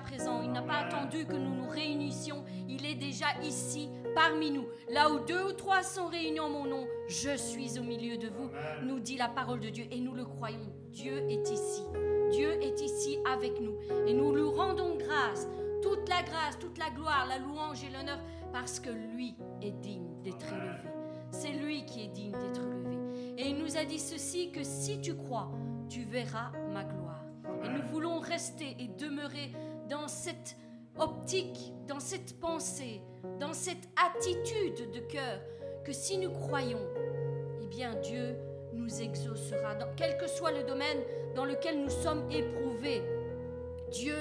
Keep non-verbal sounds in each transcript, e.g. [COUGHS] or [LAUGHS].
présent, il n'a pas attendu que nous nous réunissions, il est déjà ici parmi nous. Là où deux ou trois sont réunis en mon nom, je suis au milieu de vous, nous dit la parole de Dieu et nous le croyons. Dieu est ici. Dieu est ici avec nous et nous lui rendons grâce, toute la grâce, toute la gloire, la louange et l'honneur parce que lui est digne d'être élevé. C'est lui qui est digne d'être élevé. Et il nous a dit ceci que si tu crois, tu verras ma gloire. Et nous voulons rester et demeurer dans cette optique, dans cette pensée, dans cette attitude de cœur, que si nous croyons, eh bien Dieu nous exaucera, dans, quel que soit le domaine dans lequel nous sommes éprouvés. Dieu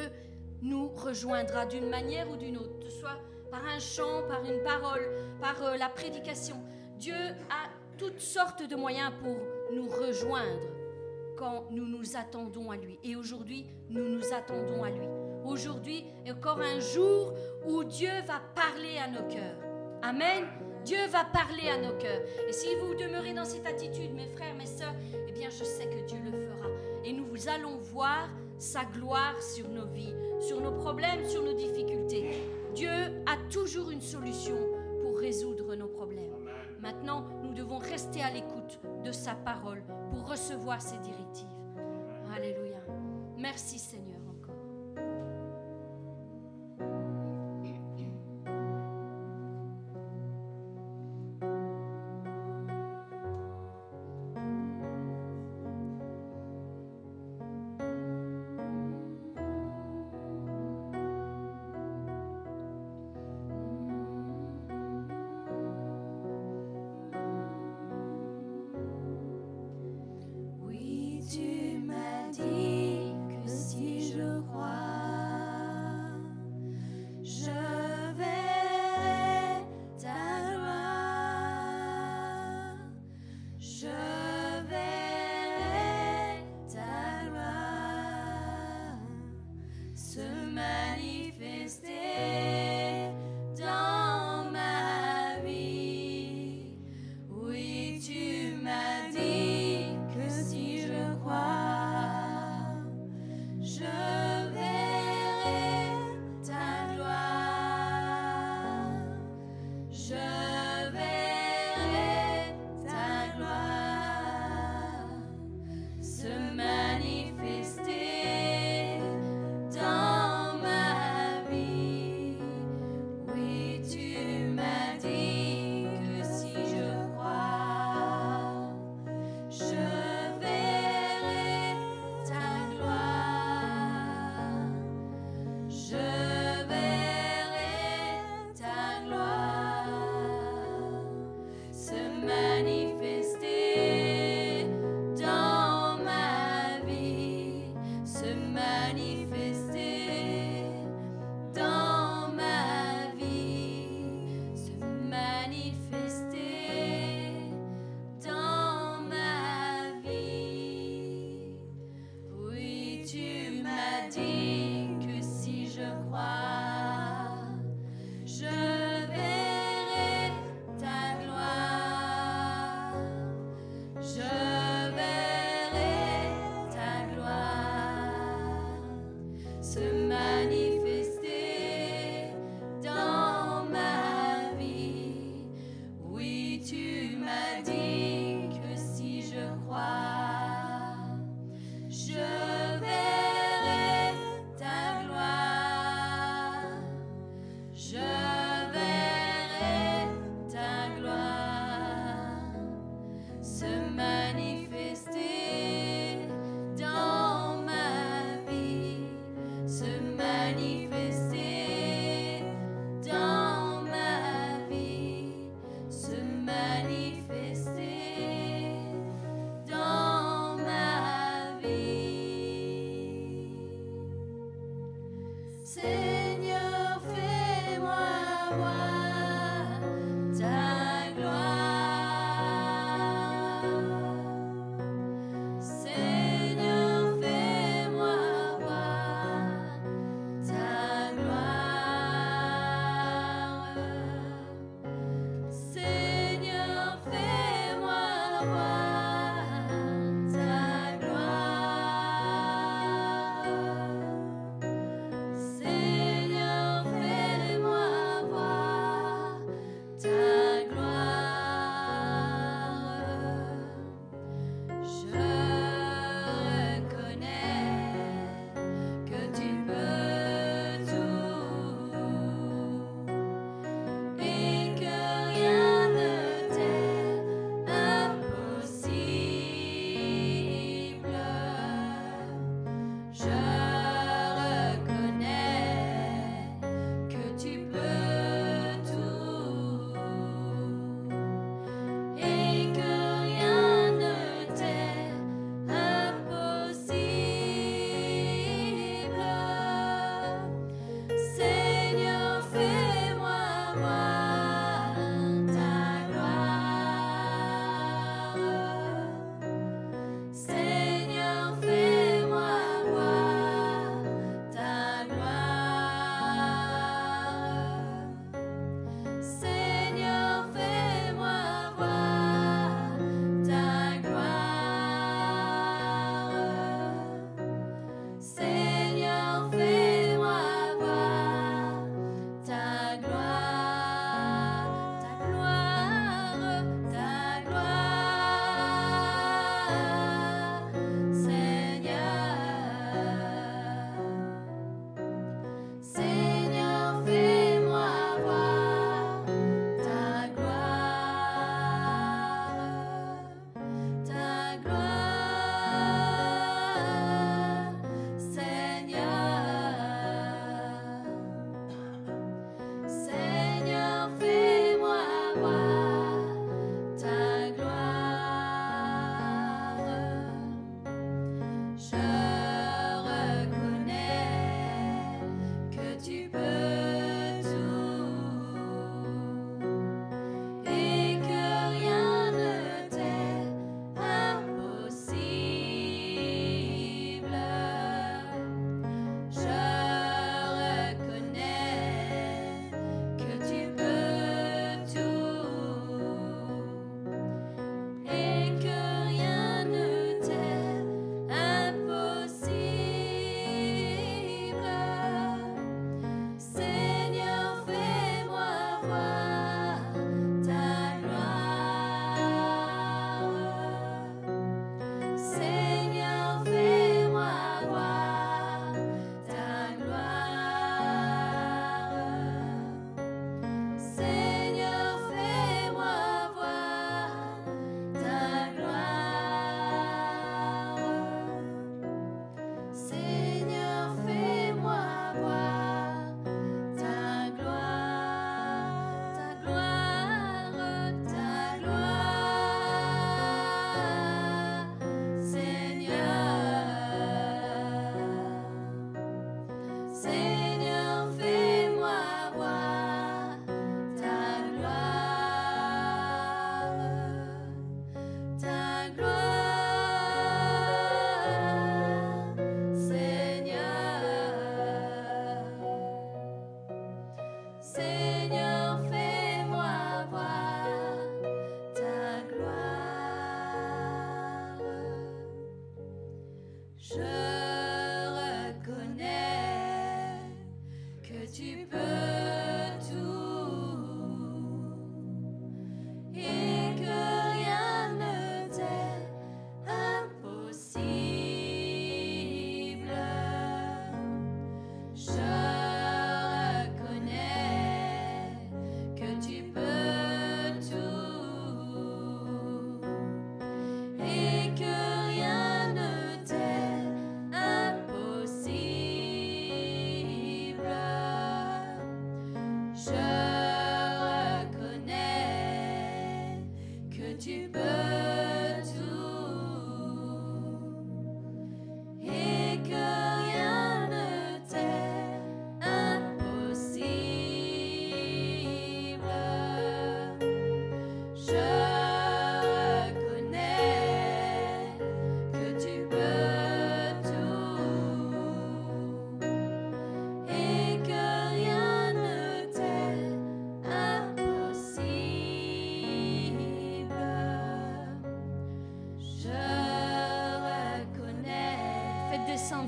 nous rejoindra d'une manière ou d'une autre, que ce soit par un chant, par une parole, par euh, la prédication. Dieu a toutes sortes de moyens pour nous rejoindre quand nous nous attendons à lui. Et aujourd'hui, nous nous attendons à lui. Aujourd'hui encore un jour où Dieu va parler à nos cœurs. Amen. Dieu va parler à nos cœurs. Et si vous demeurez dans cette attitude, mes frères, mes sœurs, eh bien, je sais que Dieu le fera. Et nous allons voir sa gloire sur nos vies, sur nos problèmes, sur nos difficultés. Dieu a toujours une solution pour résoudre nos problèmes. Maintenant, devons rester à l'écoute de sa parole pour recevoir ses directives. Alléluia. Merci Seigneur.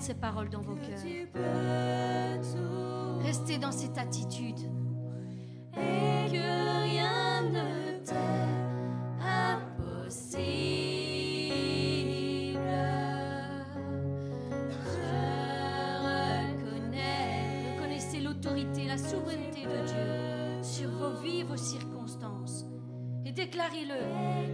Ces paroles dans vos cœurs. Restez dans cette attitude. Et que rien ne t'est impossible. La souveraineté de Dieu sur vos vies, vos circonstances. Et déclarez-le.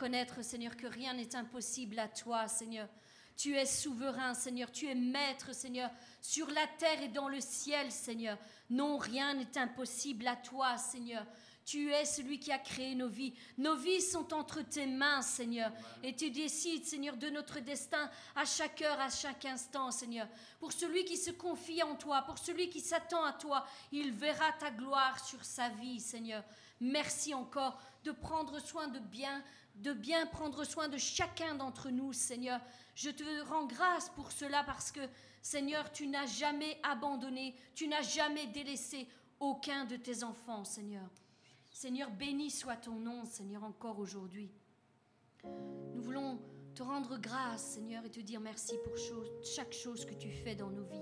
Reconnaître, Seigneur, que rien n'est impossible à toi, Seigneur. Tu es souverain, Seigneur. Tu es maître, Seigneur, sur la terre et dans le ciel, Seigneur. Non, rien n'est impossible à toi, Seigneur. Tu es celui qui a créé nos vies. Nos vies sont entre tes mains, Seigneur. Et tu décides, Seigneur, de notre destin à chaque heure, à chaque instant, Seigneur. Pour celui qui se confie en toi, pour celui qui s'attend à toi, il verra ta gloire sur sa vie, Seigneur. Merci encore de prendre soin de bien de bien prendre soin de chacun d'entre nous, Seigneur. Je te rends grâce pour cela parce que, Seigneur, tu n'as jamais abandonné, tu n'as jamais délaissé aucun de tes enfants, Seigneur. Seigneur, béni soit ton nom, Seigneur, encore aujourd'hui. Nous voulons te rendre grâce, Seigneur, et te dire merci pour chaque chose que tu fais dans nos vies.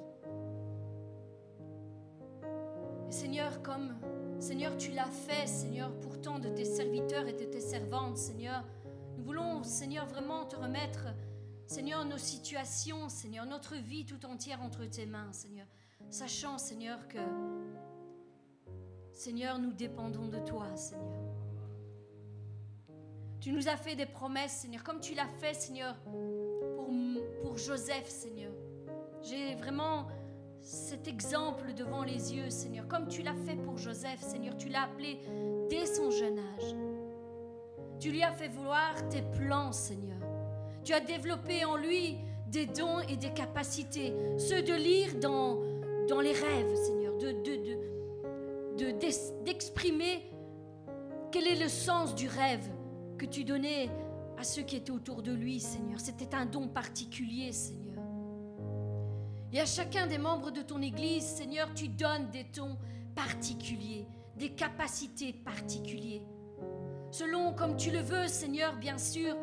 Seigneur, comme Seigneur, tu l'as fait, Seigneur, pourtant de tes serviteurs et de tes servantes, Seigneur. Nous voulons, Seigneur, vraiment te remettre Seigneur, nos situations, Seigneur, notre vie tout entière entre tes mains, Seigneur. Sachant, Seigneur, que, Seigneur, nous dépendons de toi, Seigneur. Tu nous as fait des promesses, Seigneur, comme tu l'as fait, Seigneur, pour, Joseph, Seigneur. J'ai vraiment cet exemple devant les yeux, Seigneur, comme tu l'as fait pour Joseph, Seigneur. Tu l'as appelé dès son jeune âge. Tu lui as fait voir tes plans, Seigneur. Tu as développé en lui des dons et des capacités, ceux de lire dans, les rêves, Seigneur, d'exprimer quel est le sens du rêve que tu donnais à ceux qui étaient autour de lui, Seigneur. C'était un don particulier, Seigneur. Et à chacun des membres de ton Église, Seigneur, tu donnes des dons particuliers, des capacités particulières. Selon comme tu le veux, Seigneur, bien sûr,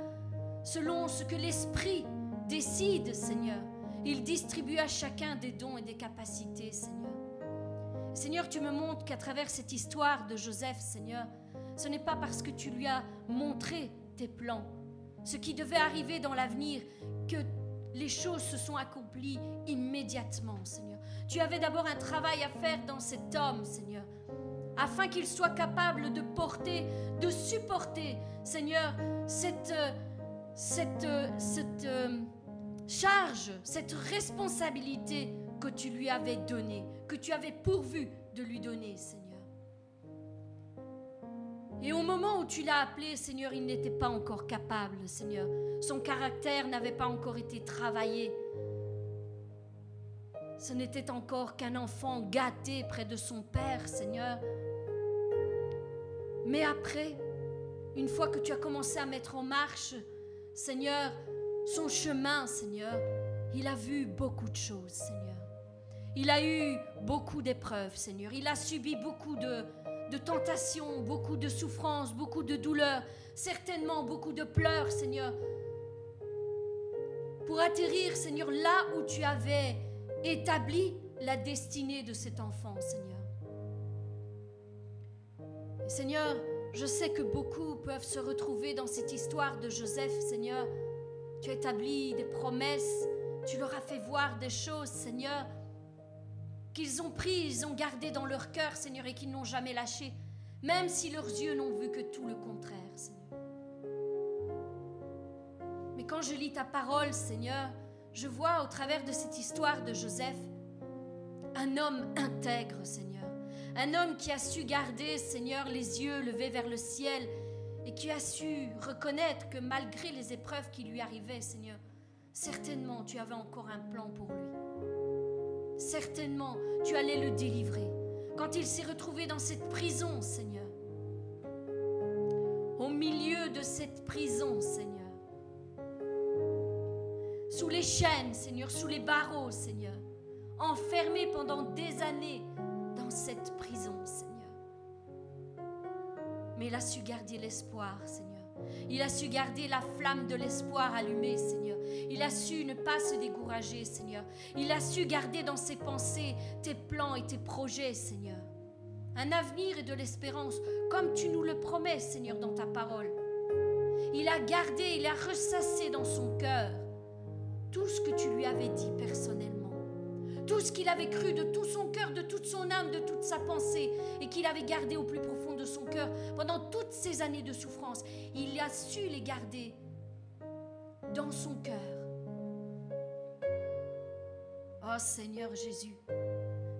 selon ce que l'Esprit décide, Seigneur. Il distribue à chacun des dons et des capacités, Seigneur. Seigneur, tu me montres qu'à travers cette histoire de Joseph, Seigneur, ce n'est pas parce que tu lui as montré tes plans, ce qui devait arriver dans l'avenir, que les choses se sont accomplies immédiatement, Seigneur. Tu avais d'abord un travail à faire dans cet homme, Seigneur, afin qu'il soit capable de porter, de supporter, Seigneur, cette cette, cette euh, charge, cette responsabilité que tu lui avais donnée, que tu avais pourvu de lui donner, Seigneur. Et au moment où tu l'as appelé, Seigneur, il n'était pas encore capable, Seigneur. Son caractère n'avait pas encore été travaillé. Ce n'était encore qu'un enfant gâté près de son Père, Seigneur. Mais après, une fois que tu as commencé à mettre en marche Seigneur, son chemin, Seigneur, il a vu beaucoup de choses, Seigneur. Il a eu beaucoup d'épreuves, Seigneur. Il a subi beaucoup de, tentations, beaucoup de souffrances, beaucoup de douleurs, certainement beaucoup de pleurs, Seigneur. Pour atterrir, Seigneur, là où tu avais établi la destinée de cet enfant, Seigneur. Seigneur, je sais que beaucoup peuvent se retrouver dans cette histoire de Joseph, Seigneur. Tu as établi des promesses, tu leur as fait voir des choses, Seigneur, qu'ils ont pris, ils ont gardé dans leur cœur, Seigneur, et qu'ils n'ont jamais lâché, même si leurs yeux n'ont vu que tout le contraire, Seigneur. Mais quand je lis ta parole, Seigneur, je vois au travers de cette histoire de Joseph un homme intègre, Seigneur un homme qui a su garder, Seigneur, les yeux levés vers le ciel et qui a su reconnaître que malgré les épreuves qui lui arrivaient, Seigneur, certainement tu avais encore un plan pour lui. Certainement tu allais le délivrer. Quand il s'est retrouvé dans cette prison, Seigneur, au milieu de cette prison, Seigneur, sous les chaînes, Seigneur, sous les barreaux, Seigneur, enfermé pendant des années cette prison, Seigneur. Mais il a su garder l'espoir, Seigneur. Il a su garder la flamme de l'espoir allumée, Seigneur. Il a su ne pas se décourager, Seigneur. Il a su garder dans ses pensées tes plans et tes projets, Seigneur. Un avenir et de l'espérance, comme tu nous le promets, Seigneur, dans ta parole. Il a gardé, il a ressassé dans son cœur tout ce que tu lui avais dit personnellement tout ce qu'il avait cru de tout son cœur, de toute son âme, de toute sa pensée, et qu'il avait gardé au plus profond de son cœur pendant toutes ces années de souffrance. Il a su les garder dans son cœur. Oh Seigneur Jésus,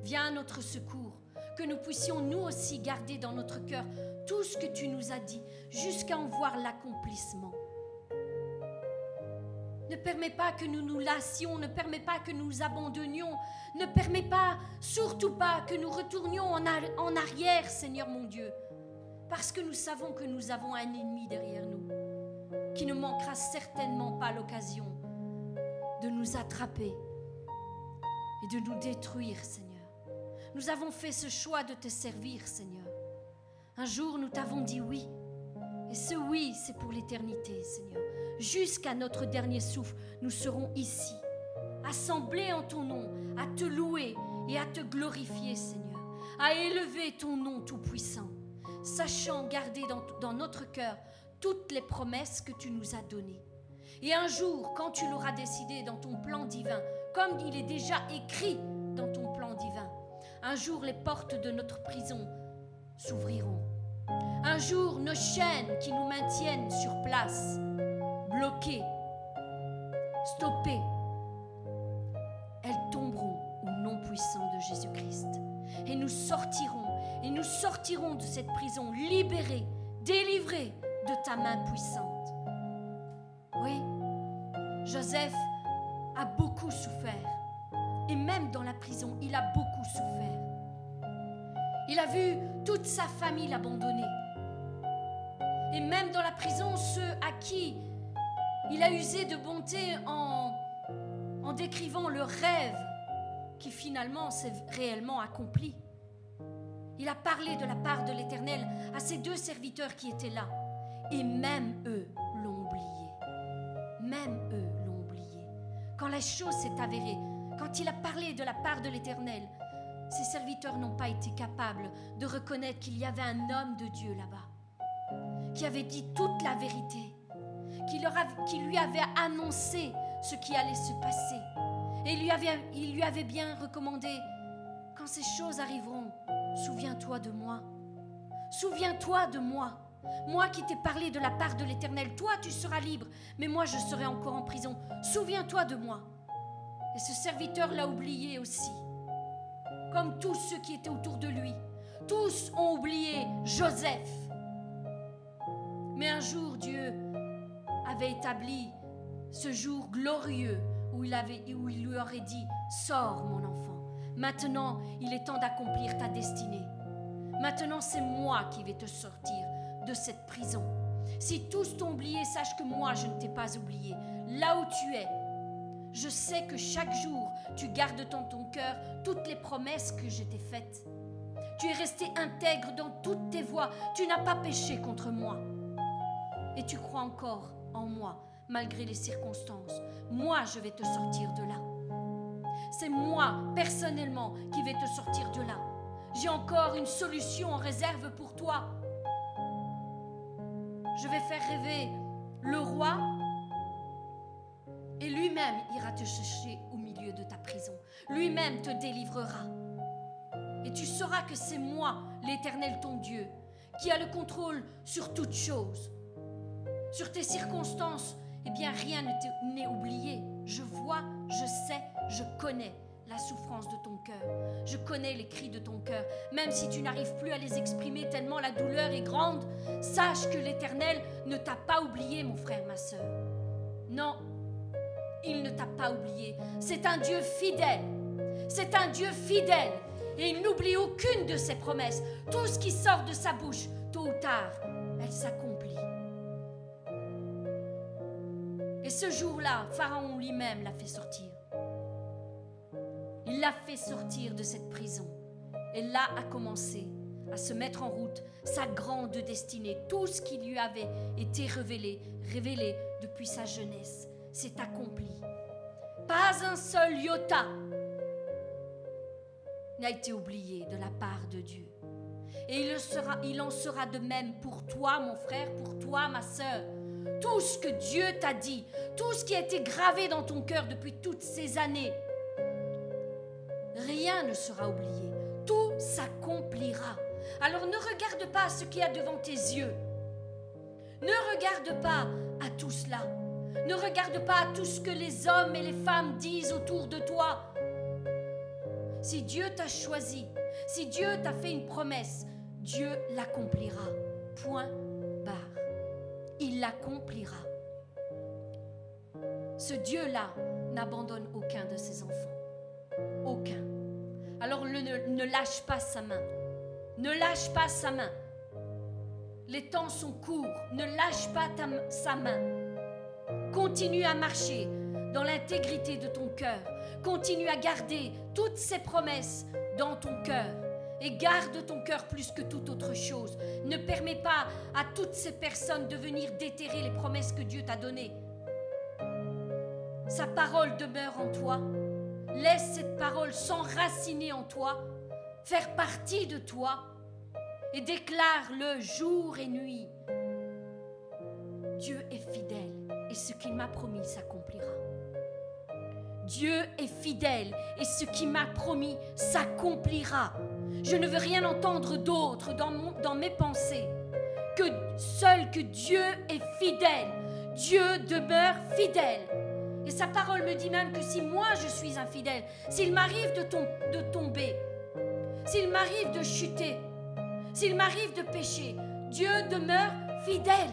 viens à notre secours, que nous puissions nous aussi garder dans notre cœur tout ce que tu nous as dit, jusqu'à en voir l'accomplissement. Ne permets pas que nous nous lassions, ne permets pas que nous abandonnions, ne permets pas, surtout pas, que nous retournions en, en arrière, Seigneur mon Dieu, parce que nous savons que nous avons un ennemi derrière nous, qui ne manquera certainement pas l'occasion de nous attraper et de nous détruire, Seigneur. Nous avons fait ce choix de te servir, Seigneur. Un jour, nous t'avons dit oui, et ce oui, c'est pour l'éternité, Seigneur jusqu'à notre dernier souffle, nous serons ici, assemblés en ton nom, à te louer et à te glorifier, Seigneur, à élever ton nom tout-puissant, sachant garder dans, notre cœur toutes les promesses que tu nous as données. Et un jour, quand tu l'auras décidé dans ton plan divin, comme il est déjà écrit dans ton plan divin, un jour les portes de notre prison s'ouvriront. Un jour, nos chaînes qui nous maintiennent sur place, bloquées, stoppées, elles tomberont au nom puissant de Jésus-Christ. Et nous sortirons, et nous sortirons de cette prison libérés, délivrés de ta main puissante. Oui, Joseph a beaucoup souffert. Et même dans la prison, il a beaucoup souffert. Il a vu toute sa famille l'abandonner. Et même dans la prison, ceux à qui il a usé de bonté en, décrivant le rêve qui finalement s'est réellement accompli. Il a parlé de la part de l'Éternel à ces deux serviteurs qui étaient là. Et même eux l'ont oublié. Même eux l'ont oublié. Quand la chose s'est avérée, quand il a parlé de la part de l'Éternel, ces serviteurs n'ont pas été capables de reconnaître qu'il y avait un homme de Dieu là-bas, qui avait dit toute la vérité, qui, lui avait annoncé ce qui allait se passer. Et lui avait, il lui avait bien recommandé, quand ces choses arriveront, souviens-toi de moi. Souviens-toi de moi. Moi qui t'ai parlé de la part de l'Éternel, toi tu seras libre, mais moi je serai encore en prison. Souviens-toi de moi. Et ce serviteur l'a oublié aussi, comme tous ceux qui étaient autour de lui. Tous ont oublié Joseph. Mais un jour, Dieu avait établi ce jour glorieux où il, avait, où il lui aurait dit, Sors mon enfant, maintenant il est temps d'accomplir ta destinée. Maintenant c'est moi qui vais te sortir de cette prison. Si tous t'ont oublié, sache que moi je ne t'ai pas oublié. Là où tu es, je sais que chaque jour, tu gardes dans ton cœur toutes les promesses que je t'ai faites. Tu es resté intègre dans toutes tes voies. Tu n'as pas péché contre moi. Et tu crois encore en moi, malgré les circonstances. Moi, je vais te sortir de là. C'est moi, personnellement, qui vais te sortir de là. J'ai encore une solution en réserve pour toi. Je vais faire rêver le roi et lui-même ira te chercher au milieu de ta prison. Lui-même te délivrera. Et tu sauras que c'est moi, l'Éternel ton Dieu, qui a le contrôle sur toutes choses. Sur tes circonstances, eh bien rien n'est oublié. Je vois, je sais, je connais la souffrance de ton cœur. Je connais les cris de ton cœur. Même si tu n'arrives plus à les exprimer tellement la douleur est grande, sache que l'Éternel ne t'a pas oublié, mon frère, ma soeur. Non, il ne t'a pas oublié. C'est un Dieu fidèle. C'est un Dieu fidèle. Et il n'oublie aucune de ses promesses. Tout ce qui sort de sa bouche, tôt ou tard, elle s'accomplit. Et ce jour-là, Pharaon lui-même l'a fait sortir. Il l'a fait sortir de cette prison. Et là a commencé à se mettre en route sa grande destinée. Tout ce qui lui avait été révélé, depuis sa jeunesse s'est accompli. Pas un seul iota n'a été oublié de la part de Dieu. Et il en sera de même pour toi, mon frère, pour toi, ma sœur. Tout ce que Dieu t'a dit, tout ce qui a été gravé dans ton cœur depuis toutes ces années, rien ne sera oublié. Tout s'accomplira. Alors ne regarde pas ce qu'il y a devant tes yeux. Ne regarde pas à tout cela. Ne regarde pas à tout ce que les hommes et les femmes disent autour de toi. Si Dieu t'a choisi, si Dieu t'a fait une promesse, Dieu l'accomplira. Point. Il l'accomplira. Ce Dieu-là n'abandonne aucun de ses enfants. Aucun. Alors ne, lâche pas sa main. Ne lâche pas sa main. Les temps sont courts. Ne lâche pas sa main. Continue à marcher dans l'intégrité de ton cœur. Continue à garder toutes ces promesses dans ton cœur. Et garde ton cœur plus que toute autre chose. Ne permets pas à toutes ces personnes de venir déterrer les promesses que Dieu t'a données. Sa parole demeure en toi. Laisse cette parole s'enraciner en toi, faire partie de toi et déclare-le jour et nuit. Dieu est fidèle et ce qu'il m'a promis s'accomplira. Dieu est fidèle et ce qu'il m'a promis s'accomplira. Je ne veux rien entendre d'autre dans, mes pensées que seul que Dieu est fidèle. Dieu demeure fidèle. Et sa parole me dit même que si moi je suis infidèle, s'il m'arrive de, tomber, s'il m'arrive de chuter, s'il m'arrive de pécher, Dieu demeure fidèle.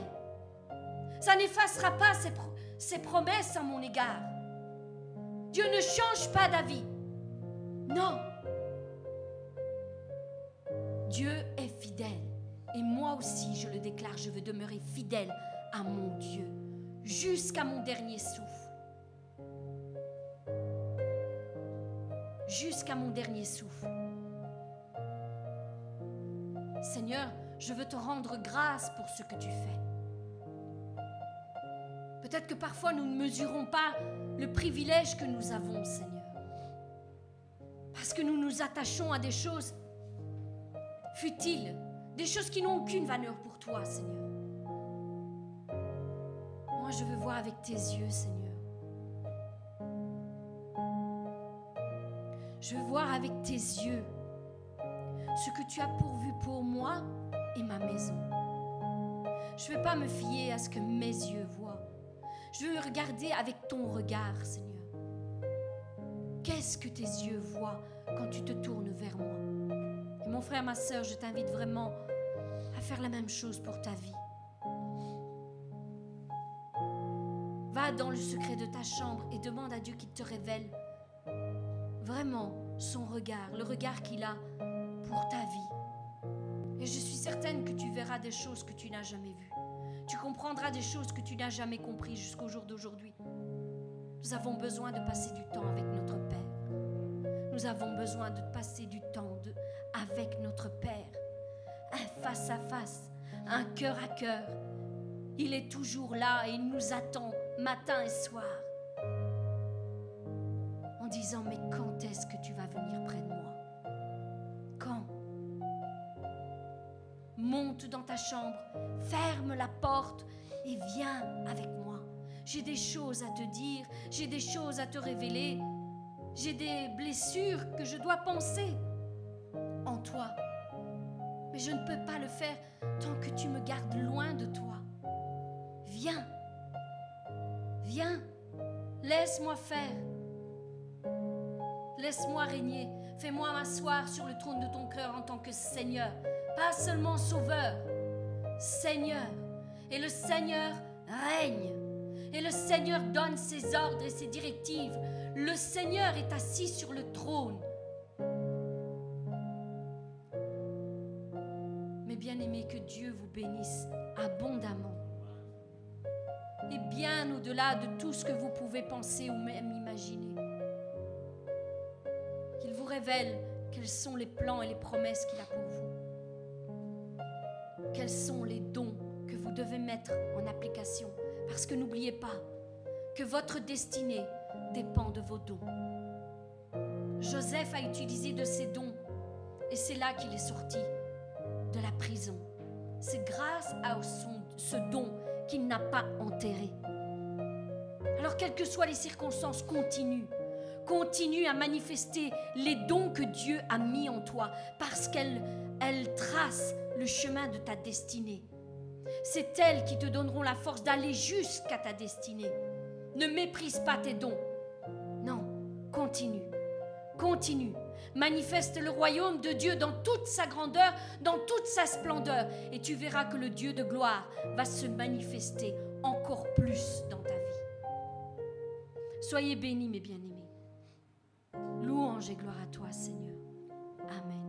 Ça n'effacera pas ses promesses à mon égard. Dieu ne change pas d'avis. Non. Dieu est fidèle. Et moi aussi, je le déclare, je veux demeurer fidèle à mon Dieu jusqu'à mon dernier souffle. Jusqu'à mon dernier souffle. Seigneur, je veux te rendre grâce pour ce que tu fais. Peut-être que parfois nous ne mesurons pas le privilège que nous avons, Seigneur. Parce que nous nous attachons à des choses futiles, des choses qui n'ont aucune valeur pour toi, Seigneur? Moi, je veux voir avec tes yeux, Seigneur. Je veux voir avec tes yeux ce que tu as pourvu pour moi et ma maison. Je ne veux pas me fier à ce que mes yeux voient. Je veux regarder avec ton regard, Seigneur. Qu'est-ce que tes yeux voient quand tu te tournes vers moi? Mon frère, ma soeur, je t'invite vraiment à faire la même chose pour ta vie. Va dans le secret de ta chambre et demande à Dieu qu'il te révèle vraiment son regard, le regard qu'il a pour ta vie. Et je suis certaine que tu verras des choses que tu n'as jamais vues. Tu comprendras des choses que tu n'as jamais comprises jusqu'au jour d'aujourd'hui. Nous avons besoin de passer du temps avec notre Père. Nous avons besoin de passer du temps de, avec notre Père. Un face à face, un cœur à cœur. Il est toujours là et il nous attend matin et soir en disant mais quand est-ce que tu vas venir près de moi? Monte dans ta chambre, ferme la porte et viens avec moi. J'ai des choses à te dire, j'ai des choses à te révéler, j'ai des blessures que je dois penser toi. Mais je ne peux pas le faire tant que tu me gardes loin de toi. Viens, viens, laisse-moi faire. Laisse-moi régner. Fais-moi m'asseoir sur le trône de ton cœur en tant que Seigneur pas seulement sauveur, Seigneur. Et le Seigneur règne. Et le Seigneur donne ses ordres et ses directives. Le Seigneur est assis sur le trône. Abondamment. Et bien au-delà de tout ce que vous pouvez penser ou même imaginer. Qu'il vous révèle quels sont les plans et les promesses qu'il a pour vous quels sont les dons que vous devez mettre en application. Parce que n'oubliez pas que votre destinée dépend de vos dons. Joseph a utilisé de ses dons et c'est là qu'il est sorti de la prison. C'est grâce à ce don qu'il n'a pas enterré. Alors, quelles que soient les circonstances, continue. Continue à manifester les dons que Dieu a mis en toi parce qu'elle elle trace le chemin de ta destinée. C'est elles qui te donneront la force d'aller jusqu'à ta destinée. Ne méprise pas tes dons. Non, continue. Continue. Manifeste le royaume de Dieu dans toute sa grandeur, dans toute sa splendeur. Et tu verras que le Dieu de gloire va se manifester encore plus dans ta vie. Soyez bénis, mes bien-aimés. Louange et gloire à toi, Seigneur. Amen.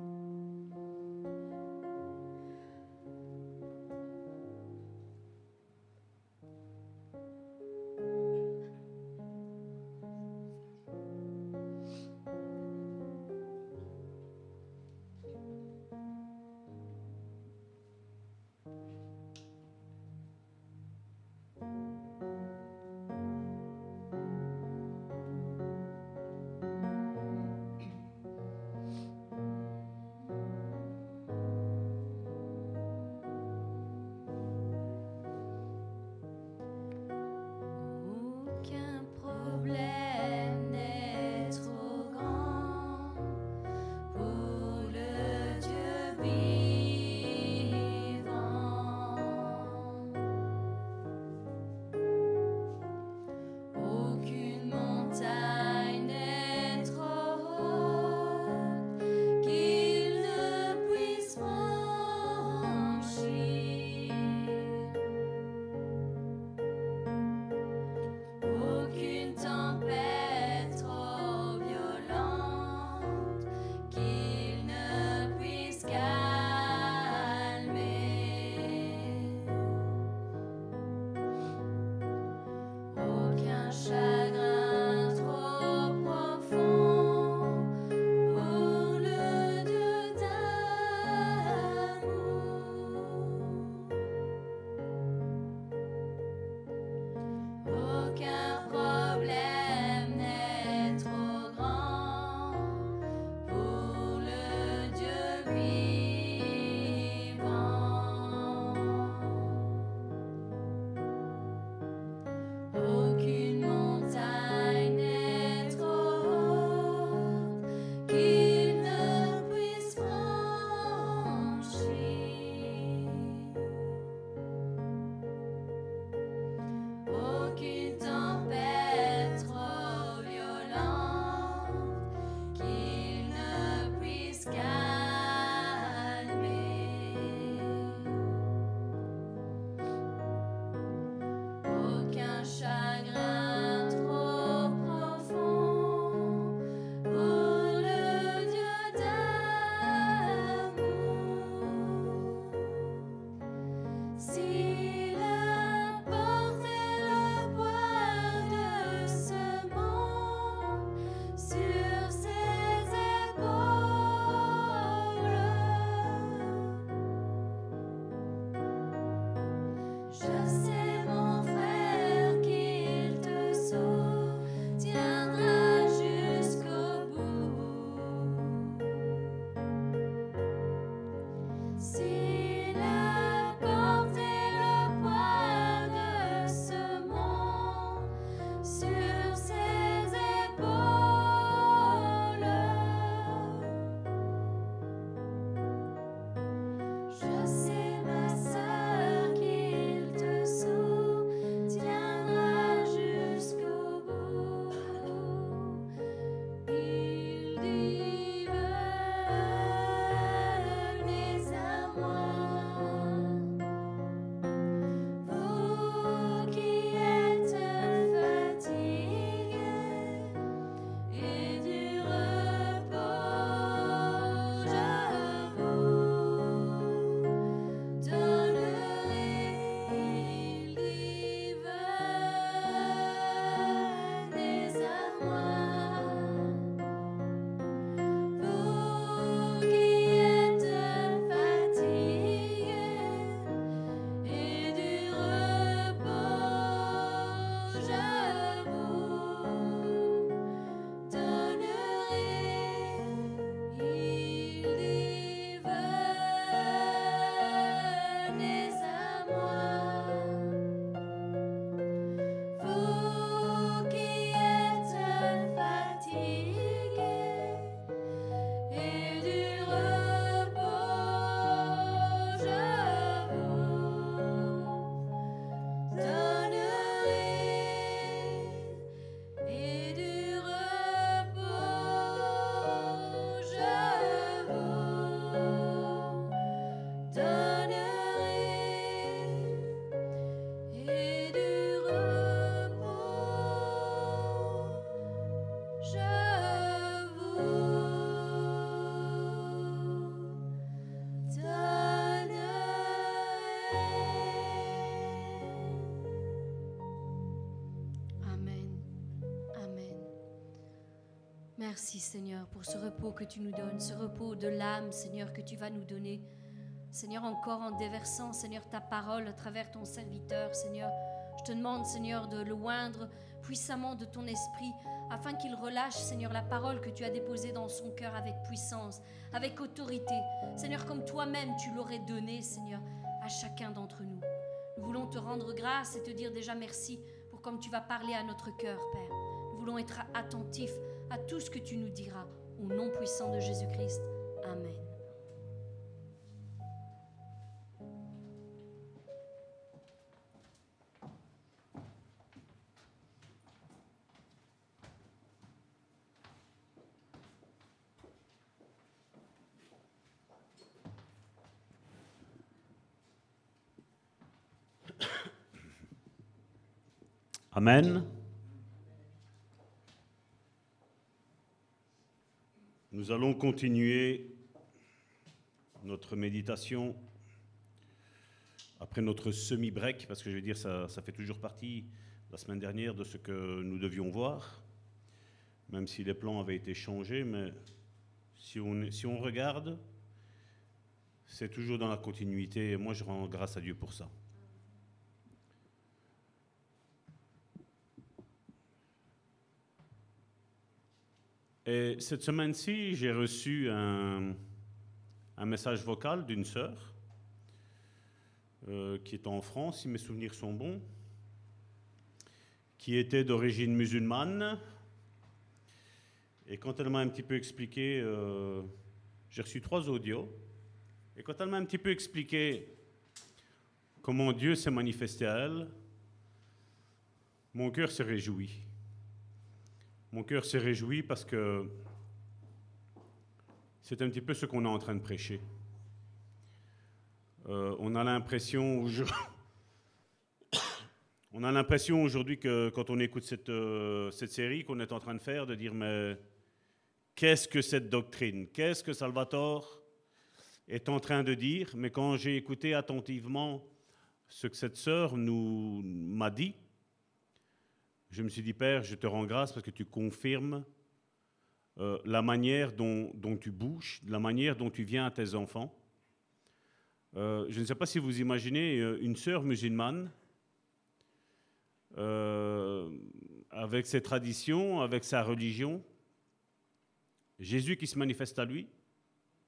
Merci Seigneur pour ce repos que tu nous donnes, ce repos de l'âme Seigneur que tu vas nous donner. Seigneur, encore en déversant Seigneur ta parole à travers ton serviteur Seigneur, je te demande Seigneur de le oindre puissamment de ton esprit afin qu'il relâche Seigneur la parole que tu as déposée dans son cœur avec puissance, avec autorité. Seigneur, comme toi-même tu l'aurais donné Seigneur à chacun d'entre nous. Nous voulons te rendre grâce et te dire déjà merci pour comme tu vas parler à notre cœur, Père. Nous voulons être attentifs à tout ce que tu nous diras. Au nom puissant de Jésus-Christ. Amen. Amen. Nous allons continuer notre méditation après notre semi-break, parce que je veux dire, ça, ça, fait toujours partie la semaine dernière de ce que nous devions voir, même si les plans avaient été changés, mais si on, si on regarde, c'est toujours dans la continuité, et moi je rends grâce à Dieu pour ça. Et cette semaine-ci, j'ai reçu un, message vocal d'une sœur euh, qui est en France, si mes souvenirs sont bons, qui était d'origine musulmane. Et quand elle m'a un petit peu expliqué, euh, j'ai reçu trois audios, et quand elle m'a un petit peu expliqué comment Dieu s'est manifesté à elle, mon cœur se réjouit. Mon cœur s'est réjoui parce que c'est un petit peu ce qu'on est en train de prêcher. Euh, [COUGHS] on a l'impression aujourd'hui que quand on écoute cette, euh, cette série qu'on est en train de faire, de dire mais qu'est-ce que cette doctrine? Qu'est-ce que Salvatore est en train de dire? Mais quand j'ai écouté attentivement ce que cette sœur nous m'a dit, je me suis dit, Père, je te rends grâce parce que tu confirmes euh, la manière dont, tu bouges, la manière dont tu viens à tes enfants. Euh, je ne sais pas si vous imaginez euh, une sœur musulmane avec ses traditions, avec sa religion, Jésus qui se manifeste à lui,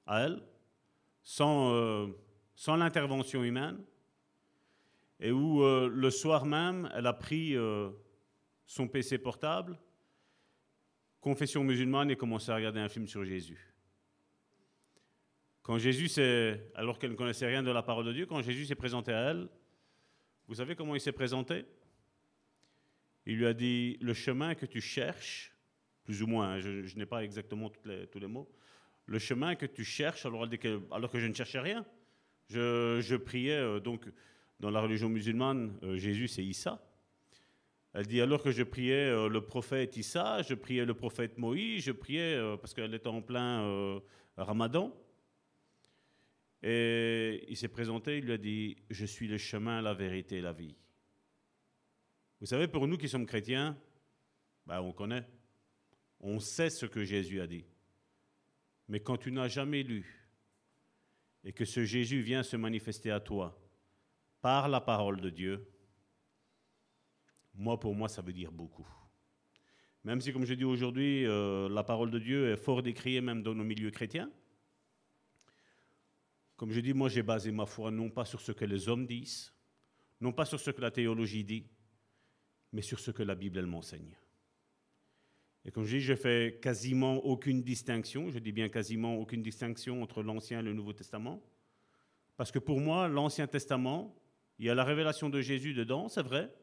à elle, sans, sans l'intervention humaine, et où le soir même, elle a pris son PC portable, confession musulmane et commencer à regarder un film sur Jésus. Quand Jésus s'est, alors qu'elle ne connaissait rien de la parole de Dieu, quand Jésus s'est présenté à elle, vous savez comment il s'est présenté? Il lui a dit, le chemin que tu cherches, plus ou moins, hein, je, je n'ai pas exactement les, tous les mots, le chemin que tu cherches, alors, que, alors que je ne cherchais rien, je, je priais, euh, donc dans la religion musulmane, euh, Jésus c'est Issa, elle dit alors que je priais euh, le prophète Issa, je priais le prophète Moïse, je priais euh, parce qu'elle était en plein euh, ramadan. Et il s'est présenté, il lui a dit Je suis le chemin, la vérité la vie. Vous savez, pour nous qui sommes chrétiens, ben, on connaît. On sait ce que Jésus a dit. Mais quand tu n'as jamais lu et que ce Jésus vient se manifester à toi par la parole de Dieu, moi, pour moi, ça veut dire beaucoup. Même si, comme je dis aujourd'hui, euh, la parole de Dieu est fort décriée même dans nos milieux chrétiens. Comme je dis, moi, j'ai basé ma foi non pas sur ce que les hommes disent, non pas sur ce que la théologie dit, mais sur ce que la Bible, elle m'enseigne. Et comme je dis, je fais quasiment aucune distinction, je dis bien quasiment aucune distinction entre l'Ancien et le Nouveau Testament. Parce que pour moi, l'Ancien Testament, il y a la révélation de Jésus dedans, c'est vrai,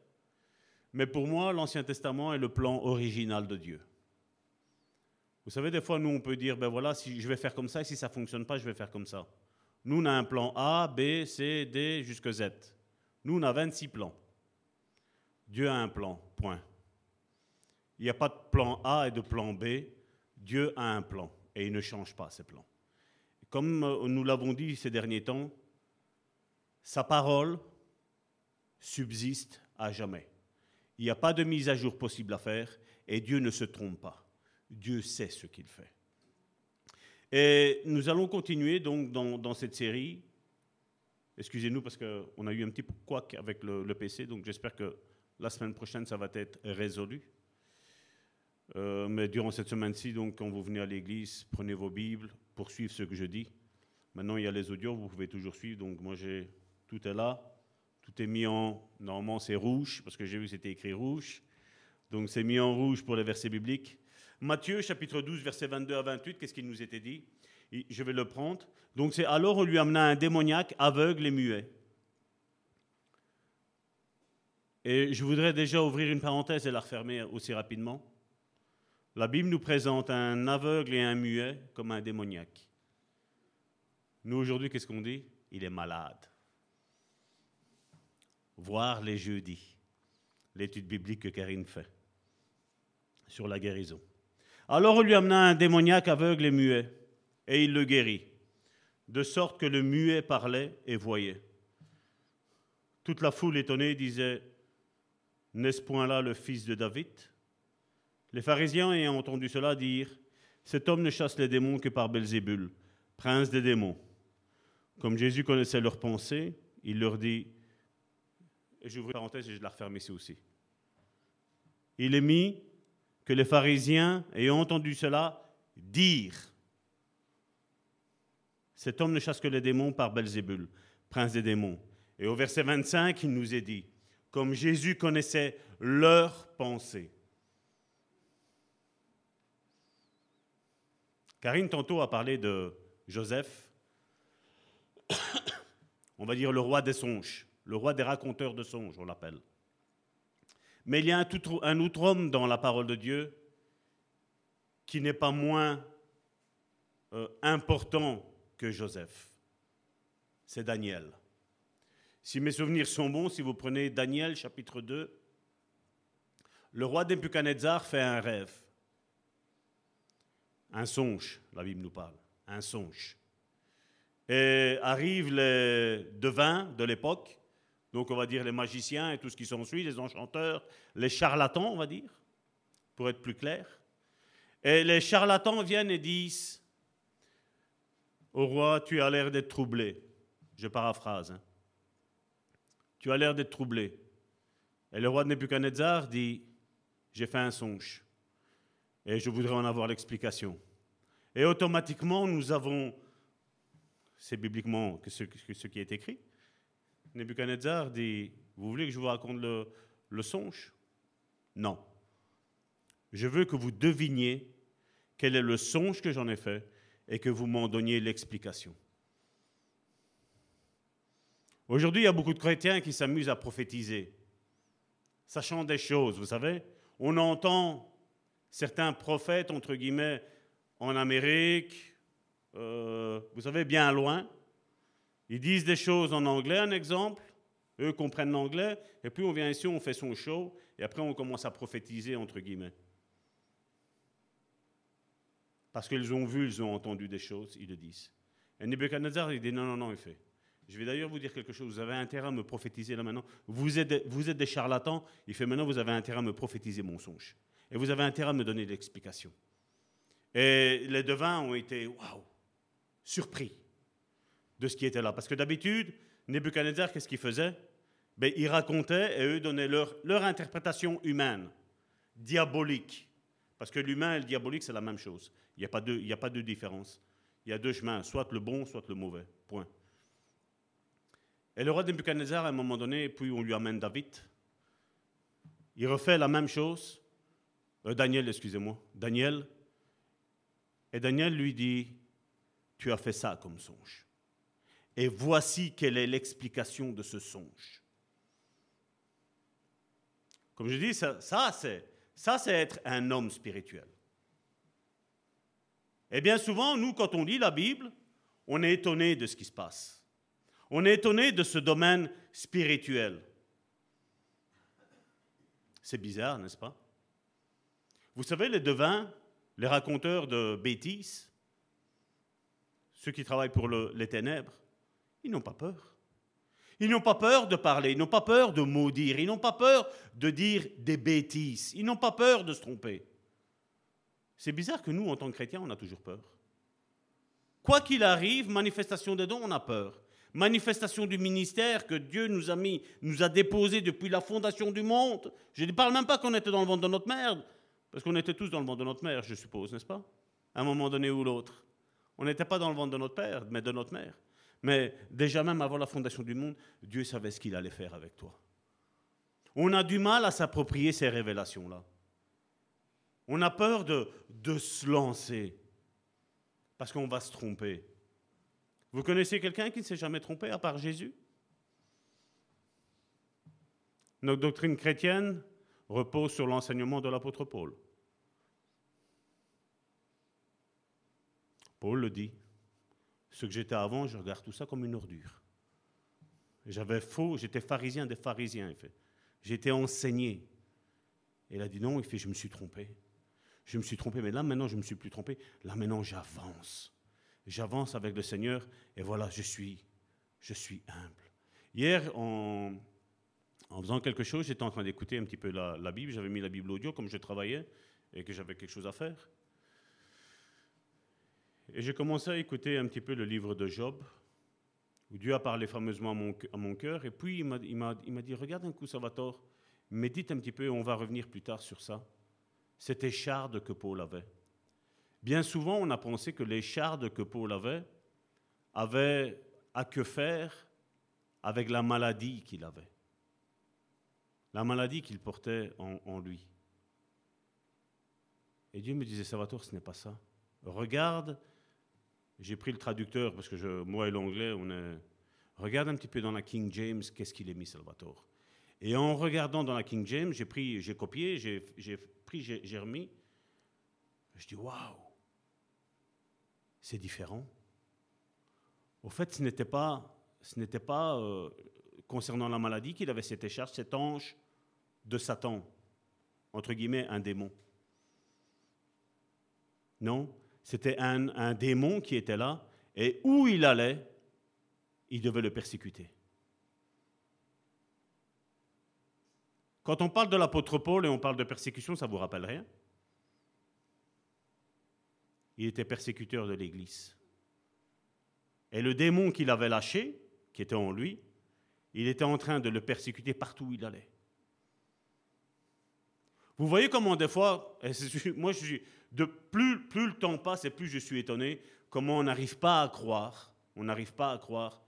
mais pour moi, l'Ancien Testament est le plan original de Dieu. Vous savez, des fois, nous, on peut dire, ben voilà, si je vais faire comme ça, et si ça ne fonctionne pas, je vais faire comme ça. Nous, on a un plan A, B, C, D, jusqu'à Z. Nous, on a 26 plans. Dieu a un plan, point. Il n'y a pas de plan A et de plan B. Dieu a un plan, et il ne change pas ses plans. Comme nous l'avons dit ces derniers temps, sa parole subsiste à jamais. Il n'y a pas de mise à jour possible à faire et Dieu ne se trompe pas. Dieu sait ce qu'il fait. Et nous allons continuer donc dans, cette série. Excusez-nous parce qu'on a eu un petit couac avec le, PC, donc j'espère que la semaine prochaine ça va être résolu. Euh, mais durant cette semaine-ci, donc quand vous venez à l'église, prenez vos Bibles pour suivre ce que je dis. Maintenant, il y a les audios, vous pouvez toujours suivre. Donc moi, j'ai tout est là, tout est mis en normalement c'est rouge parce que j'ai vu que c'était écrit rouge. Donc c'est mis en rouge pour les versets bibliques. Matthieu chapitre 12 versets 22 à 28, qu'est-ce qu'il nous était dit? Je vais le prendre. Donc c'est alors on lui amena un démoniaque aveugle et muet. Et je voudrais déjà ouvrir une parenthèse et la refermer aussi rapidement. La Bible nous présente un aveugle et un muet comme un démoniaque. Nous aujourd'hui, qu'est-ce qu'on dit? Il est malade. Voir les jeudis, l'étude biblique que Karine fait sur la guérison. Alors on lui amena un démoniaque aveugle et muet, et il le guérit, de sorte que le muet parlait et voyait. Toute la foule étonnée disait, N'est-ce point là le fils de David? Les pharisiens ayant entendu cela dire, Cet homme ne chasse les démons que par Belzébul, prince des démons. Comme Jésus connaissait leurs pensées, il leur dit, et j'ouvre une parenthèse et je la referme ici aussi. Il est mis que les pharisiens, ayant entendu cela, dirent Cet homme ne chasse que les démons par Belzébul, prince des démons. Et au verset 25, il nous est dit Comme Jésus connaissait leurs pensées. Karine tantôt a parlé de Joseph, [COUGHS] on va dire le roi des songes, le roi des raconteurs de songes, on l'appelle. Mais il y a un, un autre homme dans la parole de Dieu qui n'est pas moins euh, important que Joseph. C'est Daniel. Si mes souvenirs sont bons, si vous prenez Daniel chapitre 2, le roi Nebuchadnezzar fait un rêve. Un songe, la Bible nous parle. Un songe. Et arrivent les devins de l'époque donc on va dire les magiciens et tout ce qui s'ensuit, les enchanteurs, les charlatans, on va dire, pour être plus clair. Et les charlatans viennent et disent au roi, tu as l'air d'être troublé. Je paraphrase. Hein. Tu as l'air d'être troublé. Et le roi de Nebuchadnezzar dit, j'ai fait un songe et je voudrais en avoir l'explication. Et automatiquement, nous avons, c'est bibliquement ce, ce qui est écrit, Nebuchadnezzar dit Vous voulez que je vous raconte le, songe? Non. Je veux que vous deviniez quel est le songe que j'en ai fait et que vous m'en donniez l'explication. Aujourd'hui, il y a beaucoup de chrétiens qui s'amusent à prophétiser, sachant des choses, vous savez. On entend certains prophètes, entre guillemets, en Amérique, euh, vous savez, bien loin, ils disent des choses en anglais, un exemple. Eux comprennent l'anglais. Et puis on vient ici, on fait son show. Et après, on commence à prophétiser, entre guillemets. Parce qu'ils ont vu, ils ont entendu des choses, ils le disent. Et Nebuchadnezzar, il dit non, non, non, il fait. Je vais d'ailleurs vous dire quelque chose. Vous avez intérêt à me prophétiser là maintenant. Vous êtes, vous êtes des charlatans. Il fait maintenant, vous avez intérêt à me prophétiser mon songe. Et vous avez intérêt à me donner l'explication. Et les devins ont été, waouh, surpris de ce qui était là. Parce que d'habitude, Nebuchadnezzar, qu'est-ce qu'il faisait? Ben, Il racontait et eux donnaient leur, leur interprétation humaine, diabolique. Parce que l'humain et le diabolique, c'est la même chose. Il n'y a, pas de, il a pas de différence. Il y a deux chemins, soit le bon, soit le mauvais. Point. Et le roi Nebuchadnezzar, à un moment donné, puis on lui amène David. Il refait la même chose. Euh, Daniel, excusez-moi. Daniel. Et Daniel lui dit, tu as fait ça comme songe. Et voici quelle est l'explication de ce songe. Comme je dis, ça, c'est être un homme spirituel. Et bien souvent, nous, quand on lit la Bible, on est étonné de ce qui se passe. On est étonné de ce domaine spirituel. C'est bizarre, n'est-ce pas? Vous savez, les devins, les raconteurs de bêtises, ceux qui travaillent pour les ténèbres, ils n'ont pas peur. Ils n'ont pas peur de parler, ils n'ont pas peur de maudire, ils n'ont pas peur de dire des bêtises, ils n'ont pas peur de se tromper. C'est bizarre que nous, en tant que chrétiens, on a toujours peur. Quoi qu'il arrive, manifestation des dons, on a peur. Manifestation du ministère que Dieu nous a mis, nous a déposé depuis la fondation du monde. Je ne parle même pas qu'on était dans le ventre de notre mère, parce qu'on était tous dans le ventre de notre mère, je suppose, n'est-ce pas? À un moment donné ou l'autre. On n'était pas dans le ventre de notre père, mais de notre mère. Mais déjà même avant la fondation du monde, Dieu savait ce qu'il allait faire avec toi. On a du mal à s'approprier ces révélations-là. On a peur de, se lancer parce qu'on va se tromper. Vous connaissez quelqu'un qui ne s'est jamais trompé à part Jésus? Notre doctrine chrétienne repose sur l'enseignement de l'apôtre Paul. Paul le dit. Ce que j'étais avant, je regarde tout ça comme une ordure. J'avais faux, j'étais pharisien des pharisiens, il fait. J'étais enseigné. Et il a dit non, il fait, je me suis trompé. Je me suis trompé, mais là maintenant je ne me suis plus trompé. Là maintenant j'avance. J'avance avec le Seigneur et voilà, je suis, je suis humble. Hier, en, faisant quelque chose, j'étais en train d'écouter un petit peu la Bible. J'avais mis la Bible audio comme je travaillais et que j'avais quelque chose à faire. Et j'ai commencé à écouter un petit peu le livre de Job, où Dieu a parlé fameusement à mon, cœur. Et puis il m'a, dit, regarde un coup, Salvatore, médite un petit peu, on va revenir plus tard sur ça. C'était charde que Paul avait. Bien souvent, on a pensé que les chardes que Paul avait avaient à que faire avec la maladie qu'il avait. La maladie qu'il portait en, en lui. Et Dieu me disait, Salvatore, ce n'est pas ça. Regarde j'ai pris le traducteur parce que moi et l'anglais, on est. Regarde un petit peu dans la King James, qu'est-ce qu'il est mis, Salvatore. Et en regardant dans la King James, j'ai pris, j'ai copié, j'ai, pris, j'ai remis. Je dis waouh, c'est différent. Au fait, ce n'était pas, ce n'était pas euh, concernant la maladie qu'il avait cette écharpe, cet ange de Satan, entre guillemets, un démon. Non, c'était un, démon qui était là, et où il allait, il devait le persécuter. Quand on parle de l'apôtre Paul et on parle de persécution, ça vous rappelle rien? Il était persécuteur de l'Église. Et le démon qu'il avait lâché, qui était en lui, il était en train de le persécuter partout où il allait. Vous voyez comment des fois, [LAUGHS] moi je suis, de plus, plus le temps passe et plus je suis étonné comment on n'arrive pas à croire, on n'arrive pas à croire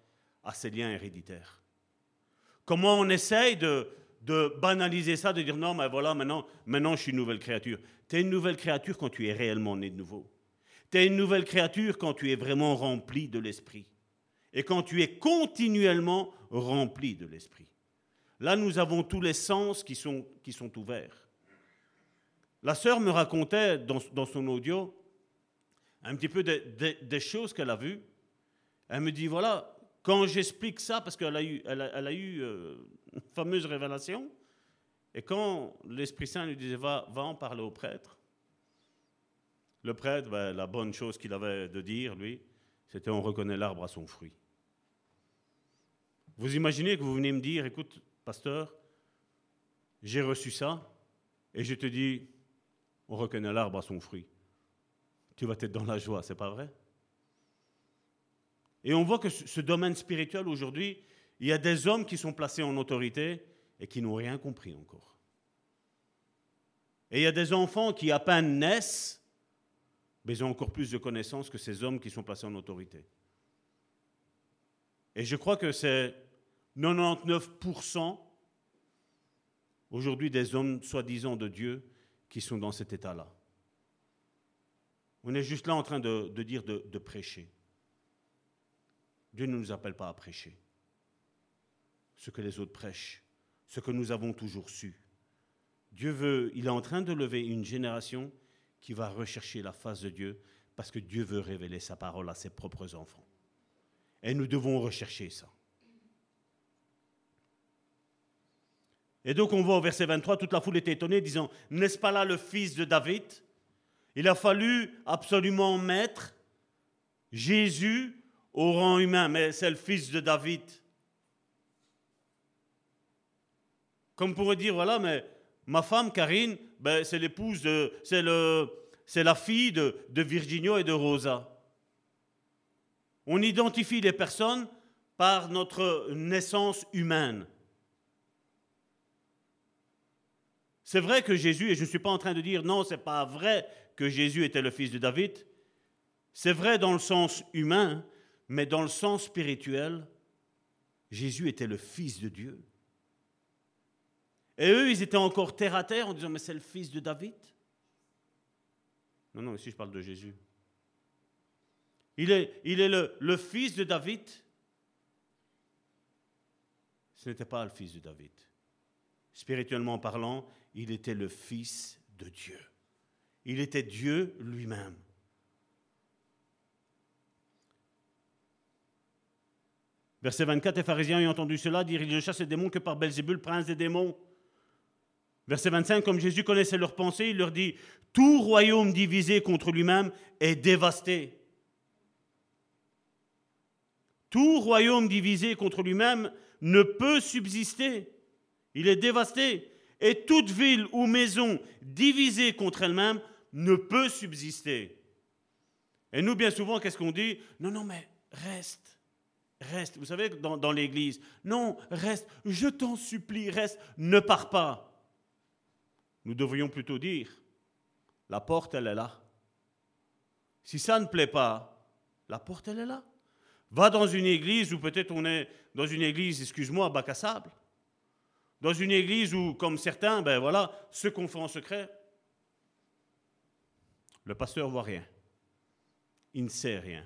à ces liens héréditaires. Comment on essaye de, banaliser ça, de dire non, mais voilà, maintenant, maintenant je suis une nouvelle créature. Tu es une nouvelle créature quand tu es réellement né de nouveau. Tu es une nouvelle créature quand tu es vraiment rempli de l'Esprit. Et quand tu es continuellement rempli de l'Esprit. Là, nous avons tous les sens qui sont ouverts. La sœur me racontait dans, son audio un petit peu des choses qu'elle a vues. Elle me dit, voilà, quand j'explique ça, parce qu'elle a eu, euh, une fameuse révélation, et quand l'Esprit Saint lui disait, va, va en parler au prêtre, le prêtre, ben, la bonne chose qu'il avait de dire, lui, c'était on reconnaît l'arbre à son fruit. Vous imaginez que vous venez me dire, écoute, pasteur, j'ai reçu ça, et je te dis, on reconnaît l'arbre à son fruit. Tu vas être dans la joie, c'est pas vrai? Et on voit que ce domaine spirituel aujourd'hui, il y a des hommes qui sont placés en autorité et qui n'ont rien compris encore. Et il y a des enfants qui à peine naissent, mais ils ont encore plus de connaissances que ces hommes qui sont placés en autorité. Et je crois que c'est 99% aujourd'hui des hommes soi-disant de Dieu qui sont dans cet état-là. On est juste là en train de, dire de, de prêcher. Dieu ne nous appelle pas à prêcher ce que les autres prêchent, ce que nous avons toujours su. Dieu veut, il est en train de lever une génération qui va rechercher la face de Dieu parce que Dieu veut révéler sa parole à ses propres enfants. Et nous devons rechercher ça. Et donc on voit au verset 23, toute la foule était étonnée, disant, n'est-ce pas là le fils de David? Il a fallu absolument mettre Jésus au rang humain, mais c'est le fils de David. Comme pourrait dire, voilà, mais ma femme Karine, ben, c'est l'épouse de, c'est la fille de, de Virginio et de Rosa. On identifie les personnes par notre naissance humaine. C'est vrai que Jésus, et je ne suis pas en train de dire non, c'est pas vrai que Jésus était le fils de David. C'est vrai dans le sens humain, mais dans le sens spirituel, Jésus était le fils de Dieu. Et eux, ils étaient encore terre à terre en disant, mais c'est le fils de David. Non, non, ici je parle de Jésus. Il est, il est le, le fils de David. Ce n'était pas le fils de David. Spirituellement parlant, il était le fils de Dieu. Il était Dieu lui-même. Verset 24, les pharisiens ayant entendu cela dire, il ne chasse les démons que par Belzébul, prince des démons. Verset 25, comme Jésus connaissait leurs pensées, il leur dit, tout royaume divisé contre lui-même est dévasté. Tout royaume divisé contre lui-même ne peut subsister. Il est dévasté. Et toute ville ou maison divisée contre elle-même ne peut subsister. Et nous, bien souvent, qu'est-ce qu'on dit? Non, non, mais reste. Reste. Vous savez, dans, dans l'église, non, reste. Je t'en supplie, reste. Ne pars pas. Nous devrions plutôt dire, la porte, elle est là. Si ça ne plaît pas, la porte, elle est là. Va dans une église où peut-être on est dans une église, excuse-moi, bac à sable. Dans une église où, comme certains, ben voilà, ceux qu'on fait en secret, le pasteur voit rien. Il ne sait rien.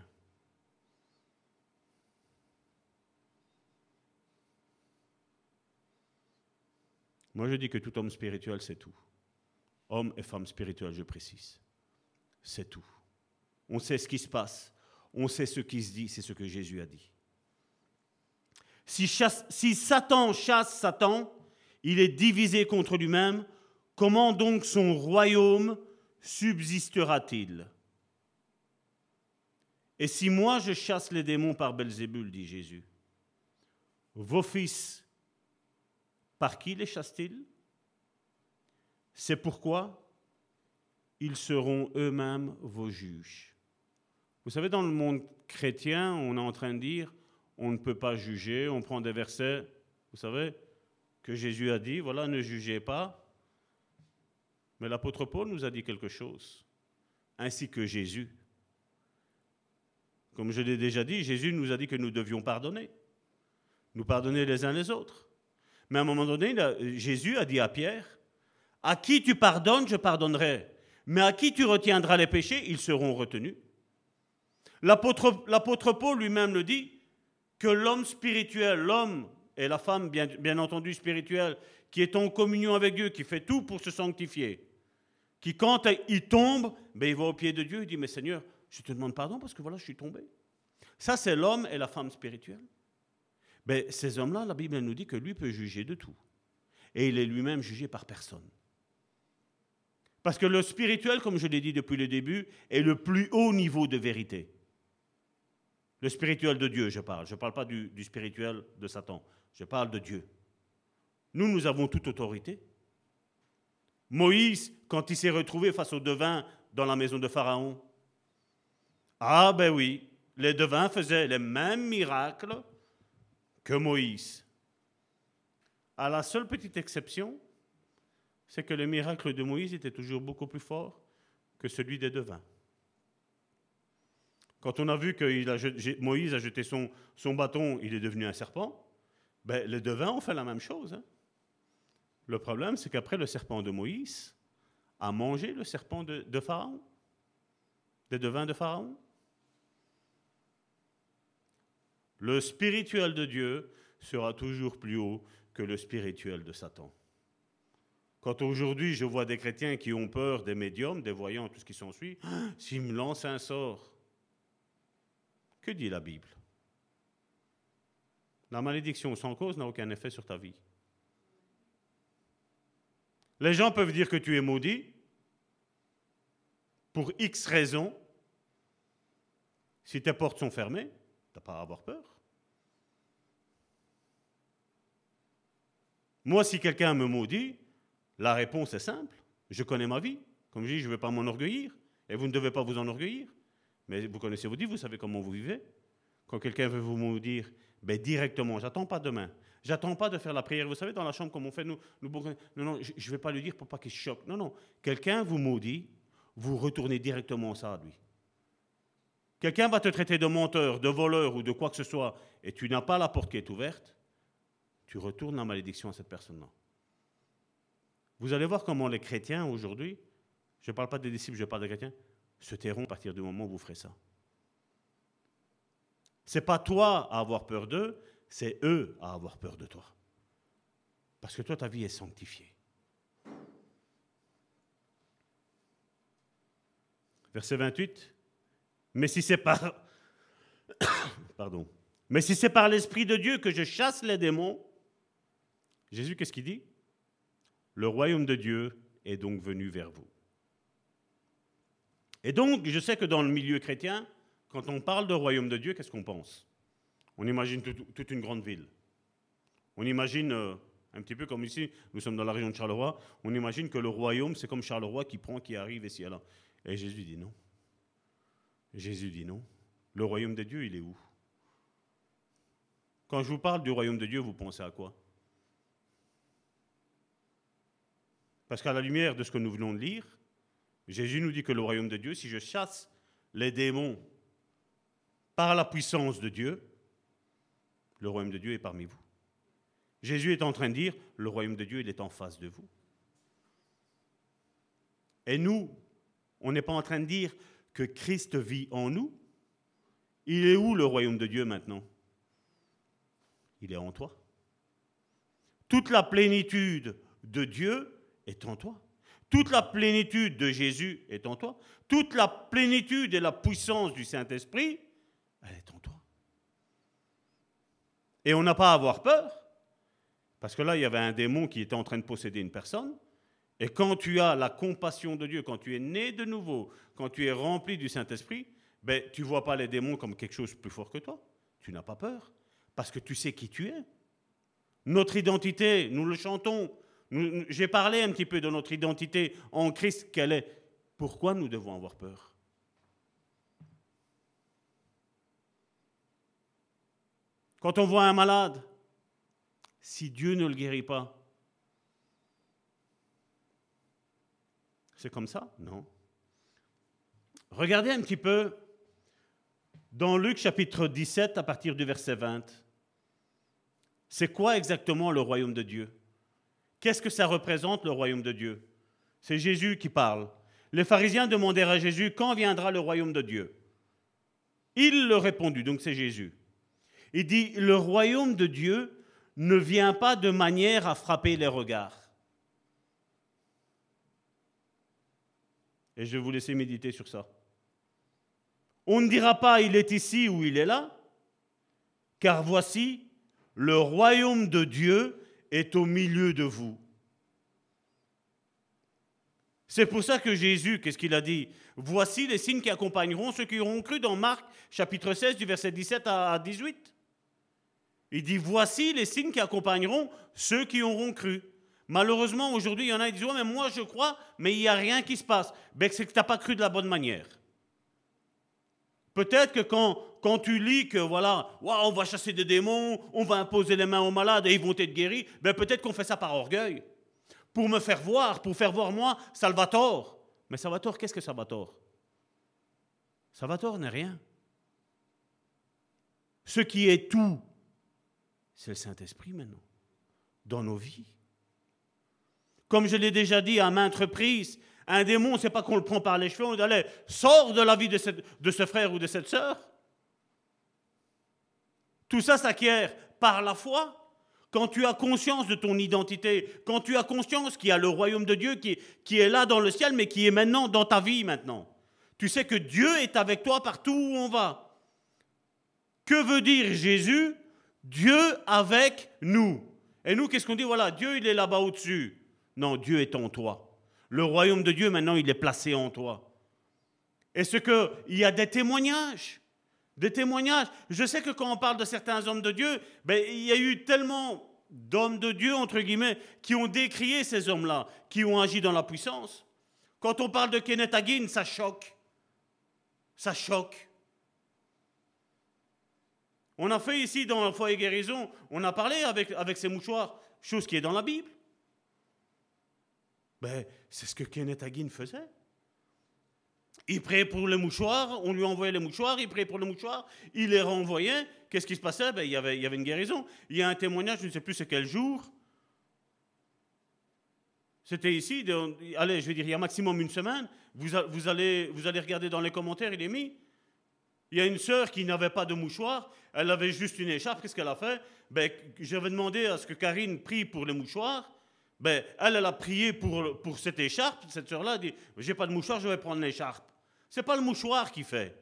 Moi, je dis que tout homme spirituel, c'est tout. Homme et femme spirituels, je précise. C'est tout. On sait ce qui se passe. On sait ce qui se dit. C'est ce que Jésus a dit. Si Satan chasse Satan, il est divisé contre lui-même. Comment donc son royaume subsistera-t-il? Et si moi je chasse les démons par Belzébul, dit Jésus, vos fils, par qui les chassent-ils? C'est pourquoi ils seront eux-mêmes vos juges. Vous savez, dans le monde chrétien, on est en train de dire, on ne peut pas juger, on prend des versets, vous savez, que Jésus a dit, voilà, ne jugez pas. Mais l'apôtre Paul nous a dit quelque chose, ainsi que Jésus. Comme je l'ai déjà dit, Jésus nous a dit que nous devions pardonner, nous pardonner les uns les autres. Mais à un moment donné, Jésus a dit à Pierre, à qui tu pardonnes, je pardonnerai, mais à qui tu retiendras les péchés, ils seront retenus. L'apôtre Paul lui-même le dit, que l'homme spirituel, l'homme et la femme, bien, entendu spirituelle, qui est en communion avec Dieu, qui fait tout pour se sanctifier, qui quand il tombe, ben, il va au pied de Dieu, il dit, mais Seigneur, je te demande pardon parce que voilà, je suis tombé. Ça, c'est l'homme et la femme spirituelle. Ben, ces hommes-là, la Bible nous dit que lui peut juger de tout. Et il est lui-même jugé par personne. Parce que le spirituel, comme je l'ai dit depuis le début, est le plus haut niveau de vérité. Le spirituel de Dieu, je parle. Je ne parle pas du, spirituel de Satan. Je parle de Dieu. Nous, nous avons toute autorité. Moïse, quand il s'est retrouvé face aux devins dans la maison de Pharaon, ah ben oui, les devins faisaient les mêmes miracles que Moïse. À la seule petite exception, c'est que le miracle de Moïse était toujours beaucoup plus fort que celui des devins. Quand on a vu que Moïse a jeté son, son, bâton, il est devenu un serpent, ben, les devins ont fait la même chose. Hein. Le problème, c'est qu'après, le serpent de Moïse a mangé le serpent de, de Pharaon, des devins de Pharaon. Le spirituel de Dieu sera toujours plus haut que le spirituel de Satan. Quand aujourd'hui je vois des chrétiens qui ont peur des médiums, des voyants, tout ce qui s'ensuit, s'ils me lancent un sort, que dit la Bible? La malédiction sans cause n'a aucun effet sur ta vie. Les gens peuvent dire que tu es maudit pour X raisons. Si tes portes sont fermées, tu n'as pas à avoir peur. Moi, si quelqu'un me maudit, la réponse est simple. Je connais ma vie. Comme je dis, je ne vais pas m'enorgueillir. Et vous ne devez pas vous enorgueillir. Mais vous connaissez vos vies, vous savez comment vous vivez. Quand quelqu'un veut vous maudire, ben directement, j'attends pas demain. J'attends pas de faire la prière. Vous savez, dans la chambre, comme on fait, nous, non, non, je ne vais pas lui dire pour pas qu'il se choque. Non, non. Quelqu'un vous maudit, vous retournez directement ça à lui. Quelqu'un va te traiter de menteur, de voleur ou de quoi que ce soit, et tu n'as pas la porte qui est ouverte, tu retournes la malédiction à cette personne-là. Vous allez voir comment les chrétiens aujourd'hui, je ne parle pas des disciples, je parle des chrétiens, se tairont à partir du moment où vous ferez ça. Ce n'est pas toi à avoir peur d'eux, c'est eux à avoir peur de toi. Parce que toi, ta vie est sanctifiée. Verset 28. Mais si c'est par [COUGHS] pardon. Mais si c'est par l'esprit de Dieu que je chasse les démons, Jésus qu'est-ce qu'il dit? Le royaume de Dieu est donc venu vers vous. Et donc, je sais que dans le milieu chrétien, quand on parle de royaume de Dieu, qu'est-ce qu'on pense? On imagine toute une grande ville. On imagine, euh, un petit peu comme ici, nous sommes dans la région de Charleroi, on imagine que le royaume, c'est comme Charleroi qui prend, qui arrive et là. Et Jésus dit non. Jésus dit non. Le royaume de Dieu, il est où? Quand je vous parle du royaume de Dieu, vous pensez à quoi? Parce qu'à la lumière de ce que nous venons de lire, Jésus nous dit que le royaume de Dieu, si je chasse les démons par la puissance de Dieu, le royaume de Dieu est parmi vous. Jésus est en train de dire, le royaume de Dieu, il est en face de vous. Et nous, on n'est pas en train de dire, que Christ vit en nous, il est où le royaume de Dieu maintenant? Il est en toi. Toute la plénitude de Dieu est en toi. Toute la plénitude de Jésus est en toi. Toute la plénitude et la puissance du Saint-Esprit, elle est en toi. Et on n'a pas à avoir peur, parce que là, il y avait un démon qui était en train de posséder une personne. Et quand tu as la compassion de Dieu, quand tu es né de nouveau, quand tu es rempli du Saint-Esprit, ben, tu ne vois pas les démons comme quelque chose plus fort que toi. Tu n'as pas peur, parce que tu sais qui tu es. Notre identité, nous le chantons. J'ai parlé un petit peu de notre identité en Christ, quelle est. Pourquoi nous devons avoir peur? Quand on voit un malade, si Dieu ne le guérit pas, C'est comme ça? Non. Regardez un petit peu dans Luc chapitre 17 à partir du verset 20. C'est quoi exactement le royaume de Dieu? Qu'est-ce que ça représente le royaume de Dieu? C'est Jésus qui parle. Les pharisiens demandèrent à Jésus quand viendra le royaume de Dieu? Il leur répondit, donc c'est Jésus. Il dit, le royaume de Dieu ne vient pas de manière à frapper les regards. Et je vais vous laisser méditer sur ça. On ne dira pas il est ici ou il est là, car voici, le royaume de Dieu est au milieu de vous. C'est pour ça que Jésus, qu'est-ce qu'il a dit? Voici les signes qui accompagneront ceux qui auront cru dans Marc chapitre 16 du verset 17 à 18. Il dit, voici les signes qui accompagneront ceux qui auront cru. Malheureusement, aujourd'hui, il y en a qui disent mais moi je crois, mais il n'y a rien qui se passe. Ben, c'est que tu n'as pas cru de la bonne manière. Peut-être que quand, quand tu lis que voilà, on va chasser des démons, on va imposer les mains aux malades et ils vont être guéris, ben peut-être qu'on fait ça par orgueil. Pour me faire voir, pour faire voir moi, Salvatore. Mais Salvatore, qu'est-ce que Salvatore? Salvatore n'est rien. Ce qui est tout, c'est le Saint-Esprit maintenant, dans nos vies. Comme je l'ai déjà dit à maintes reprises, un démon, c'est pas qu'on le prend par les cheveux, on dit allez, sors de la vie de, ce frère ou de cette sœur. Tout ça s'acquiert par la foi. Quand tu as conscience de ton identité, quand tu as conscience qu'il y a le royaume de Dieu qui, qui est là dans le ciel, mais qui est maintenant dans ta vie maintenant. Tu sais que Dieu est avec toi partout où on va. Que veut dire Jésus? Dieu avec nous. Et nous, qu'est-ce qu'on dit? Voilà, Dieu, il est là-bas au-dessus. Non, Dieu est en toi. Le royaume de Dieu, maintenant, il est placé en toi. Est-ce qu'il y a des témoignages? Des témoignages. Je sais que quand on parle de certains hommes de Dieu, ben, il y a eu tellement d'hommes de Dieu, entre guillemets, qui ont décrié ces hommes-là, qui ont agi dans la puissance. Quand on parle de Kenneth Hagin, ça choque. Ça choque. On a fait ici dans le foyer guérison, on a parlé avec, avec ces mouchoirs, chose qui est dans la Bible. Ben, c'est ce que Kenneth Hagin faisait. Il priait pour les mouchoirs, on lui envoyait les mouchoirs, il priait pour les mouchoirs, il les renvoyait. Qu'est-ce qui se passait? Ben, il, y avait, une guérison. Il y a un témoignage, je ne sais plus c'est quel jour. C'était ici, allez, je vais dire, il y a maximum une semaine. Vous, vous, allez, vous allez regarder dans les commentaires, il est mis. Il y a une sœur qui n'avait pas de mouchoir, elle avait juste une écharpe. Qu'est-ce qu'elle a fait? Ben, J'avais demandé à ce que Karine prie pour les mouchoirs. Ben, elle, elle a prié pour, pour cette écharpe. Cette sœur-là a dit J'ai pas de mouchoir, je vais prendre l'écharpe. C'est pas le mouchoir qui fait.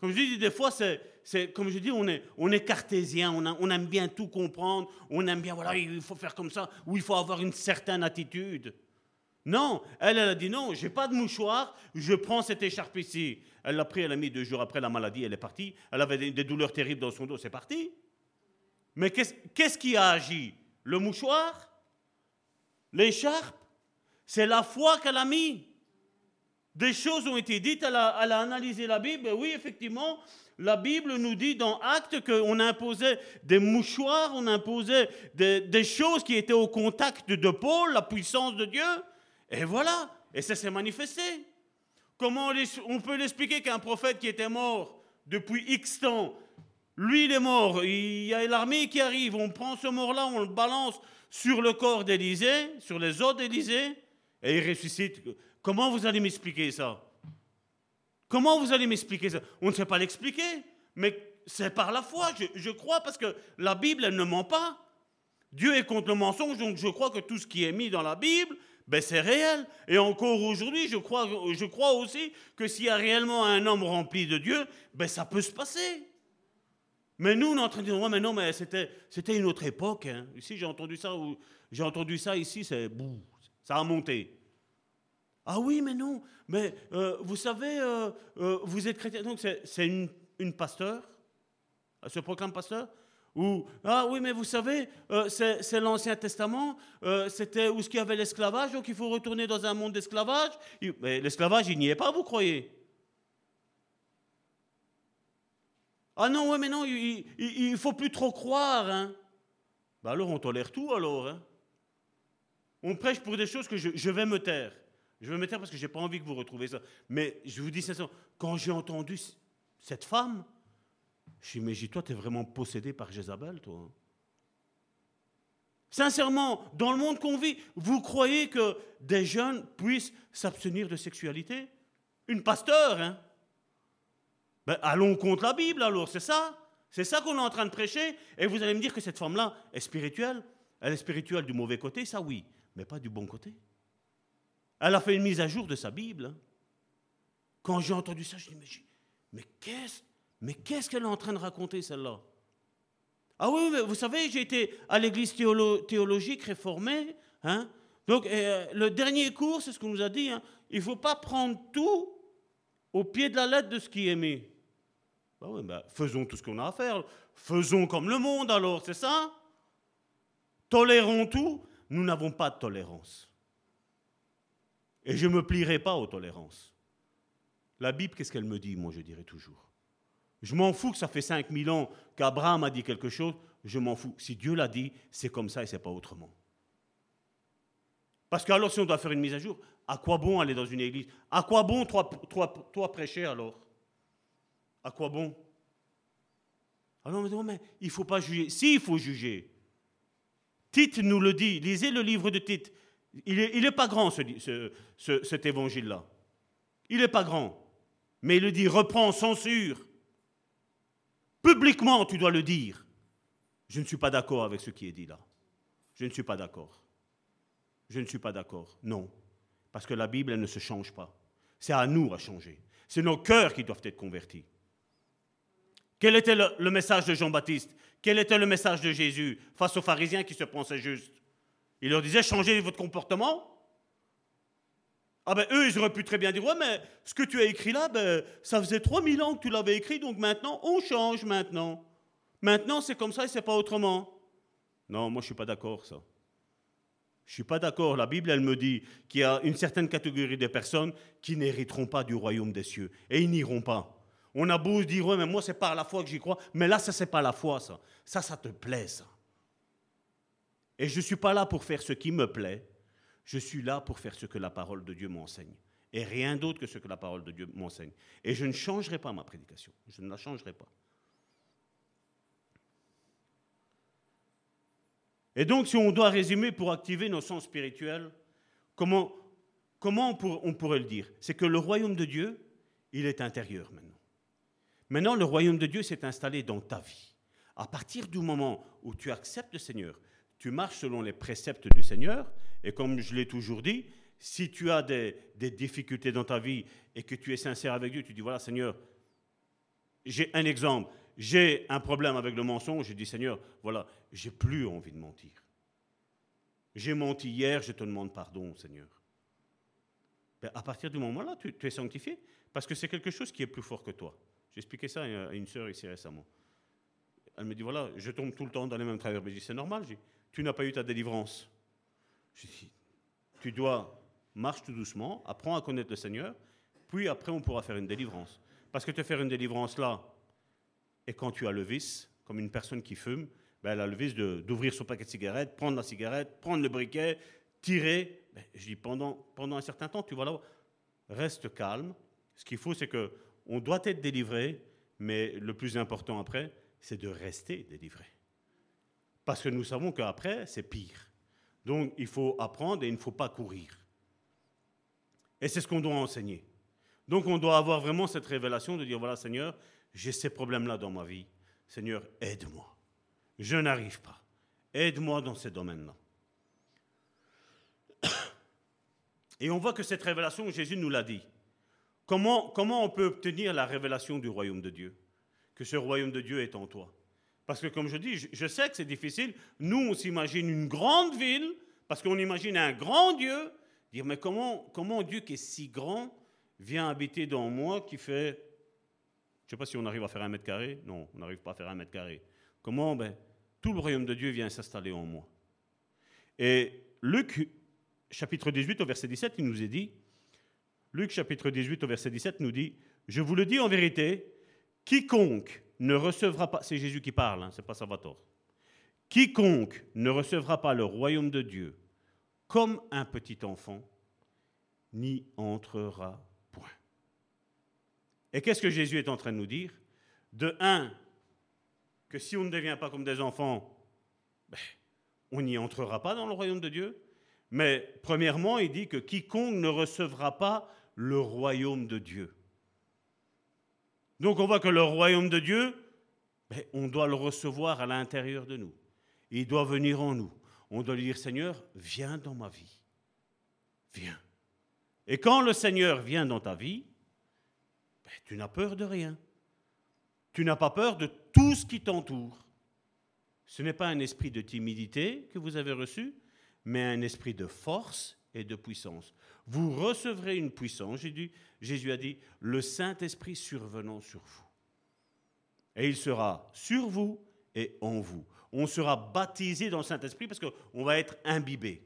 Comme je dis, des fois, c'est, comme je dis, on est, on est cartésien, on, on, aime bien tout comprendre, on aime bien, voilà, il faut faire comme ça, ou il faut avoir une certaine attitude. Non, elle, elle a dit non, j'ai pas de mouchoir, je prends cette écharpe ici. Elle l'a pris, elle a mis deux jours après la maladie, elle est partie. Elle avait des, douleurs terribles dans son dos, c'est parti. Mais qu'est-ce qui a agi? Le mouchoir? L'écharpe? C'est la foi qu'elle a mis. Des choses ont été dites, elle a, analysé la Bible, et oui, effectivement, la Bible nous dit dans Actes qu'on imposait des mouchoirs, on imposait des, des, choses qui étaient au contact de Paul, la puissance de Dieu, et voilà, et ça s'est manifesté. Comment on peut l'expliquer qu'un prophète qui était mort depuis X temps, lui il est mort, il y a l'armée qui arrive, on prend ce mort-là, on le balance sur le corps d'Élisée, sur les os d'Élisée, et il ressuscite. Comment vous allez m'expliquer ça? Comment vous allez m'expliquer ça? On ne sait pas l'expliquer, mais c'est par la foi, je, je, crois, parce que la Bible, elle ne ment pas. Dieu est contre le mensonge, donc je crois que tout ce qui est mis dans la Bible, ben c'est réel. Et encore aujourd'hui, je crois, je crois aussi que s'il y a réellement un homme rempli de Dieu, ben ça peut se passer. Mais nous, on est en train de dire, ouais, mais non, mais c'était, c'était une autre époque. Hein. Ici, j'ai entendu ça, j'ai entendu ça ici, c'est, ça a monté. Ah oui, mais non, mais euh, vous savez, euh, euh, vous êtes chrétien, donc c'est, une, une pasteur, elle se proclame pasteur, ou, ah oui, mais vous savez, euh, c'est l'Ancien Testament, euh, c'était où ce qu'il y avait l'esclavage, donc il faut retourner dans un monde d'esclavage. Mais l'esclavage, il n'y est pas, vous croyez? Ah non, oui, mais non, il ne faut plus trop croire. Hein. Ben alors on tolère tout, alors. Hein. On prêche pour des choses que je, je, vais me taire. Je vais me taire parce que je n'ai pas envie que vous retrouviez ça. Mais je vous dis ça, quand j'ai entendu cette femme, je dis, mais toi, tu es vraiment possédé par Jézabel, toi. Hein. Sincèrement, dans le monde qu'on vit, vous croyez que des jeunes puissent s'abstenir de sexualité? Une pasteur, hein ben, Allons contre la Bible alors, c'est ça? C'est ça qu'on est en train de prêcher? Et vous allez me dire que cette femme-là est spirituelle? Elle est spirituelle du mauvais côté, ça oui, mais pas du bon côté. Elle a fait une mise à jour de sa Bible. Hein. Quand j'ai entendu ça, je dis, mais, mais qu'est-ce mais qu'est-ce qu'elle est en train de raconter, celle-là? Ah oui, vous savez, j'ai été à l'église théologique réformée. Hein Donc, euh, le dernier cours, c'est ce qu'on nous a dit. Hein, il ne faut pas prendre tout au pied de la lettre de ce qui est mis. Bah oui, bah, faisons tout ce qu'on a à faire. Faisons comme le monde, alors, c'est ça? Tolérons tout? Nous n'avons pas de tolérance. Et je ne me plierai pas aux tolérances. La Bible, qu'est-ce qu'elle me dit Moi, je dirais toujours? Je m'en fous que ça fait 5000 ans qu'Abraham a dit quelque chose, je m'en fous. Si Dieu l'a dit, c'est comme ça et c'est pas autrement. Parce qu'alors, si on doit faire une mise à jour, à quoi bon aller dans une église? À quoi bon toi, prêcher alors? À quoi bon? Ah non, mais, il ne faut pas juger. Si, il faut juger. Tite nous le dit. Lisez le livre de Tite. Il n'est pas grand, ce, cet évangile-là. Il n'est pas grand. Mais il le dit, reprends, censure. Publiquement, tu dois le dire. Je ne suis pas d'accord avec ce qui est dit là. Je ne suis pas d'accord. Je ne suis pas d'accord. Non. Parce que la Bible, elle ne se change pas. C'est à nous à changer. C'est nos cœurs qui doivent être convertis. Quel était le, message de Jean-Baptiste? Quel était le message de Jésus face aux pharisiens qui se pensaient justes? Il leur disait changez votre comportement ah ben eux, ils auraient pu très bien dire, ouais, mais ce que tu as écrit là, ben, ça faisait 3000 ans que tu l'avais écrit, donc maintenant, on change maintenant. Maintenant, c'est comme ça et c'est pas autrement. Non, moi, je suis pas d'accord, ça. Je suis pas d'accord. La Bible, elle me dit qu'il y a une certaine catégorie de personnes qui n'hériteront pas du royaume des cieux. Et ils n'iront pas. On a beau dire, ouais, mais moi, c'est par la foi que j'y crois. Mais là, ça, c'est pas la foi, ça. Ça, ça te plaît, ça. Et je ne suis pas là pour faire ce qui me plaît. Je suis là pour faire ce que la parole de Dieu m'enseigne. Et rien d'autre que ce que la parole de Dieu m'enseigne. Et je ne changerai pas ma prédication. Je ne la changerai pas. Et donc, si on doit résumer pour activer nos sens spirituels, comment, comment on, pourrait le dire? C'est que le royaume de Dieu, il est intérieur maintenant. Maintenant, le royaume de Dieu s'est installé dans ta vie. À partir du moment où tu acceptes le Seigneur, tu marches selon les préceptes du Seigneur, et comme je l'ai toujours dit, si tu as des, difficultés dans ta vie et que tu es sincère avec Dieu, tu dis, voilà Seigneur, j'ai un exemple, j'ai un problème avec le mensonge, je dis Seigneur, voilà, j'ai plus envie de mentir. J'ai menti hier, je te demande pardon, Seigneur. Ben, à partir du moment-là, tu, es sanctifié, parce que c'est quelque chose qui est plus fort que toi. J'ai expliqué ça à une sœur ici récemment. Elle me dit, voilà, je tombe tout le temps dans les mêmes travers. Je dis, c'est normal, tu n'as pas eu ta délivrance. Tu dois, marche tout doucement, apprends à connaître le Seigneur, puis après on pourra faire une délivrance. Parce que te faire une délivrance là, et quand tu as le vice, comme une personne qui fume, ben elle a le vice d'ouvrir son paquet de cigarettes, prendre la cigarette, prendre le briquet, tirer. Ben, je dis pendant, pendant un certain temps, tu vois là, reste calme. Ce qu'il faut, c'est que on doit être délivré, mais le plus important après, c'est de rester délivré. Parce que nous savons qu'après, c'est pire. Donc, il faut apprendre et il ne faut pas courir. Et c'est ce qu'on doit enseigner. Donc, on doit avoir vraiment cette révélation de dire, voilà, Seigneur, j'ai ces problèmes-là dans ma vie. Seigneur, aide-moi. Je n'arrive pas. Aide-moi dans ces domaines-là. Et on voit que cette révélation, Jésus nous l'a dit. Comment, comment on peut obtenir la révélation du royaume de Dieu? Que ce royaume de Dieu est en toi. Parce que comme je dis, je sais que c'est difficile. Nous, on s'imagine une grande ville, parce qu'on imagine un grand Dieu. Dire, mais comment, comment Dieu qui est si grand vient habiter dans moi qui fait je ne sais pas si on arrive à faire un mètre carré. Non, on n'arrive pas à faire un mètre carré. Comment ben, Tout le royaume de Dieu vient s'installer en moi. Et Luc, chapitre 18, au verset 17, il nous est dit, Luc, chapitre 18, au verset 17, nous dit, Je vous le dis en vérité, quiconque ne recevra pas, c'est Jésus qui parle, hein, c'est pas Salvatore, quiconque ne recevra pas le royaume de Dieu comme un petit enfant, n'y entrera et qu'est-ce que Jésus est en train de nous dire? De un, que si on ne devient pas comme des enfants, ben, on n'y entrera pas dans le royaume de Dieu. Mais premièrement, il dit que quiconque ne recevra pas le royaume de Dieu. Donc on voit que le royaume de Dieu, ben, on doit le recevoir à l'intérieur de nous. Il doit venir en nous. On doit lui dire, Seigneur, viens dans ma vie. Viens. Et quand le Seigneur vient dans ta vie, tu n'as peur de rien. Tu n'as pas peur de tout ce qui t'entoure. Ce n'est pas un esprit de timidité que vous avez reçu, mais un esprit de force et de puissance. Vous recevrez une puissance, Jésus a dit, le Saint-Esprit survenant sur vous. Et il sera sur vous et en vous. On sera baptisé dans le Saint-Esprit parce qu'on va être imbibé.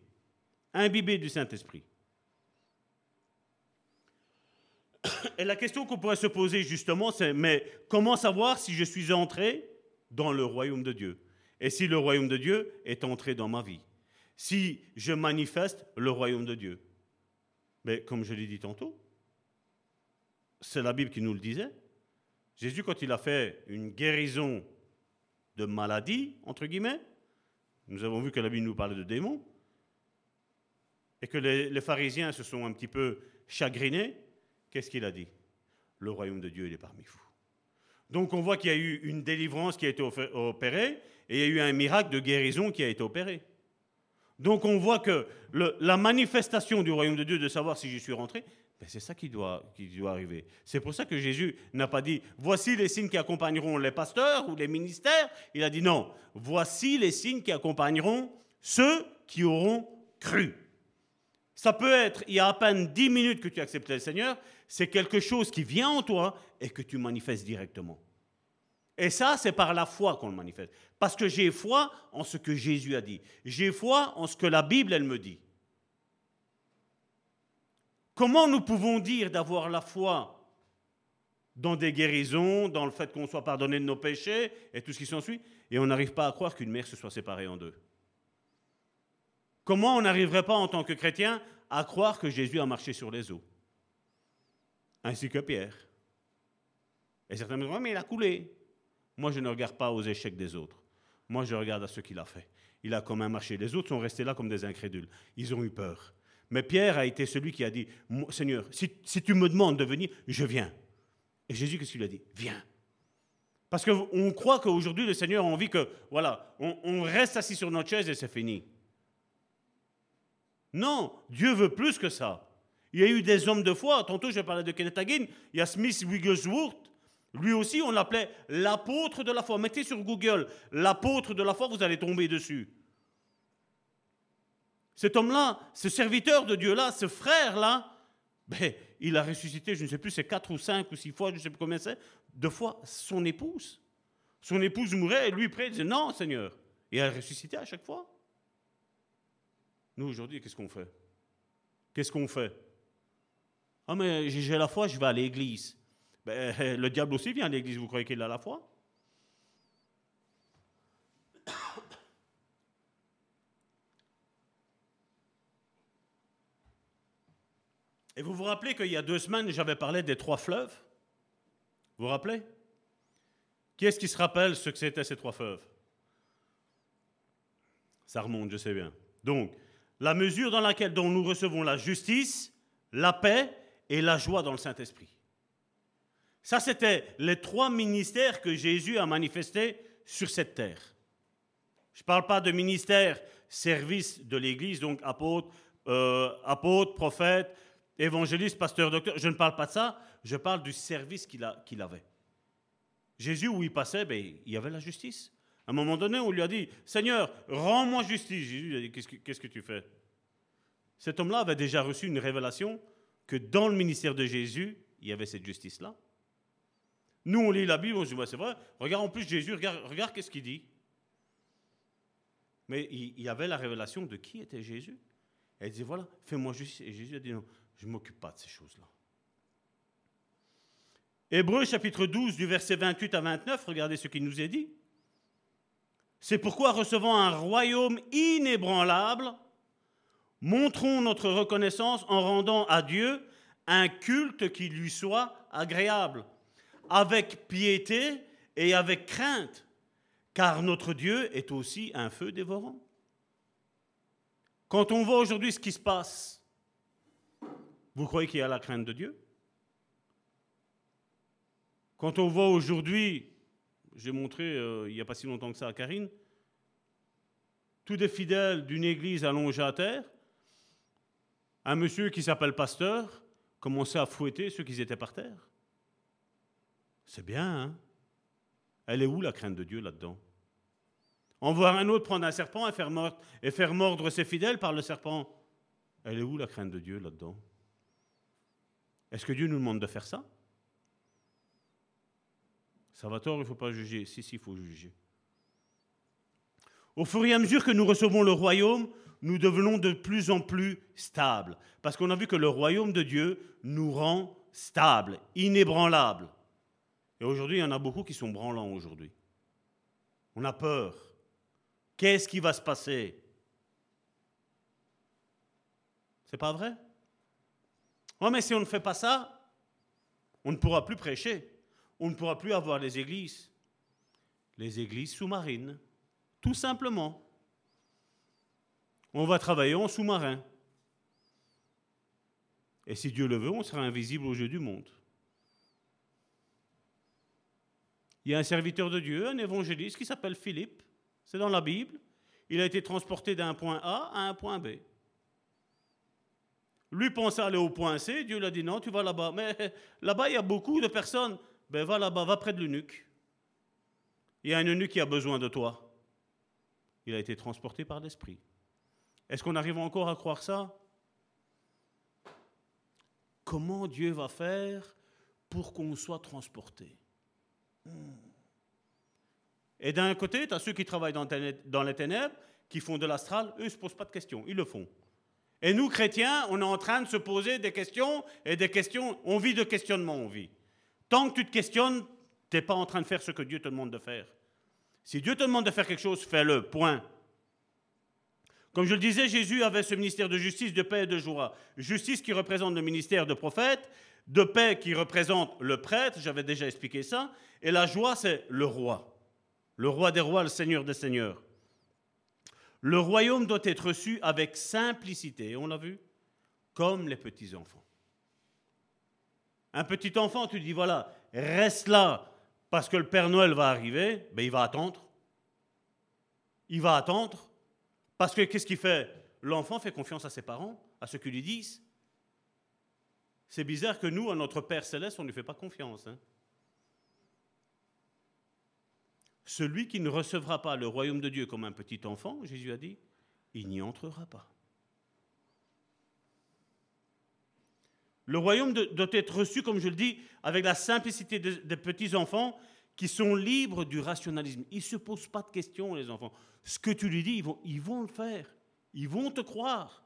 Imbibé du Saint-Esprit. [COUGHS] Et la question qu'on pourrait se poser justement, c'est mais comment savoir si je suis entré dans le royaume de Dieu? Et si le royaume de Dieu est entré dans ma vie? Si je manifeste le royaume de Dieu Mais comme je l'ai dit tantôt, c'est la Bible qui nous le disait. Jésus, quand il a fait une guérison de maladie, entre guillemets, nous avons vu que la Bible nous parlait de démons, et que les, les pharisiens se sont un petit peu chagrinés, Qu'est-ce qu'il a dit? Le royaume de Dieu, il est parmi vous. Donc on voit qu'il y a eu une délivrance qui a été opérée et il y a eu un miracle de guérison qui a été opéré. Donc on voit que la manifestation du royaume de Dieu, de savoir si j'y suis rentré, ben c'est ça qui doit, arriver. C'est pour ça que Jésus n'a pas dit, voici les signes qui accompagneront les pasteurs ou les ministères. Il a dit, non, voici les signes qui accompagneront ceux qui auront cru. Ça peut être, il y a à peine dix minutes que tu acceptes le Seigneur, c'est quelque chose qui vient en toi et que tu manifestes directement. Et ça, c'est par la foi qu'on le manifeste. Parce que j'ai foi en ce que Jésus a dit. J'ai foi en ce que la Bible, elle me dit. Comment nous pouvons dire d'avoir la foi dans des guérisons, dans le fait qu'on soit pardonné de nos péchés et tout ce qui s'ensuit, et on n'arrive pas à croire qu'une mère se soit séparée en deux? Comment on n'arriverait pas en tant que chrétien à croire que Jésus a marché sur les eaux? Ainsi que Pierre. Et certains me disent, mais il a coulé. Moi, je ne regarde pas aux échecs des autres. Moi, je regarde à ce qu'il a fait. Il a quand même marché. Les autres sont restés là comme des incrédules. Ils ont eu peur. Mais Pierre a été celui qui a dit, Seigneur, si, tu me demandes de venir, je viens. Et Jésus, qu'est-ce qu'il a dit? Viens. Parce qu'on croit qu'aujourd'hui, le Seigneur a envie que, voilà, on, reste assis sur notre chaise et c'est fini. Non, Dieu veut plus que ça. Il y a eu des hommes de foi. Tantôt, je parlais de Kenneth Hagin. Il y a Smith Wigglesworth. Lui aussi, on l'appelait l'apôtre de la foi. Mettez sur Google l'apôtre de la foi, vous allez tomber dessus. Cet homme-là, ce serviteur de Dieu-là, ce frère-là, ben, il a ressuscité, je ne sais plus, c'est quatre ou cinq ou six fois, je ne sais plus combien c'est, deux fois son épouse. Son épouse mourait et lui près, il disait non, Seigneur. Et elle ressuscitait à chaque fois. Nous, aujourd'hui, qu'est-ce qu'on fait? Qu'est-ce qu'on fait? Ah, mais j'ai la foi, je vais à l'église. Ben, [LAUGHS] le diable aussi vient à l'église, vous croyez qu'il a la foi? Et vous vous rappelez qu'il y a deux semaines, j'avais parlé des trois fleuves? Vous vous rappelez? Qui est-ce qui se rappelle ce que c'était ces trois fleuves? Ça remonte, je sais bien. Donc, la mesure dans laquelle dont nous recevons la justice, la paix et la joie dans le Saint-Esprit. Ça, c'était les trois ministères que Jésus a manifestés sur cette terre. Je ne parle pas de ministère, service de l'Église, donc apôtre, euh, prophète, évangéliste, pasteur, docteur. Je ne parle pas de ça, je parle du service qu'il avait. Jésus, où il passait, ben, il y avait la justice. À un moment donné, on lui a dit, Seigneur, rends-moi justice. Jésus a dit, qu'est-ce que, tu fais? Cet homme-là avait déjà reçu une révélation que dans le ministère de Jésus, il y avait cette justice-là. Nous, on lit la Bible, on se dit, c'est vrai, regarde en plus Jésus, regarde, regarde qu'est-ce qu'il dit. Mais il, y avait la révélation de qui était Jésus. Elle dit, voilà, fais-moi justice. Et Jésus a dit, non, je ne m'occupe pas de ces choses-là. Hébreu chapitre 12 du verset 28 à 29, regardez ce qu'il nous est dit. C'est pourquoi, recevant un royaume inébranlable, montrons notre reconnaissance en rendant à Dieu un culte qui lui soit agréable, avec piété et avec crainte, car notre Dieu est aussi un feu dévorant. Quand on voit aujourd'hui ce qui se passe, vous croyez qu'il y a la crainte de Dieu? Quand on voit aujourd'hui, j'ai montré euh, il n'y a pas si longtemps que ça à Karine, tous des fidèles d'une église allongés à terre, un monsieur qui s'appelle pasteur commençait à fouetter ceux qui étaient par terre. C'est bien, hein Elle est où la crainte de Dieu là-dedans? En voir un autre prendre un serpent et faire, mordre, et faire mordre ses fidèles par le serpent. Elle est où la crainte de Dieu là-dedans? Est-ce que Dieu nous demande de faire ça? Salvatore, il ne faut pas juger. Si, si, il faut juger. Au fur et à mesure que nous recevons le royaume, nous devenons de plus en plus stables. Parce qu'on a vu que le royaume de Dieu nous rend stables, inébranlables. Et aujourd'hui, il y en a beaucoup qui sont branlants aujourd'hui. On a peur. Qu'est-ce qui va se passer? C'est pas vrai? Oh, mais si on ne fait pas ça, on ne pourra plus prêcher. On ne pourra plus avoir les églises. Les églises sous-marines. Tout simplement. On va travailler en sous-marin. Et si Dieu le veut, on sera invisible aux yeux du monde. Il y a un serviteur de Dieu, un évangéliste qui s'appelle Philippe. C'est dans la Bible. Il a été transporté d'un point A à un point B. Lui pensait aller au point C, Dieu lui a dit non, tu vas là-bas. Mais [LAUGHS] là-bas, il y a beaucoup de personnes. Ben va là-bas, va près de l'eunuque. Il y a un eunuque qui a besoin de toi. Il a été transporté par l'Esprit. Est-ce qu'on arrive encore à croire ça? Comment Dieu va faire pour qu'on soit transporté? Et d'un côté, tu as ceux qui travaillent dans, les ténèbres, qui font de l'astral, eux ne se posent pas de questions, ils le font. Et nous, chrétiens, on est en train de se poser des questions, et des questions, on vit de questionnement, on vit. Tant que tu te questionnes, tu n'es pas en train de faire ce que Dieu te demande de faire. Si Dieu te demande de faire quelque chose, fais-le, point. Comme je le disais, Jésus avait ce ministère de justice, de paix et de joie. Justice qui représente le ministère de prophète, de paix qui représente le prêtre, j'avais déjà expliqué ça, et la joie, c'est le roi. Le roi des rois, le seigneur des seigneurs. Le royaume doit être reçu avec simplicité, on l'a vu, comme les petits-enfants. Un petit enfant, tu dis, voilà, reste là parce que le Père Noël va arriver, ben, il va attendre. Il va attendre. Parce que qu'est-ce qu'il fait? L'enfant fait confiance à ses parents, à ceux qui lui disent. C'est bizarre que nous, à notre Père céleste, on ne lui fait pas confiance. Hein. Celui qui ne recevra pas le royaume de Dieu comme un petit enfant, Jésus a dit, il n'y entrera pas. Le royaume doit être reçu, comme je le dis, avec la simplicité des petits enfants qui sont libres du rationalisme. Ils ne se posent pas de questions, les enfants. Ce que tu lui dis, ils vont, ils vont le faire. Ils vont te croire.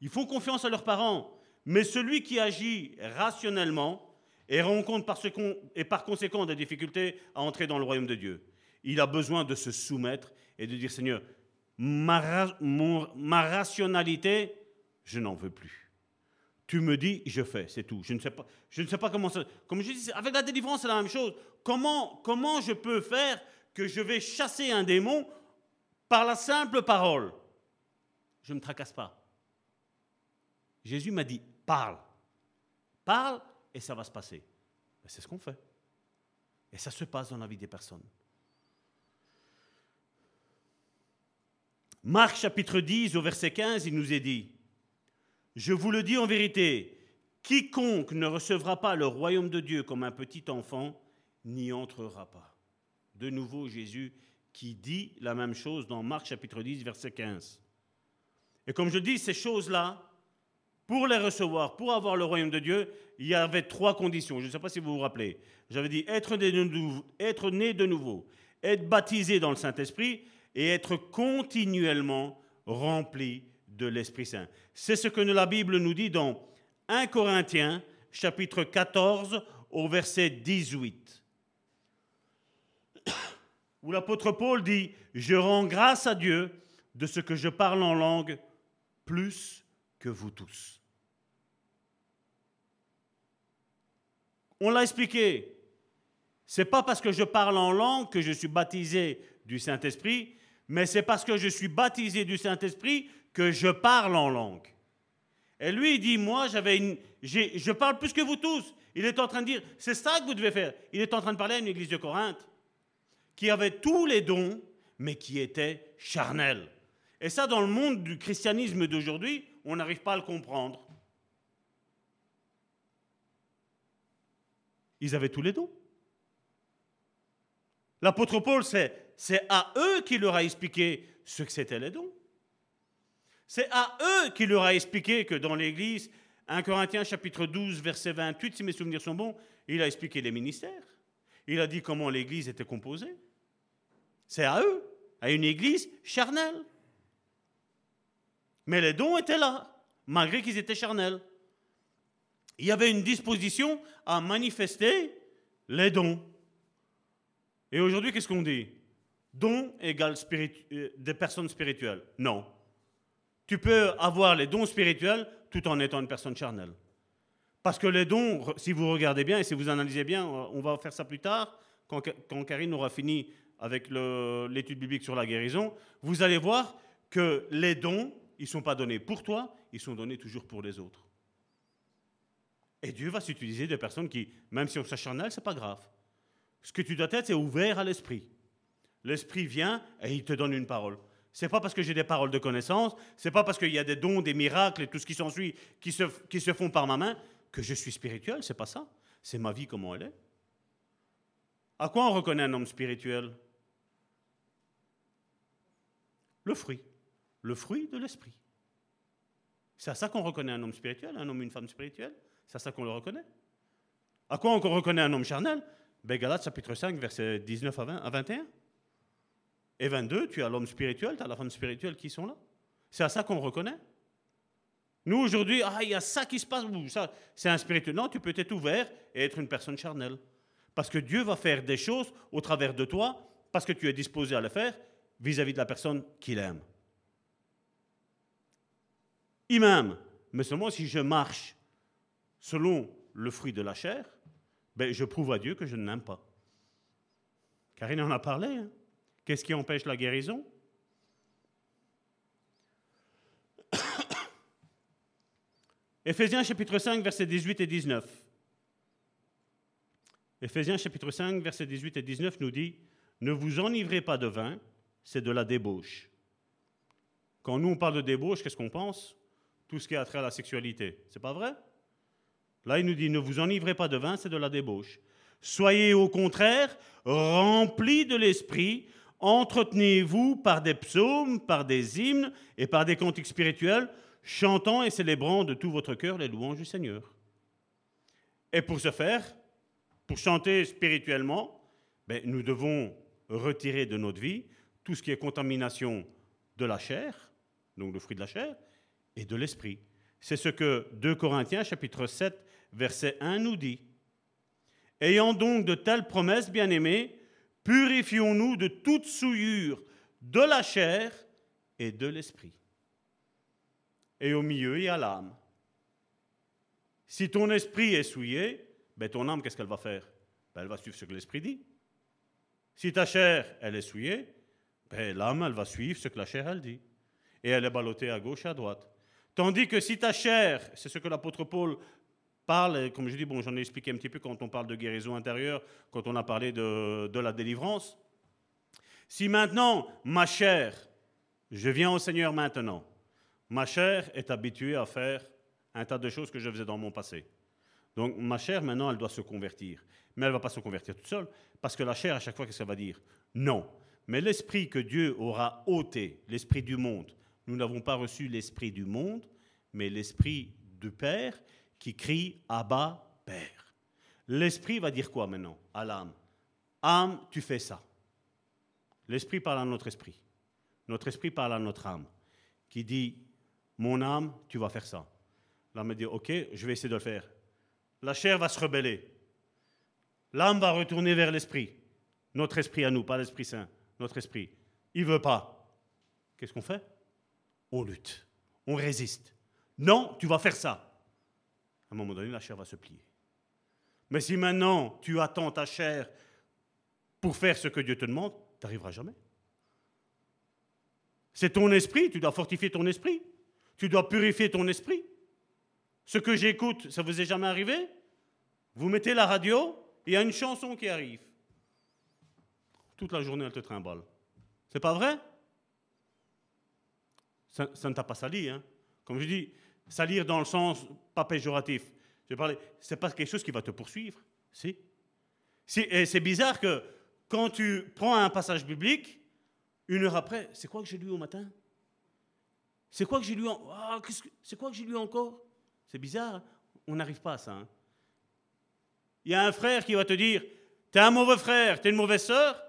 Ils font confiance à leurs parents. Mais celui qui agit rationnellement et rencontre par, et par conséquent des difficultés à entrer dans le royaume de Dieu, il a besoin de se soumettre et de dire Seigneur, ma, rationalité, je n'en veux plus. Tu me dis, je fais, c'est tout. Je ne sais pas, comment ça. Comme je dis, avec la délivrance, c'est la même chose. Comment je peux faire que je vais chasser un démon par la simple parole? Je ne me tracasse pas. Jésus m'a dit, parle. Parle et ça va se passer. Ben, c'est ce qu'on fait. Et ça se passe dans la vie des personnes. Marc chapitre 10 au verset 15, il nous est dit, Je vous le dis en vérité, quiconque ne recevra pas le royaume de Dieu comme un petit enfant n'y entrera pas. De nouveau Jésus qui dit la même chose dans Marc chapitre 10 verset 15. Et comme je dis, ces choses-là, pour les recevoir, pour avoir le royaume de Dieu, il y avait trois conditions. Je ne sais pas si vous vous rappelez. J'avais dit être né, de nouveau, être né baptisé dans le Saint-Esprit et être continuellement rempli de l'Esprit Saint. C'est ce que la Bible nous dit dans 1 Corinthiens chapitre 14 au verset 18. [COUGHS] Où l'apôtre Paul dit, je rends grâce à Dieu de ce que je parle en langue plus que vous tous. On l'a expliqué. C'est pas parce que je parle en langue que je suis baptisé du Saint-Esprit, mais c'est parce que je suis baptisé du Saint-Esprit que je parle en langue. Et lui, il dit, moi, j'avais une, je parle plus que vous tous. Il est en train de dire, c'est ça que vous devez faire. Il est en train de parler à une église de Corinthe qui avait tous les dons, mais qui était charnelle. Et ça, dans le monde du christianisme d'aujourd'hui, on n'arrive pas à le comprendre. Ils avaient tous les dons. L'apôtre Paul, c'est à eux qu'il leur a expliqué ce que c'était les dons. C'est à eux qu'il leur a expliqué que dans l'Église, 1 Corinthiens chapitre 12, verset 28, si mes souvenirs sont bons, il a expliqué les ministères. Il a dit comment l'Église était composée. C'est à eux, à une Église charnelle. Mais les dons étaient là, malgré qu'ils étaient charnels il y avait une disposition à manifester les dons. Et aujourd'hui, qu'est-ce qu'on dit? Dons égale euh, des personnes spirituelles. Non. Tu peux avoir les dons spirituels tout en étant une personne charnelle. Parce que les dons, si vous regardez bien et si vous analysez bien, on va faire ça plus tard, quand, quand Karine aura fini avec l'étude biblique sur la guérison, vous allez voir que les dons, ils ne sont pas donnés pour toi, ils sont donnés toujours pour les autres. Et Dieu va s'utiliser de personnes qui, même si on s'acharne ce n'est pas grave. Ce que tu dois être, c'est ouvert à l'esprit. L'esprit vient et il te donne une parole. C'est pas parce que j'ai des paroles de connaissance, c'est pas parce qu'il y a des dons, des miracles et tout ce qui s'ensuit qui se, qui se font par ma main que je suis spirituel. C'est pas ça. C'est ma vie comment elle est. À quoi on reconnaît un homme spirituel? Le fruit. Le fruit de l'esprit. C'est à ça qu'on reconnaît un homme spirituel, un homme, une femme spirituelle. C'est à ça qu'on le reconnaît. À quoi on reconnaît un homme charnel? Ben, Galates chapitre 5, verset 19 à, 20, à 21. Et 22, tu as l'homme spirituel, tu as la femme spirituelle qui sont là. C'est à ça qu'on reconnaît. Nous, aujourd'hui, ah, il y a ça qui se passe, ça, c'est un spirituel. Non, tu peux être ouvert et être une personne charnelle. Parce que Dieu va faire des choses au travers de toi, parce que tu es disposé à le faire vis-à-vis de la personne qu'il aime. Il m'aime, mais seulement si je marche selon le fruit de la chair, ben, je prouve à Dieu que je ne l'aime pas. Karine en a parlé. Hein. Qu'est-ce qui empêche la guérison? [COUGHS] Éphésiens chapitre 5, versets 18 et 19. Éphésiens chapitre 5, versets 18 et 19 nous dit, Ne vous enivrez pas de vin, c'est de la débauche. Quand nous on parle de débauche, qu'est-ce qu'on pense? Tout ce qui a trait à la sexualité. C'est pas vrai? Là, il nous dit, ne vous enivrez pas de vin, c'est de la débauche. Soyez au contraire remplis de l'esprit, entretenez-vous par des psaumes, par des hymnes et par des cantiques spirituels, chantant et célébrant de tout votre cœur les louanges du Seigneur. Et pour ce faire, pour chanter spirituellement, ben, nous devons retirer de notre vie tout ce qui est contamination de la chair, donc le fruit de la chair, et de l'esprit. C'est ce que 2 Corinthiens chapitre 7 verset 1 nous dit. Ayant donc de telles promesses, bien-aimés, purifions-nous de toute souillure de la chair et de l'esprit et au milieu, il y a l'âme. Si ton esprit est souillé, ben ton âme, qu'est-ce qu'elle va faire? Ben Elle va suivre ce que l'esprit dit. Si ta chair, elle est souillée, ben l'âme, elle va suivre ce que la chair, elle dit. Et elle est ballottée à gauche et à droite. Tandis que si ta chair, c'est ce que l'apôtre Paul parle, comme je dis, bon, j'en ai expliqué un petit peu quand on parle de guérison intérieure, quand on a parlé de, de la délivrance. Si maintenant, ma chair, je viens au Seigneur maintenant, Ma chair est habituée à faire un tas de choses que je faisais dans mon passé. Donc ma chair, maintenant, elle doit se convertir. Mais elle ne va pas se convertir toute seule, parce que la chair, à chaque fois, qu'est-ce qu'elle va dire? Non. Mais l'esprit que Dieu aura ôté, l'esprit du monde, nous n'avons pas reçu l'esprit du monde, mais l'esprit du Père qui crie Abba, Père. L'esprit va dire quoi maintenant à l'âme? Âme, tu fais ça. L'esprit parle à notre esprit. Notre esprit parle à notre âme, qui dit mon âme, tu vas faire ça. L'âme me dit, ok, je vais essayer de le faire. La chair va se rebeller. L'âme va retourner vers l'esprit. Notre esprit à nous, pas l'Esprit Saint, notre esprit. Il veut pas. Qu'est-ce qu'on fait? On lutte. On résiste. Non, tu vas faire ça. À un moment donné, la chair va se plier. Mais si maintenant tu attends ta chair pour faire ce que Dieu te demande, tu n'arriveras jamais. C'est ton esprit, tu dois fortifier ton esprit. Tu dois purifier ton esprit. Ce que j'écoute, ça vous est jamais arrivé? Vous mettez la radio, il y a une chanson qui arrive. Toute la journée, elle te trimballe. C'est pas vrai? Ça, ne t'a pas sali, hein Comme je dis, salir dans le sens pas péjoratif. Je parler, c'est pas quelque chose qui va te poursuivre, si. si et c'est bizarre que quand tu prends un passage biblique, une heure après, c'est quoi que j'ai lu au matin? C'est quoi que j'ai lu ah, C'est quoi que j'ai lu encore? C'est bizarre, hein. on n'arrive pas à ça. Hein. Il y a un frère qui va te dire T'es un mauvais frère, t'es une mauvaise sœur,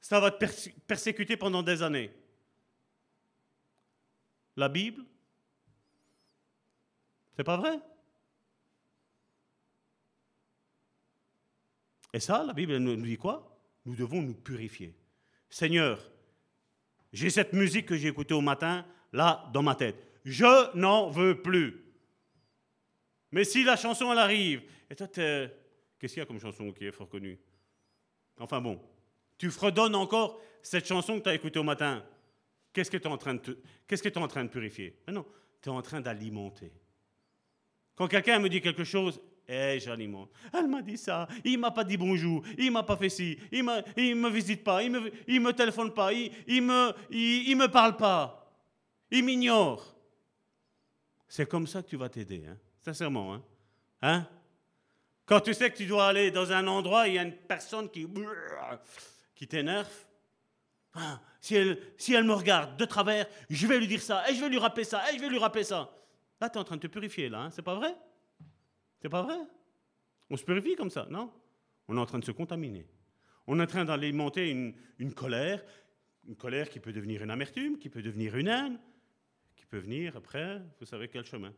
ça va te persécuter pendant des années. La Bible? C'est pas vrai? Et ça, la Bible nous dit quoi? Nous devons nous purifier. Seigneur, j'ai cette musique que j'ai écoutée au matin, là dans ma tête. Je n'en veux plus. Mais si la chanson elle arrive, et toi, qu'est-ce qu'il y a comme chanson qui est fort connue? Enfin bon, tu fredonnes encore cette chanson que tu as écoutée au matin. Qu'est-ce que tu es en train de, purifier? Mais non, tu es en train d'alimenter. Quand quelqu'un me dit quelque chose, eh, j'alimente. Elle m'a dit ça, il m'a pas dit bonjour, il m'a pas fait ci, il ne me visite pas, il me, me téléphone pas, il, il me parle pas. Il m'ignore. C'est comme ça que tu vas t'aider, hein? sincèrement. Hein? hein? Quand tu sais que tu dois aller dans un endroit, il y a une personne qui, qui t'énerve. Ah, si, elle, me regarde de travers, je vais lui dire ça, et je vais lui rappeler ça, et je vais lui rappeler ça. Là, tu es en train de te purifier, là. Hein? C'est pas vrai? C'est pas vrai? On se purifie comme ça, non? on est en train de se contaminer. On est en train d'alimenter une, une colère, une colère qui peut devenir une amertume, qui peut devenir une haine, qui peut venir après, vous savez quel chemin.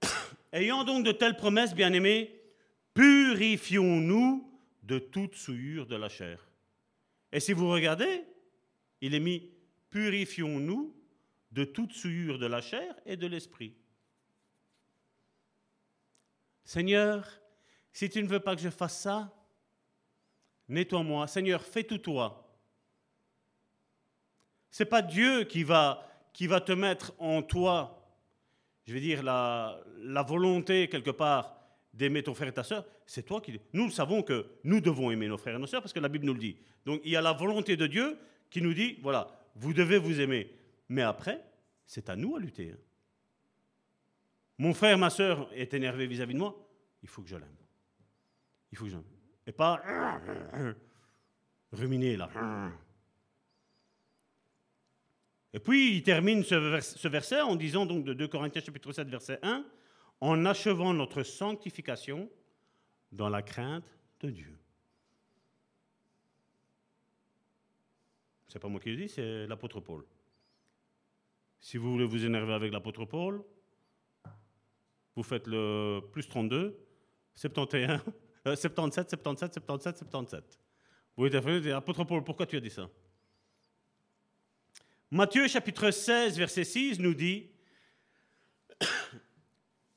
[COUGHS] Ayant donc de telles promesses, bien-aimés, purifions-nous de toute souillure de la chair. Et si vous regardez, il est mis purifions-nous de toute souillure de la chair et de l'esprit. Seigneur, si tu ne veux pas que je fasse ça, nettoie-moi. Seigneur, fais tout toi. C'est pas Dieu qui va, qui va te mettre en toi, je vais dire, la volonté quelque part d'aimer ton frère et ta soeur, c'est toi qui... Nous savons que nous devons aimer nos frères et nos sœurs parce que la Bible nous le dit. Donc il y a la volonté de Dieu qui nous dit, voilà, vous devez vous aimer. Mais après, c'est à nous à lutter. Hein. Mon frère, ma soeur est énervé vis-à-vis de moi, il faut que je l'aime. Il faut que je. Et pas [CLEARS THROAT] ruminer là. Et puis il termine ce, verset en disant donc de 2 Corinthiens chapitre 7 verset 1, en achevant notre sanctification dans la crainte de Dieu. C'est pas moi qui le dis, c'est l'apôtre Paul. Si vous voulez vous énerver avec l'apôtre Paul, vous faites le plus 32, 71, 77, 77, 77, 77. Vous dites, apôtre Paul, pourquoi tu as dit ça? Matthieu chapitre 16, verset 6 nous dit,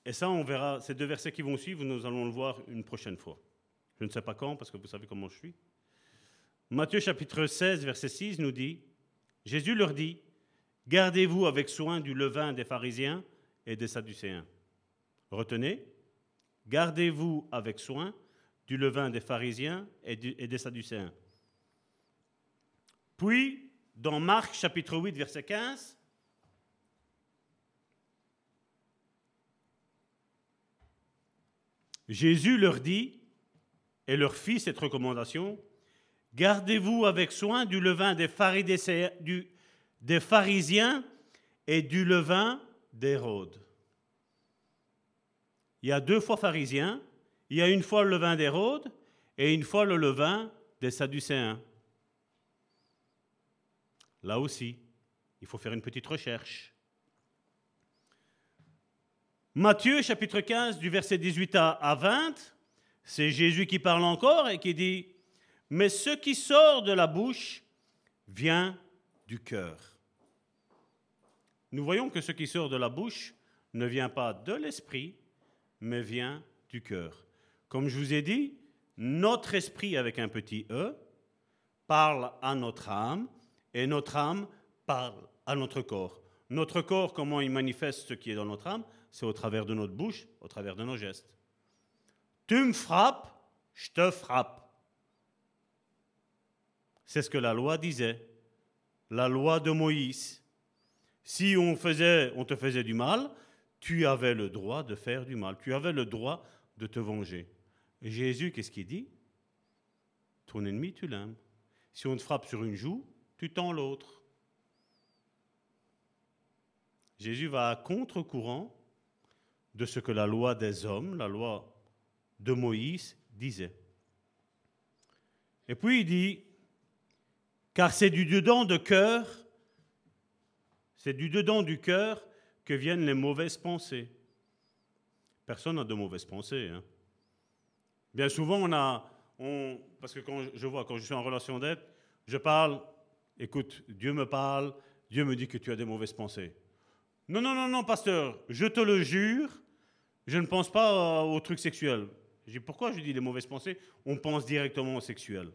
et ça on verra, ces deux versets qui vont suivre, nous allons le voir une prochaine fois. Je ne sais pas quand, parce que vous savez comment je suis. Matthieu chapitre 16, verset 6 nous dit, Jésus leur dit, Gardez-vous avec soin du levain des pharisiens et des sadducéens. Retenez, gardez-vous avec soin du levain des pharisiens et, des sadducéens. Puis, dans Marc chapitre 8, verset 15, Jésus leur dit, et leur fit cette recommandation, Gardez-vous avec soin du levain des, pharisiens, et du levain d'Hérode. Il y a deux fois pharisiens, il y a une fois le levain d'Hérode et une fois le levain des Sadducéens. Là aussi, il faut faire une petite recherche. Matthieu chapitre 15 du verset 18 à 20, c'est Jésus qui parle encore et qui dit, Mais ce qui sort de la bouche vient du cœur. Nous voyons que ce qui sort de la bouche ne vient pas de l'esprit, mais vient du cœur. Comme je vous ai dit, notre esprit avec un petit e parle à notre âme et notre âme parle à notre corps. Notre corps, comment il manifeste ce qui est dans notre âme C'est au travers de notre bouche, au travers de nos gestes. Tu me frappes, je te frappe. C'est ce que la loi disait la loi de Moïse. Si on, te faisait du mal, tu avais le droit de faire du mal. Tu avais le droit de te venger. Jésus, qu'est-ce qu'il dit? Ton ennemi, tu l'aimes. Si on te frappe sur une joue, tu tends l'autre. Jésus va à contre-courant de ce que la loi des hommes, la loi de Moïse, disait. Et puis il dit, car c'est du dedans de cœur, c'est du dedans du cœur que viennent les mauvaises pensées. Personne n'a de mauvaises pensées. Hein. Bien souvent, on a, parce que quand je vois, quand je suis en relation d'aide, je parle, écoute, Dieu me parle, Dieu me dit que tu as des mauvaises pensées. Non, non, non, non, pasteur, je te le jure, je ne pense pas aux trucs sexuels. Je dis, pourquoi je dis les mauvaises pensées? On pense directement au sexuel.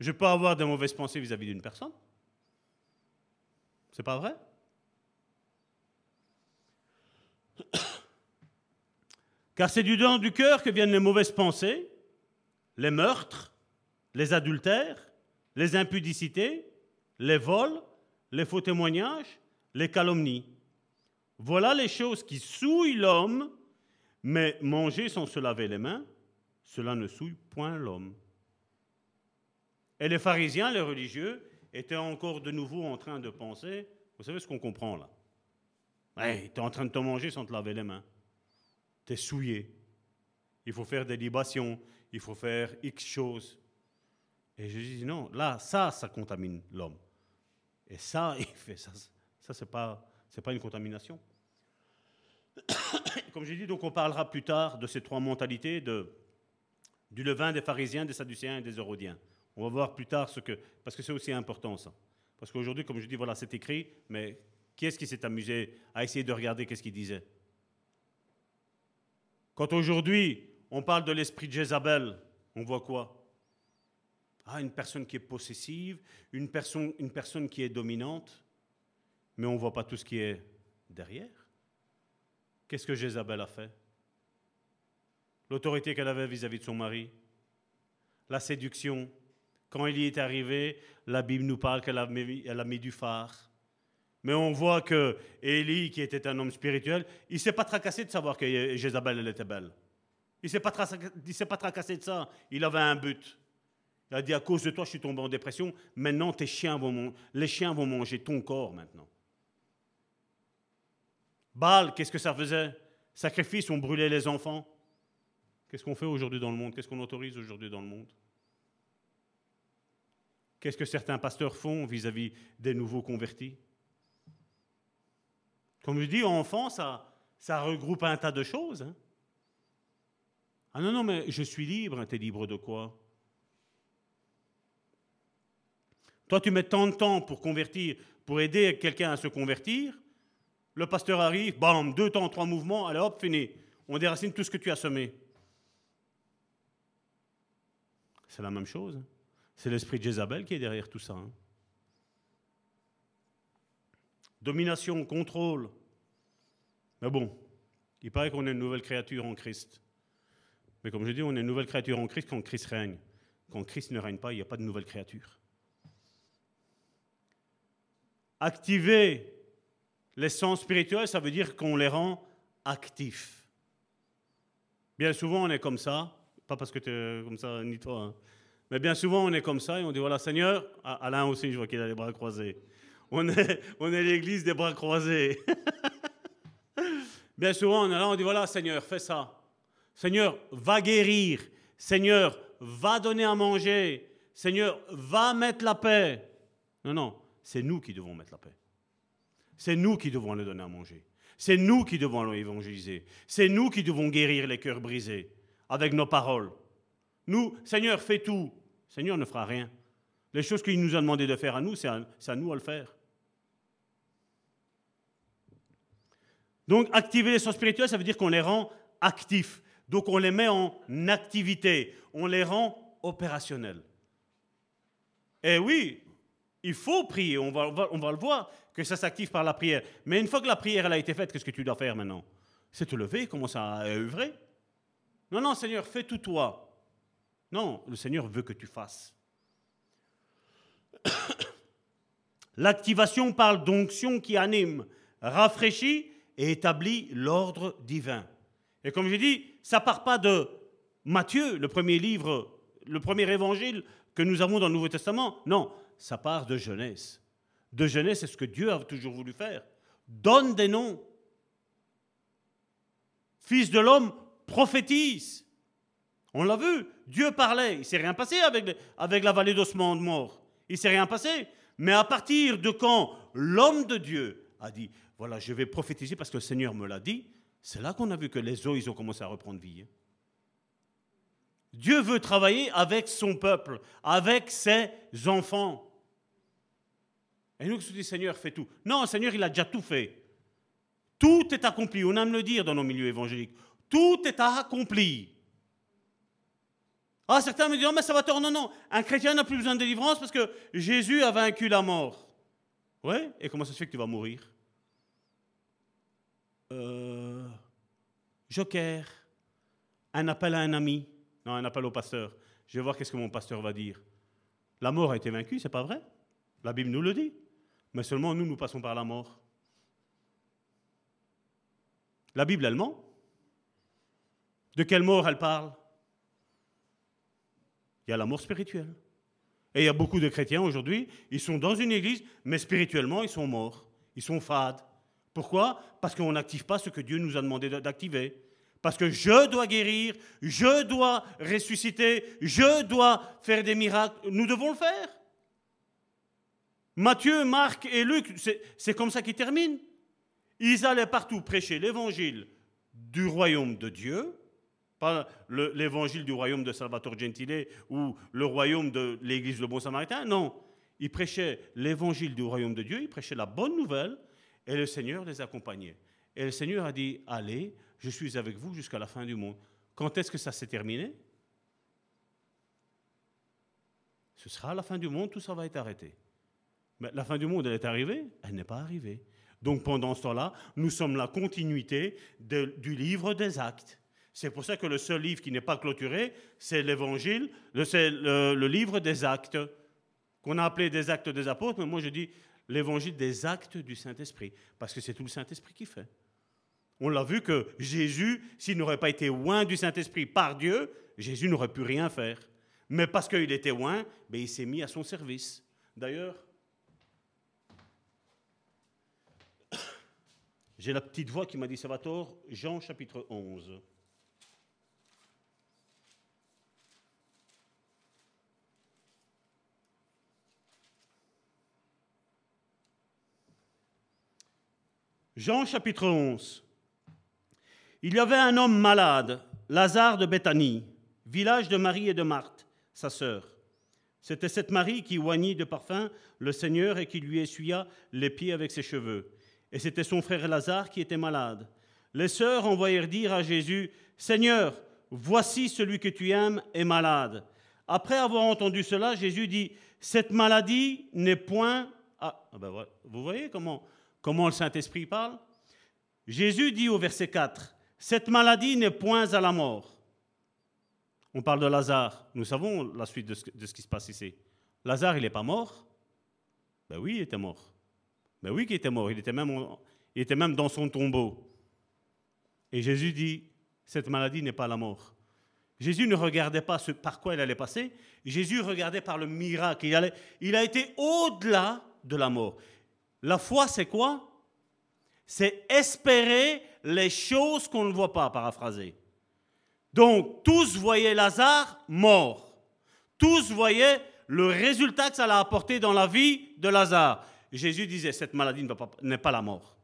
Je peux avoir de mauvaises pensées vis-à-vis d'une personne. C'est pas vrai? [COUGHS] Car c'est du dedans du cœur que viennent les mauvaises pensées, les meurtres, les adultères, les impudicités, les vols, les faux témoignages, les calomnies. Voilà les choses qui souillent l'homme, mais manger sans se laver les mains, cela ne souille point l'homme. Et les pharisiens, les religieux, étaient encore de nouveau en train de penser, vous savez ce qu'on comprend là? Tu es en train de te manger sans te laver les mains. Tu es souillé. il faut faire des libations, il faut faire X choses. Et Jésus dit non, là, ça, ça contamine l'homme. Et ça, [LAUGHS] fait ça. Ça, ce n'est pas une contamination. [COUGHS] Comme j'ai dit, donc on parlera plus tard de ces trois mentalités, de, du levain des pharisiens, des sadducéens et des hérodiens. On va voir plus tard ce que... Parce que c'est aussi important ça. Parce qu'aujourd'hui, comme je dis, voilà, c'est écrit, mais qui est-ce qui s'est amusé à essayer de regarder qu'est-ce qu'il disait? Quand aujourd'hui, on parle de l'esprit de Jézabel, on voit quoi? Ah, une personne qui est possessive, une personne, une personne qui est dominante, mais on ne voit pas tout ce qui est derrière. Qu'est-ce que Jézabel a fait? L'autorité qu'elle avait vis-à-vis de son mari, la séduction? Quand il y est arrivé, la Bible nous parle qu'elle a, mis du phare. Mais on voit que Élie, qui était un homme spirituel, il ne s'est pas tracassé de savoir que Jézabel était belle. Il ne s'est pas tracassé de ça. Il avait un but. Il a dit, à cause de toi, je suis tombé en dépression. Maintenant, tes les chiens vont manger ton corps maintenant. Baal, qu'est-ce que ça faisait? Sacrifice, on brûlait les enfants? Qu'est-ce qu'on fait aujourd'hui dans le monde? Qu'est-ce qu'on autorise aujourd'hui dans le monde? Qu'est-ce que certains pasteurs font vis-à-vis des nouveaux convertis? Comme je dis, enfant, ça, ça regroupe un tas de choses. Hein. ah non, non, mais je suis libre. Tu es libre de quoi? Toi, tu mets tant de temps pour convertir, pour aider quelqu'un à se convertir. Le pasteur arrive, bam, deux temps, trois mouvements, allez hop, fini. On déracine tout ce que tu as semé. C'est la même chose. C'est l'esprit de Jézabel qui est derrière tout ça. Hein. Domination, contrôle. Mais bon, il paraît qu'on est une nouvelle créature en Christ. Mais comme je dis, on est une nouvelle créature en Christ quand Christ règne. Quand Christ ne règne pas, il n'y a pas de nouvelle créature. Activer les sens spirituels, ça veut dire qu'on les rend actifs. Bien souvent, on est comme ça, pas parce que tu es comme ça, ni toi, hein. mais bien souvent, on est comme ça et on dit voilà, Seigneur, Alain aussi, je vois qu'il a les bras croisés. On est, [LAUGHS] on est l'église des bras croisés. [LAUGHS] bien souvent, on est là, on dit voilà, Seigneur, fais ça. Seigneur, va guérir. Seigneur, va donner à manger. Seigneur, va mettre la paix. Non, non, c'est nous qui devons mettre la paix. C'est nous qui devons le donner à manger. C'est nous qui devons l'évangéliser. C'est nous qui devons guérir les cœurs brisés avec nos paroles. Nous, Seigneur, fais tout. Seigneur ne fera rien. Les choses qu'il nous a demandé de faire à nous, c'est à, nous à le faire. Donc, activer les sens spirituels, ça veut dire qu'on les rend actifs. Donc, on les met en activité. On les rend opérationnels. Et oui, il faut prier, on va, on va, le voir, que ça s'active par la prière. Mais une fois que la prière elle a été faite, qu'est-ce que tu dois faire maintenant? C'est te lever, commencer à œuvrer? Non, non, Seigneur, fais tout toi. Non, le Seigneur veut que tu fasses. [COUGHS] L'activation parle d'onction qui anime, rafraîchit et établit l'ordre divin. Et comme je dis, ça part pas de Matthieu, le premier livre, le premier évangile que nous avons dans le Nouveau Testament. Non, ça part de jeunesse. De jeunesse, c'est ce que Dieu a toujours voulu faire. Donne des noms. Fils de l'homme, prophétise. On l'a vu, Dieu parlait. Il ne s'est rien passé avec, la vallée d'ossements de mort. Il ne s'est rien passé. Mais à partir de quand l'homme de Dieu a dit, voilà, je vais prophétiser parce que le Seigneur me l'a dit, c'est là qu'on a vu que les eaux, ils ont commencé à reprendre vie. Hein. Dieu veut travailler avec son peuple, avec ses enfants. Et nous, dit, Seigneur, fais tout. Non, Seigneur, il a déjà tout fait. Tout est accompli. On aime le dire dans nos milieux évangéliques. Tout est accompli. Ah, certains me disent, oh, mais ça va tort. Non, non, un chrétien n'a plus besoin de délivrance parce que Jésus a vaincu la mort. Ouais, et comment ça se fait que tu vas mourir? Euh, Joker, un appel à un ami. Non, un appel au pasteur. Je vais voir qu'est-ce que mon pasteur va dire. La mort a été vaincue, c'est pas vrai? La Bible nous le dit. Mais seulement nous, nous passons par la mort. La Bible, elle ment. De quelle mort elle parle? Il y a la mort spirituelle. Et il y a beaucoup de chrétiens aujourd'hui, ils sont dans une église, mais spirituellement, ils sont morts. Ils sont fades. Pourquoi? Parce qu'on n'active pas ce que Dieu nous a demandé d'activer. Parce que je dois guérir, je dois ressusciter, je dois faire des miracles. Nous devons le faire. Matthieu, Marc et Luc, c'est comme ça qu'ils terminent. Ils allaient partout prêcher l'évangile du royaume de Dieu, pas l'évangile du royaume de Salvatore Gentile ou le royaume de l'église Le Bon Samaritain, non. Ils prêchaient l'évangile du royaume de Dieu, ils prêchaient la bonne nouvelle et le Seigneur les accompagnait. Et le Seigneur a dit, allez, je suis avec vous jusqu'à la fin du monde. Quand est-ce que ça s'est terminé? Ce sera à la fin du monde, tout ça va être arrêté. Mais la fin du monde, elle est arrivée Elle n'est pas arrivée. Donc pendant ce temps-là, nous sommes la continuité du livre des actes. C'est pour ça que le seul livre qui n'est pas clôturé, c'est l'évangile, c'est le, livre des actes, qu'on a appelé des actes des apôtres, mais moi je dis l'évangile des actes du Saint-Esprit, parce que c'est tout le Saint-Esprit qui fait. On l'a vu que Jésus, s'il n'aurait pas été loin du Saint-Esprit par Dieu, Jésus n'aurait pu rien faire. Mais parce qu'il était loin, ben, il s'est mis à son service. D'ailleurs, J'ai la petite voix qui m'a dit Salvatore, Jean chapitre 11. Jean chapitre 11. Il y avait un homme malade, Lazare de Béthanie, village de Marie et de Marthe, sa sœur. C'était cette Marie qui oignit de parfum le Seigneur et qui lui essuya les pieds avec ses cheveux et c'était son frère Lazare qui était malade. Les sœurs envoyèrent dire à Jésus, Seigneur, voici celui que tu aimes est malade. Après avoir entendu cela, Jésus dit, cette maladie n'est point... Ah, ben vous voyez comment, comment le Saint-Esprit parle? Jésus dit au verset 4, cette maladie n'est point à la mort. On parle de Lazare. Nous savons la suite de ce, de ce qui se passe ici. Lazare, il n'est pas mort? Ben oui, il était mort. Oui qu'il était mort, il était, même, il était dans son tombeau. Et Jésus dit, cette maladie n'est pas la mort. Jésus ne regardait pas ce par quoi il allait passer, Jésus regardait par le miracle. Il, allait, il a été au-delà de la mort. La foi, c'est quoi? C'est espérer les choses qu'on ne voit pas, paraphraser. Donc, tous voyaient Lazare mort. Tous voyaient le résultat que ça a apporté dans la vie de Lazare. Jésus disait, cette maladie n'est pas la mort.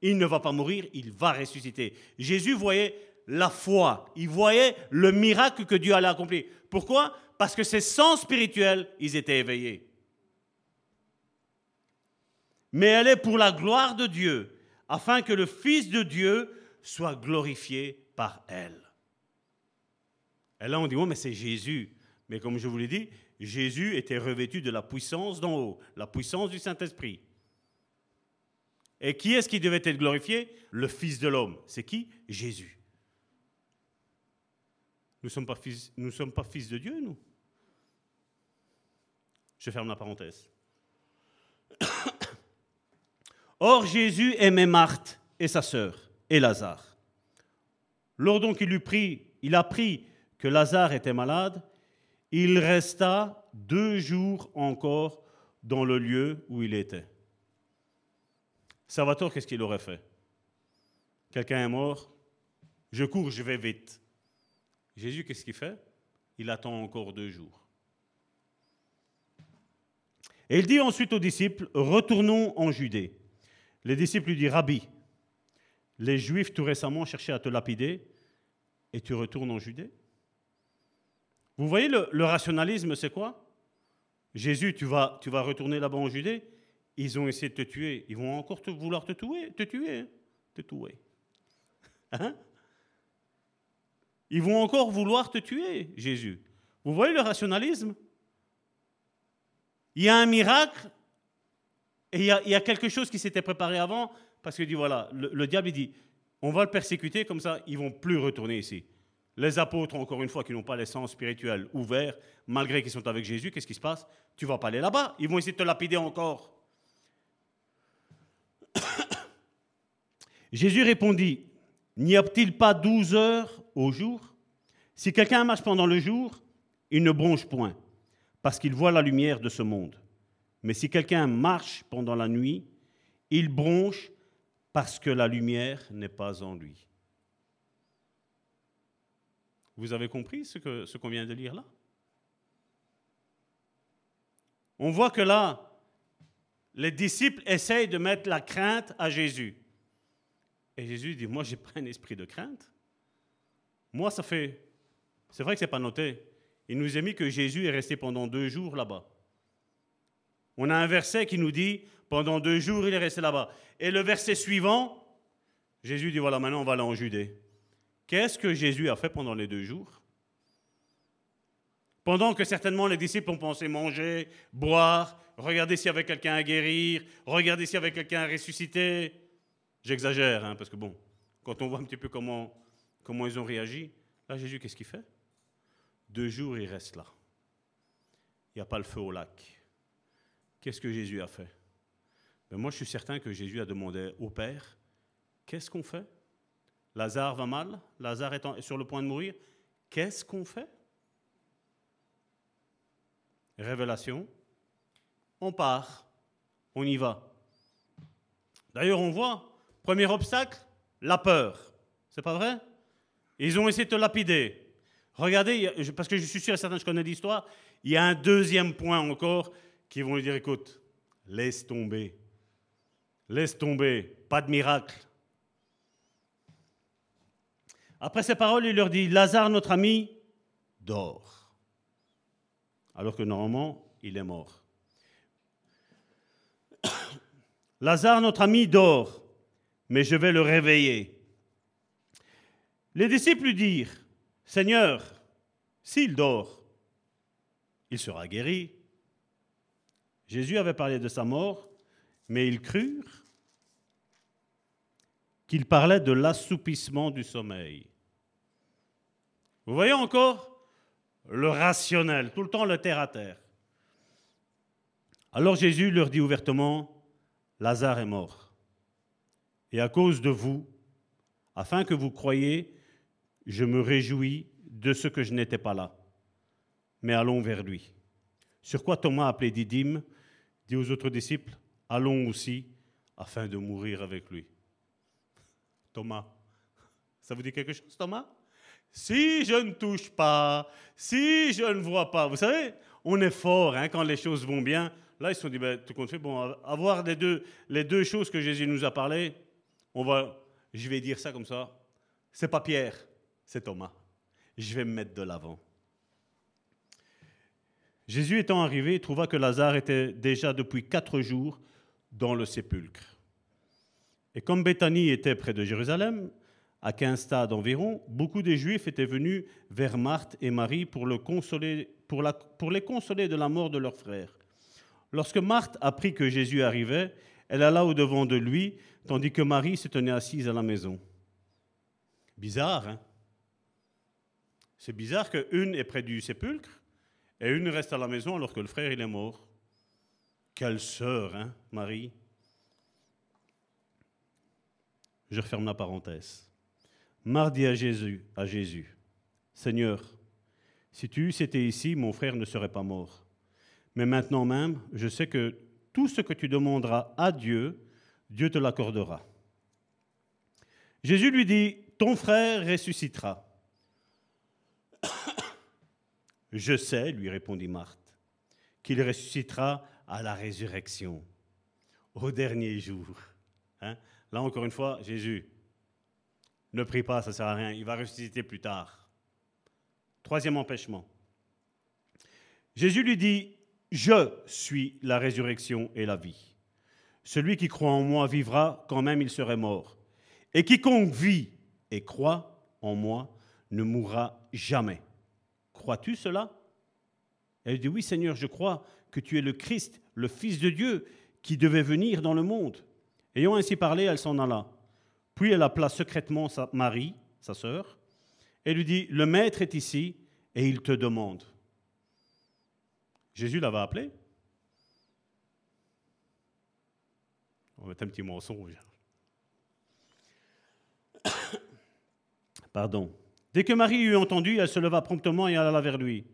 Il ne va pas mourir, il va ressusciter. Jésus voyait la foi, il voyait le miracle que Dieu allait accomplir. Pourquoi? Parce que ses sens spirituels, ils étaient éveillés. Mais elle est pour la gloire de Dieu, afin que le Fils de Dieu soit glorifié par elle. Et là, on dit, oh, mais c'est Jésus. Mais comme je vous l'ai dit, Jésus était revêtu de la puissance d'en haut, la puissance du Saint-Esprit. Et qui est-ce qui devait être glorifié? Le Fils de l'homme. C'est qui? Jésus. Nous ne sommes, pas fils, de Dieu, nous. Je ferme la parenthèse. [COUGHS] Or, Jésus aimait Marthe et sa sœur, et Lazare. Lors donc il, pris, il apprit que Lazare était malade, il resta deux jours encore dans le lieu où il était. Salvatore, qu'est-ce qu'il aurait fait? Quelqu'un est mort, je cours, je vais vite. Jésus, qu'est-ce qu'il fait? Il attend encore deux jours. Et il dit ensuite aux disciples, retournons en Judée. Les disciples lui disent, Rabbi, les Juifs tout récemment cherchaient à te lapider et tu retournes en Judée? Vous voyez, le, rationalisme, c'est quoi? Jésus, tu vas, retourner là-bas en Judée, ils ont essayé de te tuer, ils vont encore vouloir te tuer, te tuer, hein? te tuer. Hein? Ils vont encore vouloir te tuer, Jésus. Vous voyez le rationalisme? Il y a un miracle et il y, a, quelque chose qui s'était préparé avant, parce qu'il dit, voilà, le, le diable, dit, on va le persécuter, comme ça, ils vont plus retourner ici. Les apôtres, encore une fois, qui n'ont pas les sens spirituels ouverts, malgré qu'ils sont avec Jésus, qu'est-ce qui se passe? Tu vas pas aller là-bas. Ils vont essayer de te lapider encore. [COUGHS] Jésus répondit, N'y a-t-il pas douze heures au jour? Si quelqu'un marche pendant le jour, il ne bronche point, parce qu'il voit la lumière de ce monde. Mais si quelqu'un marche pendant la nuit, il bronche parce que la lumière n'est pas en lui. Vous avez compris ce qu'on ce qu'on vient de lire là? On voit que là, les disciples essayent de mettre la crainte à Jésus. Et Jésus dit, moi, j'ai pas un esprit de crainte. Moi, ça fait... C'est vrai que ce n'est pas noté. Il nous a mis que Jésus est resté pendant deux jours là-bas. On a un verset qui nous dit, pendant deux jours, il est resté là-bas. Et le verset suivant, Jésus dit, voilà, maintenant on va aller en Judée. Qu'est-ce que Jésus a fait pendant les deux jours? Pendant que certainement les disciples ont pensé manger, boire, regarder s'il y avait quelqu'un à guérir, regarder s'il y avait quelqu'un à ressusciter. J'exagère, hein, parce que bon, quand on voit un petit peu comment, comment ils ont réagi, là Jésus, qu'est-ce qu'il fait? Deux jours, il reste là. Il n'y a pas le feu au lac. Qu'est-ce que Jésus a fait? Ben Moi, je suis certain que Jésus a demandé au Père, qu'est-ce qu'on fait? Lazare va mal, Lazare est sur le point de mourir. Qu'est-ce qu'on fait? Révélation, on part, on y va. D'ailleurs, on voit, premier obstacle, la peur. C'est pas vrai? Ils ont essayé de te lapider. Regardez, parce que je suis sûr et certain je connais l'histoire, il y a un deuxième point encore qui vont lui dire, écoute, laisse tomber. Laisse tomber, pas de miracle. Après ces paroles, il leur dit, Lazare, notre ami, dort. Alors que normalement, il est mort. [COUGHS] Lazare, notre ami, dort, mais je vais le réveiller. Les disciples dirent, Seigneur, s'il dort, il sera guéri. Jésus avait parlé de sa mort, mais ils crurent qu'il parlait de l'assoupissement du sommeil. Vous voyez encore le rationnel, tout le temps le terre à terre. Alors Jésus leur dit ouvertement, Lazare est mort. Et à cause de vous, afin que vous croyiez, je me réjouis de ce que je n'étais pas là. Mais allons vers lui. Sur quoi Thomas, appelé Didyme, dit aux autres disciples, allons aussi afin de mourir avec lui. Thomas, ça vous dit quelque chose, Thomas? Si je ne touche pas, si je ne vois pas, vous savez, on est fort hein, quand les choses vont bien. Là, ils se sont dit, ben, tout compte fait, bon, avoir les deux, les deux choses que Jésus nous a parlé, on va, je vais dire ça comme ça, c'est pas Pierre, c'est Thomas. Je vais me mettre de l'avant. Jésus étant arrivé, trouva que Lazare était déjà depuis quatre jours dans le sépulcre. Et comme Béthanie était près de Jérusalem, à 15 stades environ, beaucoup des Juifs étaient venus vers Marthe et Marie pour, les consoler de la mort de leur frère. Lorsque Marthe apprit que Jésus arrivait, elle alla au-devant de lui, tandis que Marie se tenait assise à la maison. Bizarre, hein? C'est bizarre qu'une est près du sépulcre et une reste à la maison alors que le frère, est mort. Quelle sœur, hein, Marie? Je referme la parenthèse. Mardi à Jésus, à Jésus, Seigneur, si tu eusses été ici, mon frère ne serait pas mort. Mais maintenant même, je sais que tout ce que tu demanderas à Dieu, Dieu te l'accordera. Jésus lui dit, ton frère ressuscitera. [COUGHS] Je sais, lui répondit Marthe, qu'il ressuscitera à la résurrection, au dernier jour. Hein? Là encore une fois, Jésus, ne prie pas, ça ne sert à rien, il va ressusciter plus tard. Troisième empêchement. Jésus lui dit, je suis la résurrection et la vie. Celui qui croit en moi vivra quand même il serait mort. Et quiconque vit et croit en moi ne mourra jamais. Crois-tu cela? Elle dit, oui Seigneur, je crois que tu es le Christ, le Fils de Dieu, qui devait venir dans le monde. Ayant ainsi parlé, elle s'en alla. Puis elle appela secrètement sa Marie, sa sœur, et lui dit, le Maître est ici et il te demande. Jésus l'avait appelé. On va un petit mensonge. [COUGHS] Pardon. Dès que Marie eut entendu, elle se leva promptement et alla vers lui.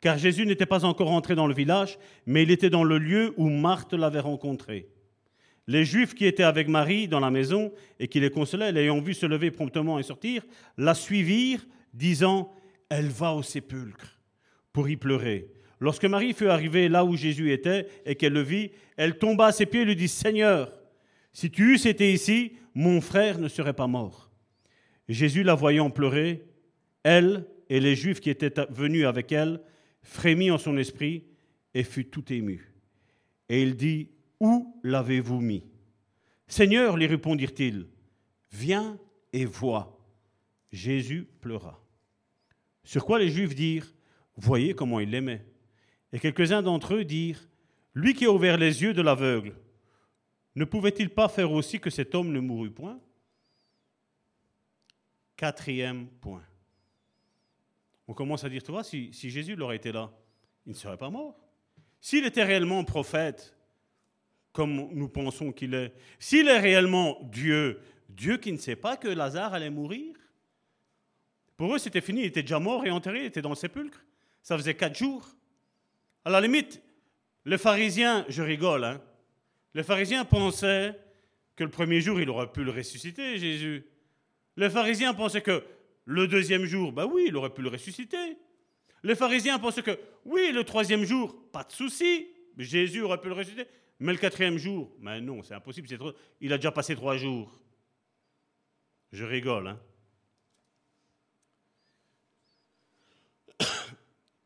Car Jésus n'était pas encore entré dans le village, mais il était dans le lieu où Marthe l'avait rencontré. Les Juifs qui étaient avec Marie dans la maison et qui les consolaient, l'ayant vu se lever promptement et sortir, la suivirent, disant elle va au sépulcre pour y pleurer. Lorsque Marie fut arrivée là où Jésus était et qu'elle le vit, elle tomba à ses pieds et lui dit, Seigneur, si tu eusses été ici, mon frère ne serait pas mort. Jésus, la voyant pleurer, elle et les Juifs qui étaient venus avec elle, frémit en son esprit et fut tout ému. Et il dit, Où l'avez-vous mis? Seigneur, lui répondirent-ils, viens et vois. Jésus pleura. Sur quoi les Juifs dirent, Voyez comment il l'aimait. Et quelques-uns d'entre eux dirent, Lui qui a ouvert les yeux de l'aveugle, ne pouvait-il pas faire aussi que cet homme ne mourût point? Quatrième point. On commence à dire, tu vois, si, si Jésus l'aurait été là, il ne serait pas mort. S'il était réellement prophète, comme nous pensons qu'il est, s'il est réellement Dieu, Dieu qui ne sait pas que Lazare allait mourir, pour eux c'était fini, il était déjà mort et enterré, il était dans le sépulcre. Ça faisait quatre jours. À la limite, les pharisiens, je rigole, hein, les pharisiens pensaient que le premier jour, il aurait pu le ressusciter, Jésus. Les pharisiens pensaient que le deuxième jour, ben oui, il aurait pu le ressusciter. Les pharisiens pensaient que oui, le troisième jour, pas de souci, Jésus aurait pu le ressusciter. Mais le quatrième jour, mais non, c'est impossible, il a déjà passé trois jours. Je rigole, hein. [COUGHS]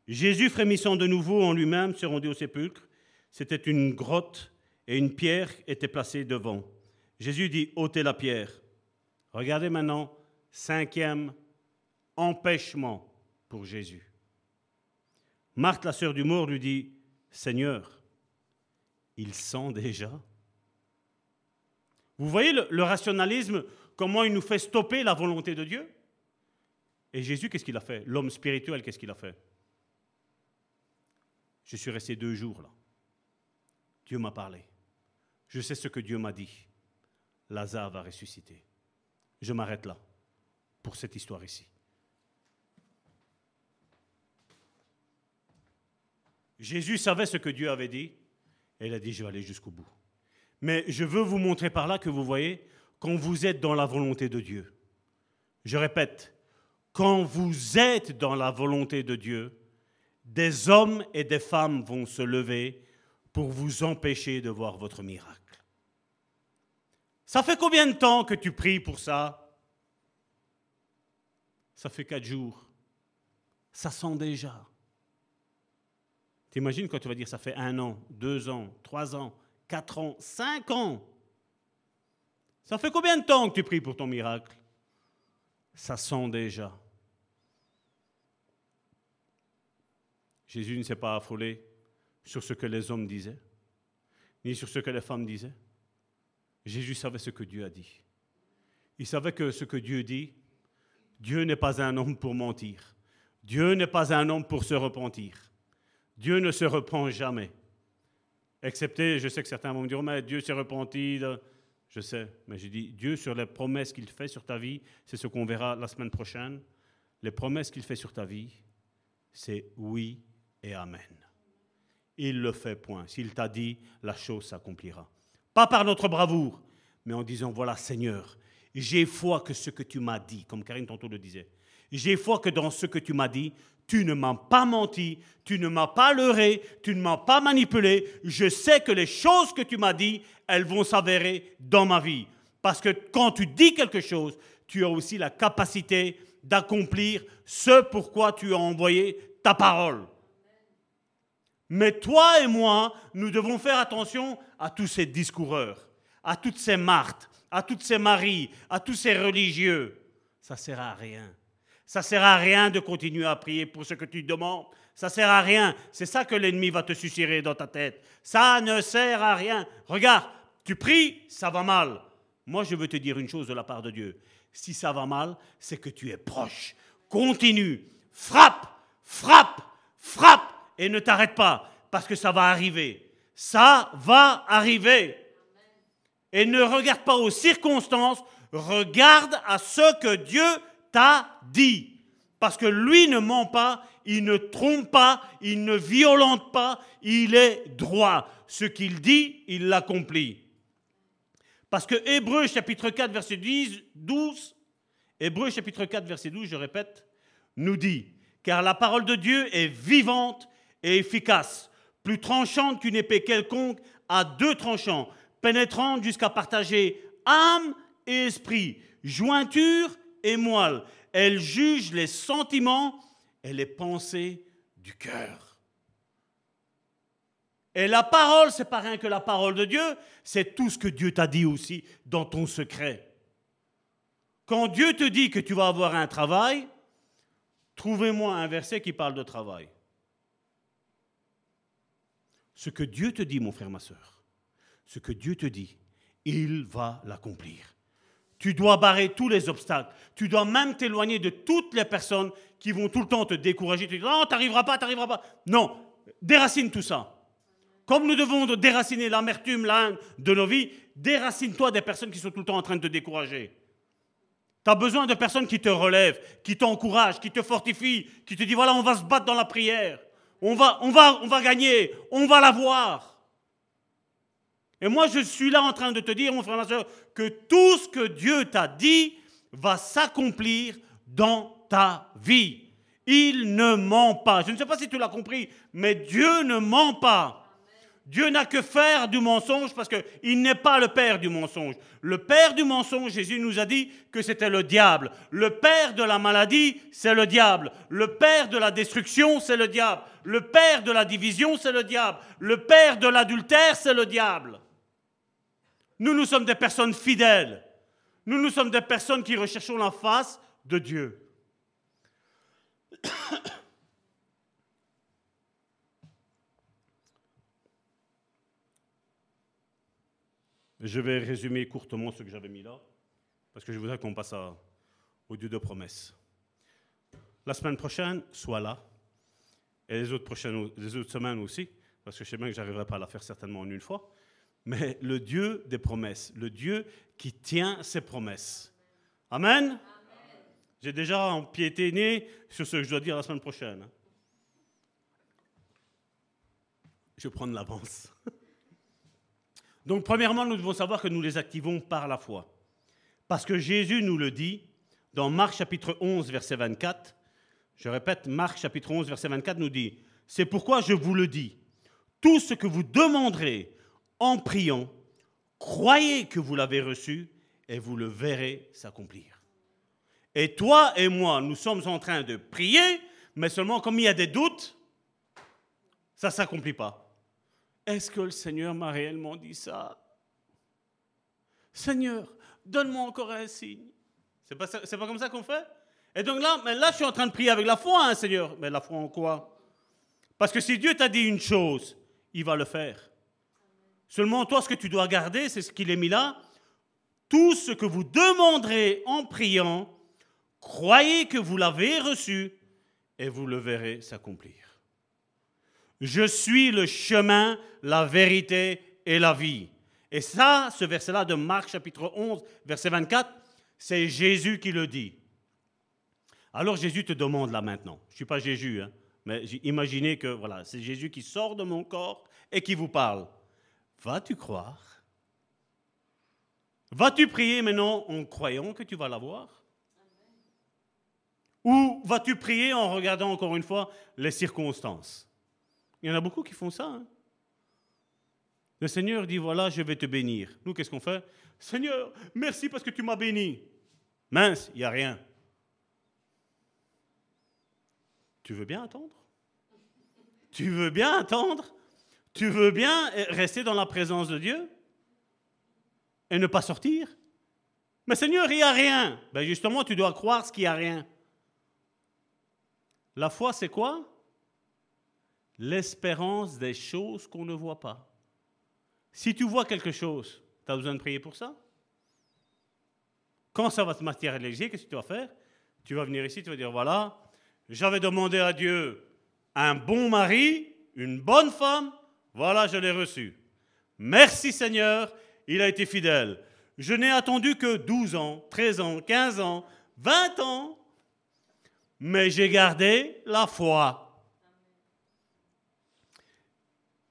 Jésus, frémissant de nouveau en lui-même, se rendit au sépulcre. C'était une grotte et une pierre était placée devant. Jésus dit, ôtez la pierre. Regardez maintenant, cinquième empêchement pour Jésus. Marthe, la sœur du mort, lui dit, Seigneur, il sent déjà. Vous voyez le, rationalisme, comment il nous fait stopper la volonté de Dieu? Et Jésus, qu'est-ce qu'il a fait? L'homme spirituel, qu'est-ce qu'il a fait? Je suis resté deux jours là. Dieu m'a parlé. Je sais ce que Dieu m'a dit. Lazare va ressusciter. Je m'arrête là pour cette histoire ici. Jésus savait ce que Dieu avait dit il a dit, je vais aller jusqu'au bout. Mais je veux vous montrer par là que vous voyez, quand vous êtes dans la volonté de Dieu, je répète, quand vous êtes dans la volonté de Dieu, des hommes et des femmes vont se lever pour vous empêcher de voir votre miracle. Ça fait combien de temps que tu pries pour ça? Ça fait quatre jours. Ça sent déjà. T'imagines quand tu vas dire ça fait un an, deux ans, trois ans, quatre ans, cinq ans Ça fait combien de temps que tu pries pour ton miracle? Ça sent déjà. Jésus ne s'est pas affolé sur ce que les hommes disaient, ni sur ce que les femmes disaient. Jésus savait ce que Dieu a dit. Il savait que ce que Dieu dit, Dieu n'est pas un homme pour mentir. Dieu n'est pas un homme pour se repentir. Dieu ne se repent jamais. Excepté, je sais que certains vont me dire, mais Dieu s'est repenti. Je sais, mais je dis, Dieu sur les promesses qu'il fait sur ta vie, c'est ce qu'on verra la semaine prochaine. Les promesses qu'il fait sur ta vie, c'est oui et amen. Il le fait, point. S'il t'a dit, la chose s'accomplira. Pas par notre bravoure, mais en disant, voilà Seigneur, j'ai foi que ce que tu m'as dit, comme Karine tantôt le disait, j'ai foi que dans ce que tu m'as dit, tu ne m'as pas menti, tu ne m'as pas leurré, tu ne m'as pas manipulé. Je sais que les choses que tu m'as dit, elles vont s'avérer dans ma vie. Parce que quand tu dis quelque chose, tu as aussi la capacité d'accomplir ce pourquoi tu as envoyé ta parole. Mais toi et moi, nous devons faire attention à tous ces discoureurs, à toutes ces Marthes, à toutes ces Maries, à tous ces religieux. Ça ne sert à rien. Ça sert à rien de continuer à prier pour ce que tu demandes. Ça sert à rien. C'est ça que l'ennemi va te susurrer dans ta tête. Ça ne sert à rien. Regarde, tu pries, ça va mal. Moi, je veux te dire une chose de la part de Dieu. Si ça va mal, c'est que tu es proche. Continue. Frappe, frappe, frappe et ne t'arrête pas parce que ça va arriver. Ça va arriver. Et ne regarde pas aux circonstances, regarde à ce que Dieu t'a dit. Parce que lui ne ment pas, il ne trompe pas, il ne violente pas, il est droit. Ce qu'il dit, il l'accomplit. Parce que Hébreu chapitre 4 verset 10, 12, Hébreu chapitre 4 verset 12, je répète, nous dit, car la parole de Dieu est vivante et efficace, plus tranchante qu'une épée quelconque à deux tranchants, pénétrante jusqu'à partager âme et esprit, jointure et moelle. Elle juge les sentiments et les pensées du cœur. Et la parole, c'est pas rien que la parole de Dieu, c'est tout ce que Dieu t'a dit aussi dans ton secret. Quand Dieu te dit que tu vas avoir un travail, trouvez-moi un verset qui parle de travail. Ce que Dieu te dit, mon frère, ma soeur, ce que Dieu te dit, il va l'accomplir. Tu dois barrer tous les obstacles. Tu dois même t'éloigner de toutes les personnes qui vont tout le temps te décourager. Tu dis, non, tu n'arriveras pas, tu n'arriveras pas. Non, déracine tout ça. Comme nous devons déraciner l'amertume, l'âne de nos vies, déracine-toi des personnes qui sont tout le temps en train de te décourager. Tu as besoin de personnes qui te relèvent, qui t'encouragent, qui te fortifient, qui te disent voilà, on va se battre dans la prière. On va, on va, on va gagner, on va l'avoir. Et moi, je suis là en train de te dire, mon frère, ma soeur, que tout ce que Dieu t'a dit va s'accomplir dans ta vie. Il ne ment pas. Je ne sais pas si tu l'as compris, mais Dieu ne ment pas. Dieu n'a que faire du mensonge parce qu'il n'est pas le père du mensonge. Le père du mensonge, Jésus nous a dit que c'était le diable. Le père de la maladie, c'est le diable. Le père de la destruction, c'est le diable. Le père de la division, c'est le diable. Le père de l'adultère, c'est le diable. Nous, nous sommes des personnes fidèles. Nous, nous sommes des personnes qui recherchons la face de Dieu. [COUGHS] Je vais résumer courtement ce que j'avais mis là, parce que je voudrais qu'on passe au Dieu de promesses. La semaine prochaine, sois là, et les autres, prochaines, les autres semaines aussi, parce que je sais bien que je n'arriverai pas à la faire certainement en une fois, mais le Dieu des promesses, le Dieu qui tient ses promesses. Amen. J'ai déjà empiété sur ce que je dois dire la semaine prochaine. Je vais prendre l'avance. [LAUGHS] Donc, premièrement, nous devons savoir que nous les activons par la foi. Parce que Jésus nous le dit dans Marc chapitre 11, verset 24. Je répète, Marc chapitre 11, verset 24 nous dit, C'est pourquoi je vous le dis, tout ce que vous demanderez en priant, croyez que vous l'avez reçu et vous le verrez s'accomplir. Et toi et moi, nous sommes en train de prier, mais seulement comme il y a des doutes, ça ne s'accomplit pas. Est-ce que le Seigneur m'a réellement dit ça? Seigneur, donne-moi encore un signe. C'est pas, c'est pas comme ça qu'on fait? Et donc là, mais là, je suis en train de prier avec la foi, hein, Seigneur. Mais la foi en quoi? Parce que si Dieu t'a dit une chose, il va le faire. Seulement, toi, ce que tu dois garder, c'est ce qu'il est mis là. Tout ce que vous demanderez en priant, croyez que vous l'avez reçu et vous le verrez s'accomplir. Je suis le chemin, la vérité et la vie. Et ça, ce verset-là de Marc chapitre 11, verset 24, c'est Jésus qui le dit. Alors Jésus te demande là maintenant, je ne suis pas Jésus, hein, mais imaginez que voilà, c'est Jésus qui sort de mon corps et qui vous parle. Vas-tu croire? Vas-tu prier maintenant en croyant que tu vas l'avoir? Ou vas-tu prier en regardant encore une fois les circonstances? Il y en a beaucoup qui font ça. Hein. Le Seigneur dit, voilà, je vais te bénir. Nous, qu'est-ce qu'on fait? Seigneur, merci parce que tu m'as béni. Mince, il n'y a rien. Tu veux bien attendre? Tu veux bien attendre? Tu veux bien rester dans la présence de Dieu et ne pas sortir? Mais Seigneur, il n'y a rien. Ben justement, tu dois croire ce qu'il n'y a rien. La foi, c'est quoi? L'espérance des choses qu'on ne voit pas. Si tu vois quelque chose, tu as besoin de prier pour ça? Quand ça va se matérialiser, qu'est-ce que tu vas faire? Tu vas venir ici, tu vas dire, voilà, j'avais demandé à Dieu un bon mari, une bonne femme, voilà, je l'ai reçu. Merci Seigneur, il a été fidèle. Je n'ai attendu que 12 ans, 13 ans, 15 ans, 20 ans, mais j'ai gardé la foi.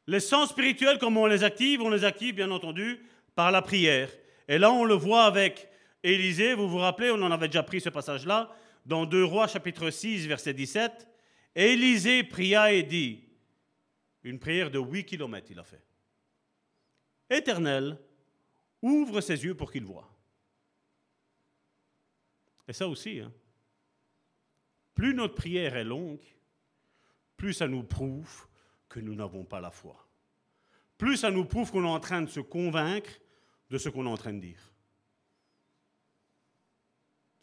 Les sens spirituels, comment on les active On les active, bien entendu, par la prière. Et là, on le voit avec Élisée. Vous vous rappelez, on en avait déjà pris ce passage-là, dans 2 Rois, chapitre 6, verset 17. Élisée pria et dit, une prière de 8 kilomètres il a fait. Éternel, ouvre ses yeux pour qu'il voie. Et ça aussi, hein. plus notre prière est longue, plus ça nous prouve que nous n'avons pas la foi. Plus ça nous prouve qu'on est en train de se convaincre de ce qu'on est en train de dire.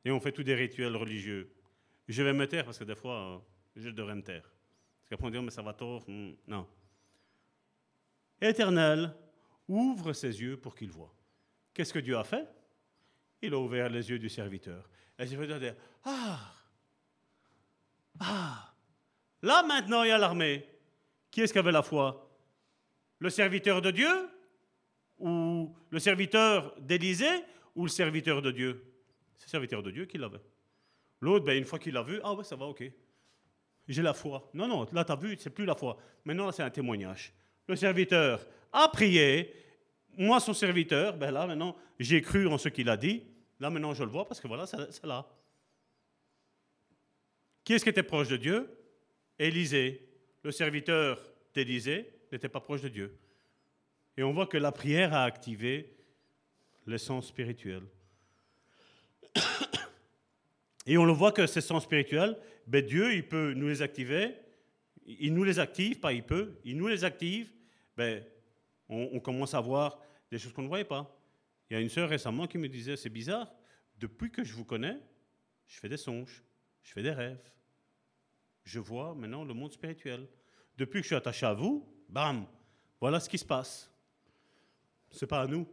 Et on fait tous des rituels religieux. Je vais me taire parce que des fois, euh, je devrais me taire. Parce qu'après on dit, oh, mais ça va tort. Hmm, non. Éternel, ouvre ses yeux pour qu'il voit. Qu'est-ce que Dieu a fait? Il a ouvert les yeux du serviteur. Et je vais dire, ah, ah, là maintenant il y a l'armée. Qui est-ce qui avait la foi? Le serviteur de Dieu Ou le serviteur d'Élysée Ou le serviteur de Dieu? C'est le serviteur de Dieu qui l'avait. L'autre, ben, une fois qu'il l'a vu, ah ouais, ça va, ok. J'ai la foi. Non, non, là, tu as vu, c'est plus la foi. Maintenant, c'est un témoignage. Le serviteur a prié. Moi, son serviteur, ben là, maintenant, j'ai cru en ce qu'il a dit. Là, maintenant, je le vois parce que voilà, c'est là. Qui est-ce qui était proche de Dieu? Élisée. Le serviteur d'Élisée n'était pas proche de Dieu. Et on voit que la prière a activé l'essence spirituelle. Et on le voit que ces sens spirituels, ben Dieu, il peut nous les activer. Il nous les active, pas il peut. Il nous les active. Ben, on, commence à voir des choses qu'on ne voyait pas. Il y a une sœur récemment qui me disait, c'est bizarre, depuis que je vous connais, je fais des songes, je fais des rêves. Je vois maintenant le monde spirituel. Depuis que je suis attaché à vous, bam, voilà ce qui se passe. Ce n'est pas à nous.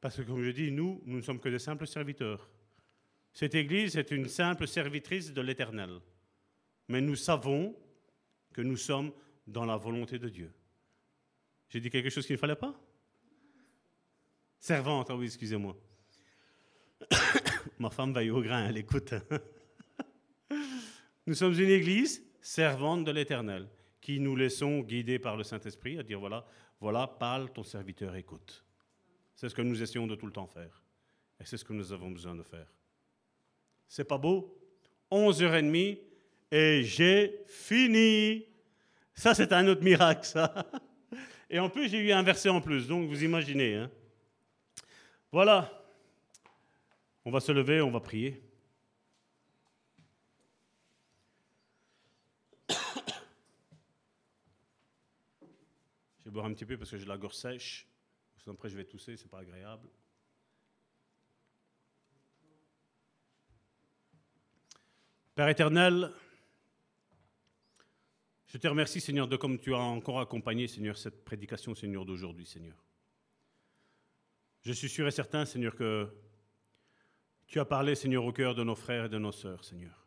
Parce que comme je dis, nous, nous ne sommes que des simples serviteurs. Cette Église est une simple servitrice de l'Éternel. Mais nous savons que nous sommes dans la volonté de Dieu. J'ai dit quelque chose qu'il ne fallait pas? Servante, ah oui, excusez-moi. [COUGHS] Ma femme va y au grain, elle écoute. [LAUGHS] nous sommes une église servante de l'Éternel, qui nous laissons guider par le Saint-Esprit à dire voilà, voilà, parle, ton serviteur écoute. C'est ce que nous essayons de tout le temps faire. Et c'est ce que nous avons besoin de faire. C'est pas beau? 11h30 et j'ai fini. Ça, c'est un autre miracle, ça. [LAUGHS] Et en plus, j'ai eu un verset en plus, donc vous imaginez. Hein. Voilà. On va se lever, on va prier. [COUGHS] Je vais boire un petit peu parce que j'ai la gorge sèche. Après, je vais tousser, c'est pas agréable. Père éternel, je te remercie, Seigneur, de comme tu as encore accompagné, Seigneur, cette prédication, Seigneur, d'aujourd'hui, Seigneur. Je suis sûr et certain, Seigneur, que tu as parlé, Seigneur, au cœur de nos frères et de nos sœurs, Seigneur.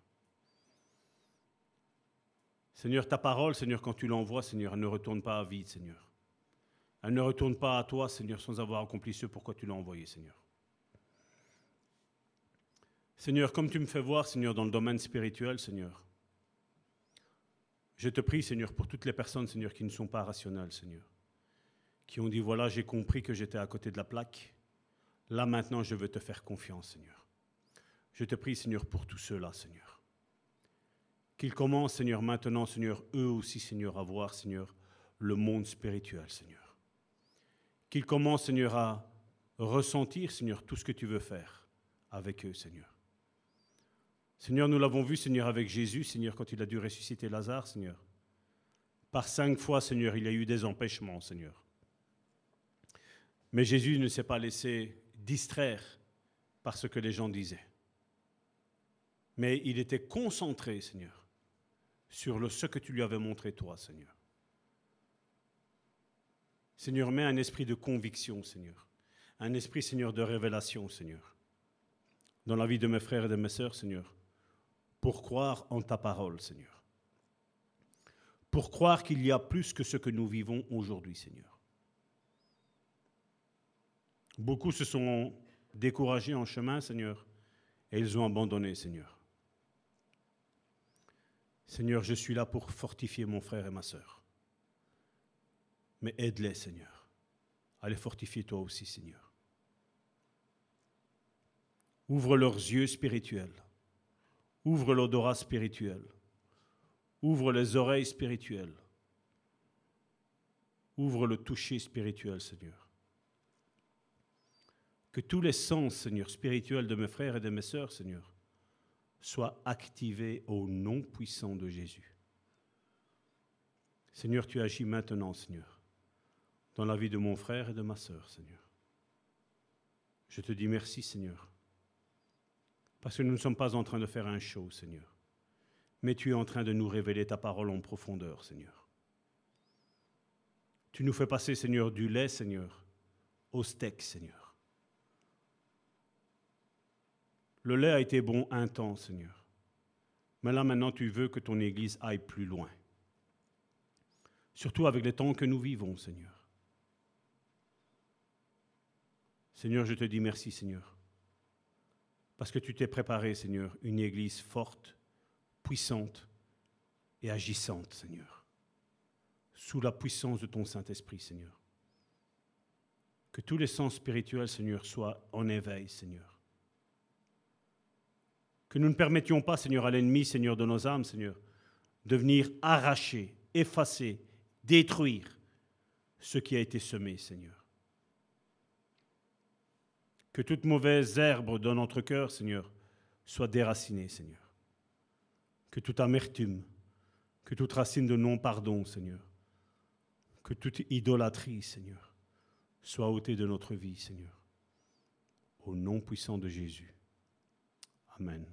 Seigneur, ta parole, Seigneur, quand tu l'envoies, Seigneur, elle ne retourne pas à vide, Seigneur. Elle ne retourne pas à toi, Seigneur, sans avoir accompli ce pourquoi tu l'as envoyé, Seigneur. Seigneur, comme tu me fais voir, Seigneur, dans le domaine spirituel, Seigneur, je te prie, Seigneur, pour toutes les personnes, Seigneur, qui ne sont pas rationnelles, Seigneur, qui ont dit, voilà, j'ai compris que j'étais à côté de la plaque. Là, maintenant, je veux te faire confiance, Seigneur. Je te prie, Seigneur, pour tous ceux-là, Seigneur. Qu'ils commencent, Seigneur, maintenant, Seigneur, eux aussi, Seigneur, à voir, Seigneur, le monde spirituel, Seigneur. Qu'ils commencent, Seigneur, à ressentir, Seigneur, tout ce que tu veux faire avec eux, Seigneur. Seigneur, nous l'avons vu, Seigneur, avec Jésus, Seigneur, quand il a dû ressusciter Lazare, Seigneur. Par cinq fois, Seigneur, il y a eu des empêchements, Seigneur. Mais Jésus ne s'est pas laissé distraire par ce que les gens disaient. Mais il était concentré, Seigneur, sur ce que tu lui avais montré, toi, Seigneur. Seigneur, mets un esprit de conviction, Seigneur. Un esprit, Seigneur, de révélation, Seigneur. Dans la vie de mes frères et de mes sœurs, Seigneur pour croire en ta parole, Seigneur. Pour croire qu'il y a plus que ce que nous vivons aujourd'hui, Seigneur. Beaucoup se sont découragés en chemin, Seigneur, et ils ont abandonné, Seigneur. Seigneur, je suis là pour fortifier mon frère et ma sœur. Mais aide-les, Seigneur. Allez fortifier toi aussi, Seigneur. Ouvre leurs yeux spirituels Ouvre l'odorat spirituel. Ouvre les oreilles spirituelles. Ouvre le toucher spirituel, Seigneur. Que tous les sens, Seigneur, spirituels de mes frères et de mes sœurs, Seigneur, soient activés au nom puissant de Jésus. Seigneur, tu agis maintenant, Seigneur, dans la vie de mon frère et de ma sœur, Seigneur. Je te dis merci, Seigneur, parce que nous ne sommes pas en train de faire un show, Seigneur, mais tu es en train de nous révéler ta parole en profondeur, Seigneur. Tu nous fais passer, Seigneur, du lait, Seigneur, au steak, Seigneur. Le lait a été bon un temps, Seigneur. Mais là maintenant, tu veux que ton Église aille plus loin. Surtout avec les temps que nous vivons, Seigneur. Seigneur, je te dis merci, Seigneur. Parce que tu t'es préparé, Seigneur, une Église forte, puissante et agissante, Seigneur. Sous la puissance de ton Saint-Esprit, Seigneur. Que tous les sens spirituels, Seigneur, soient en éveil, Seigneur. Que nous ne permettions pas, Seigneur, à l'ennemi, Seigneur, de nos âmes, Seigneur, de venir arracher, effacer, détruire ce qui a été semé, Seigneur. Que toute mauvaise herbe dans notre cœur, Seigneur, soit déracinée, Seigneur. Que toute amertume, que toute racine de non-pardon, Seigneur, que toute idolâtrie, Seigneur, soit ôtée de notre vie, Seigneur. Au nom puissant de Jésus. Amen.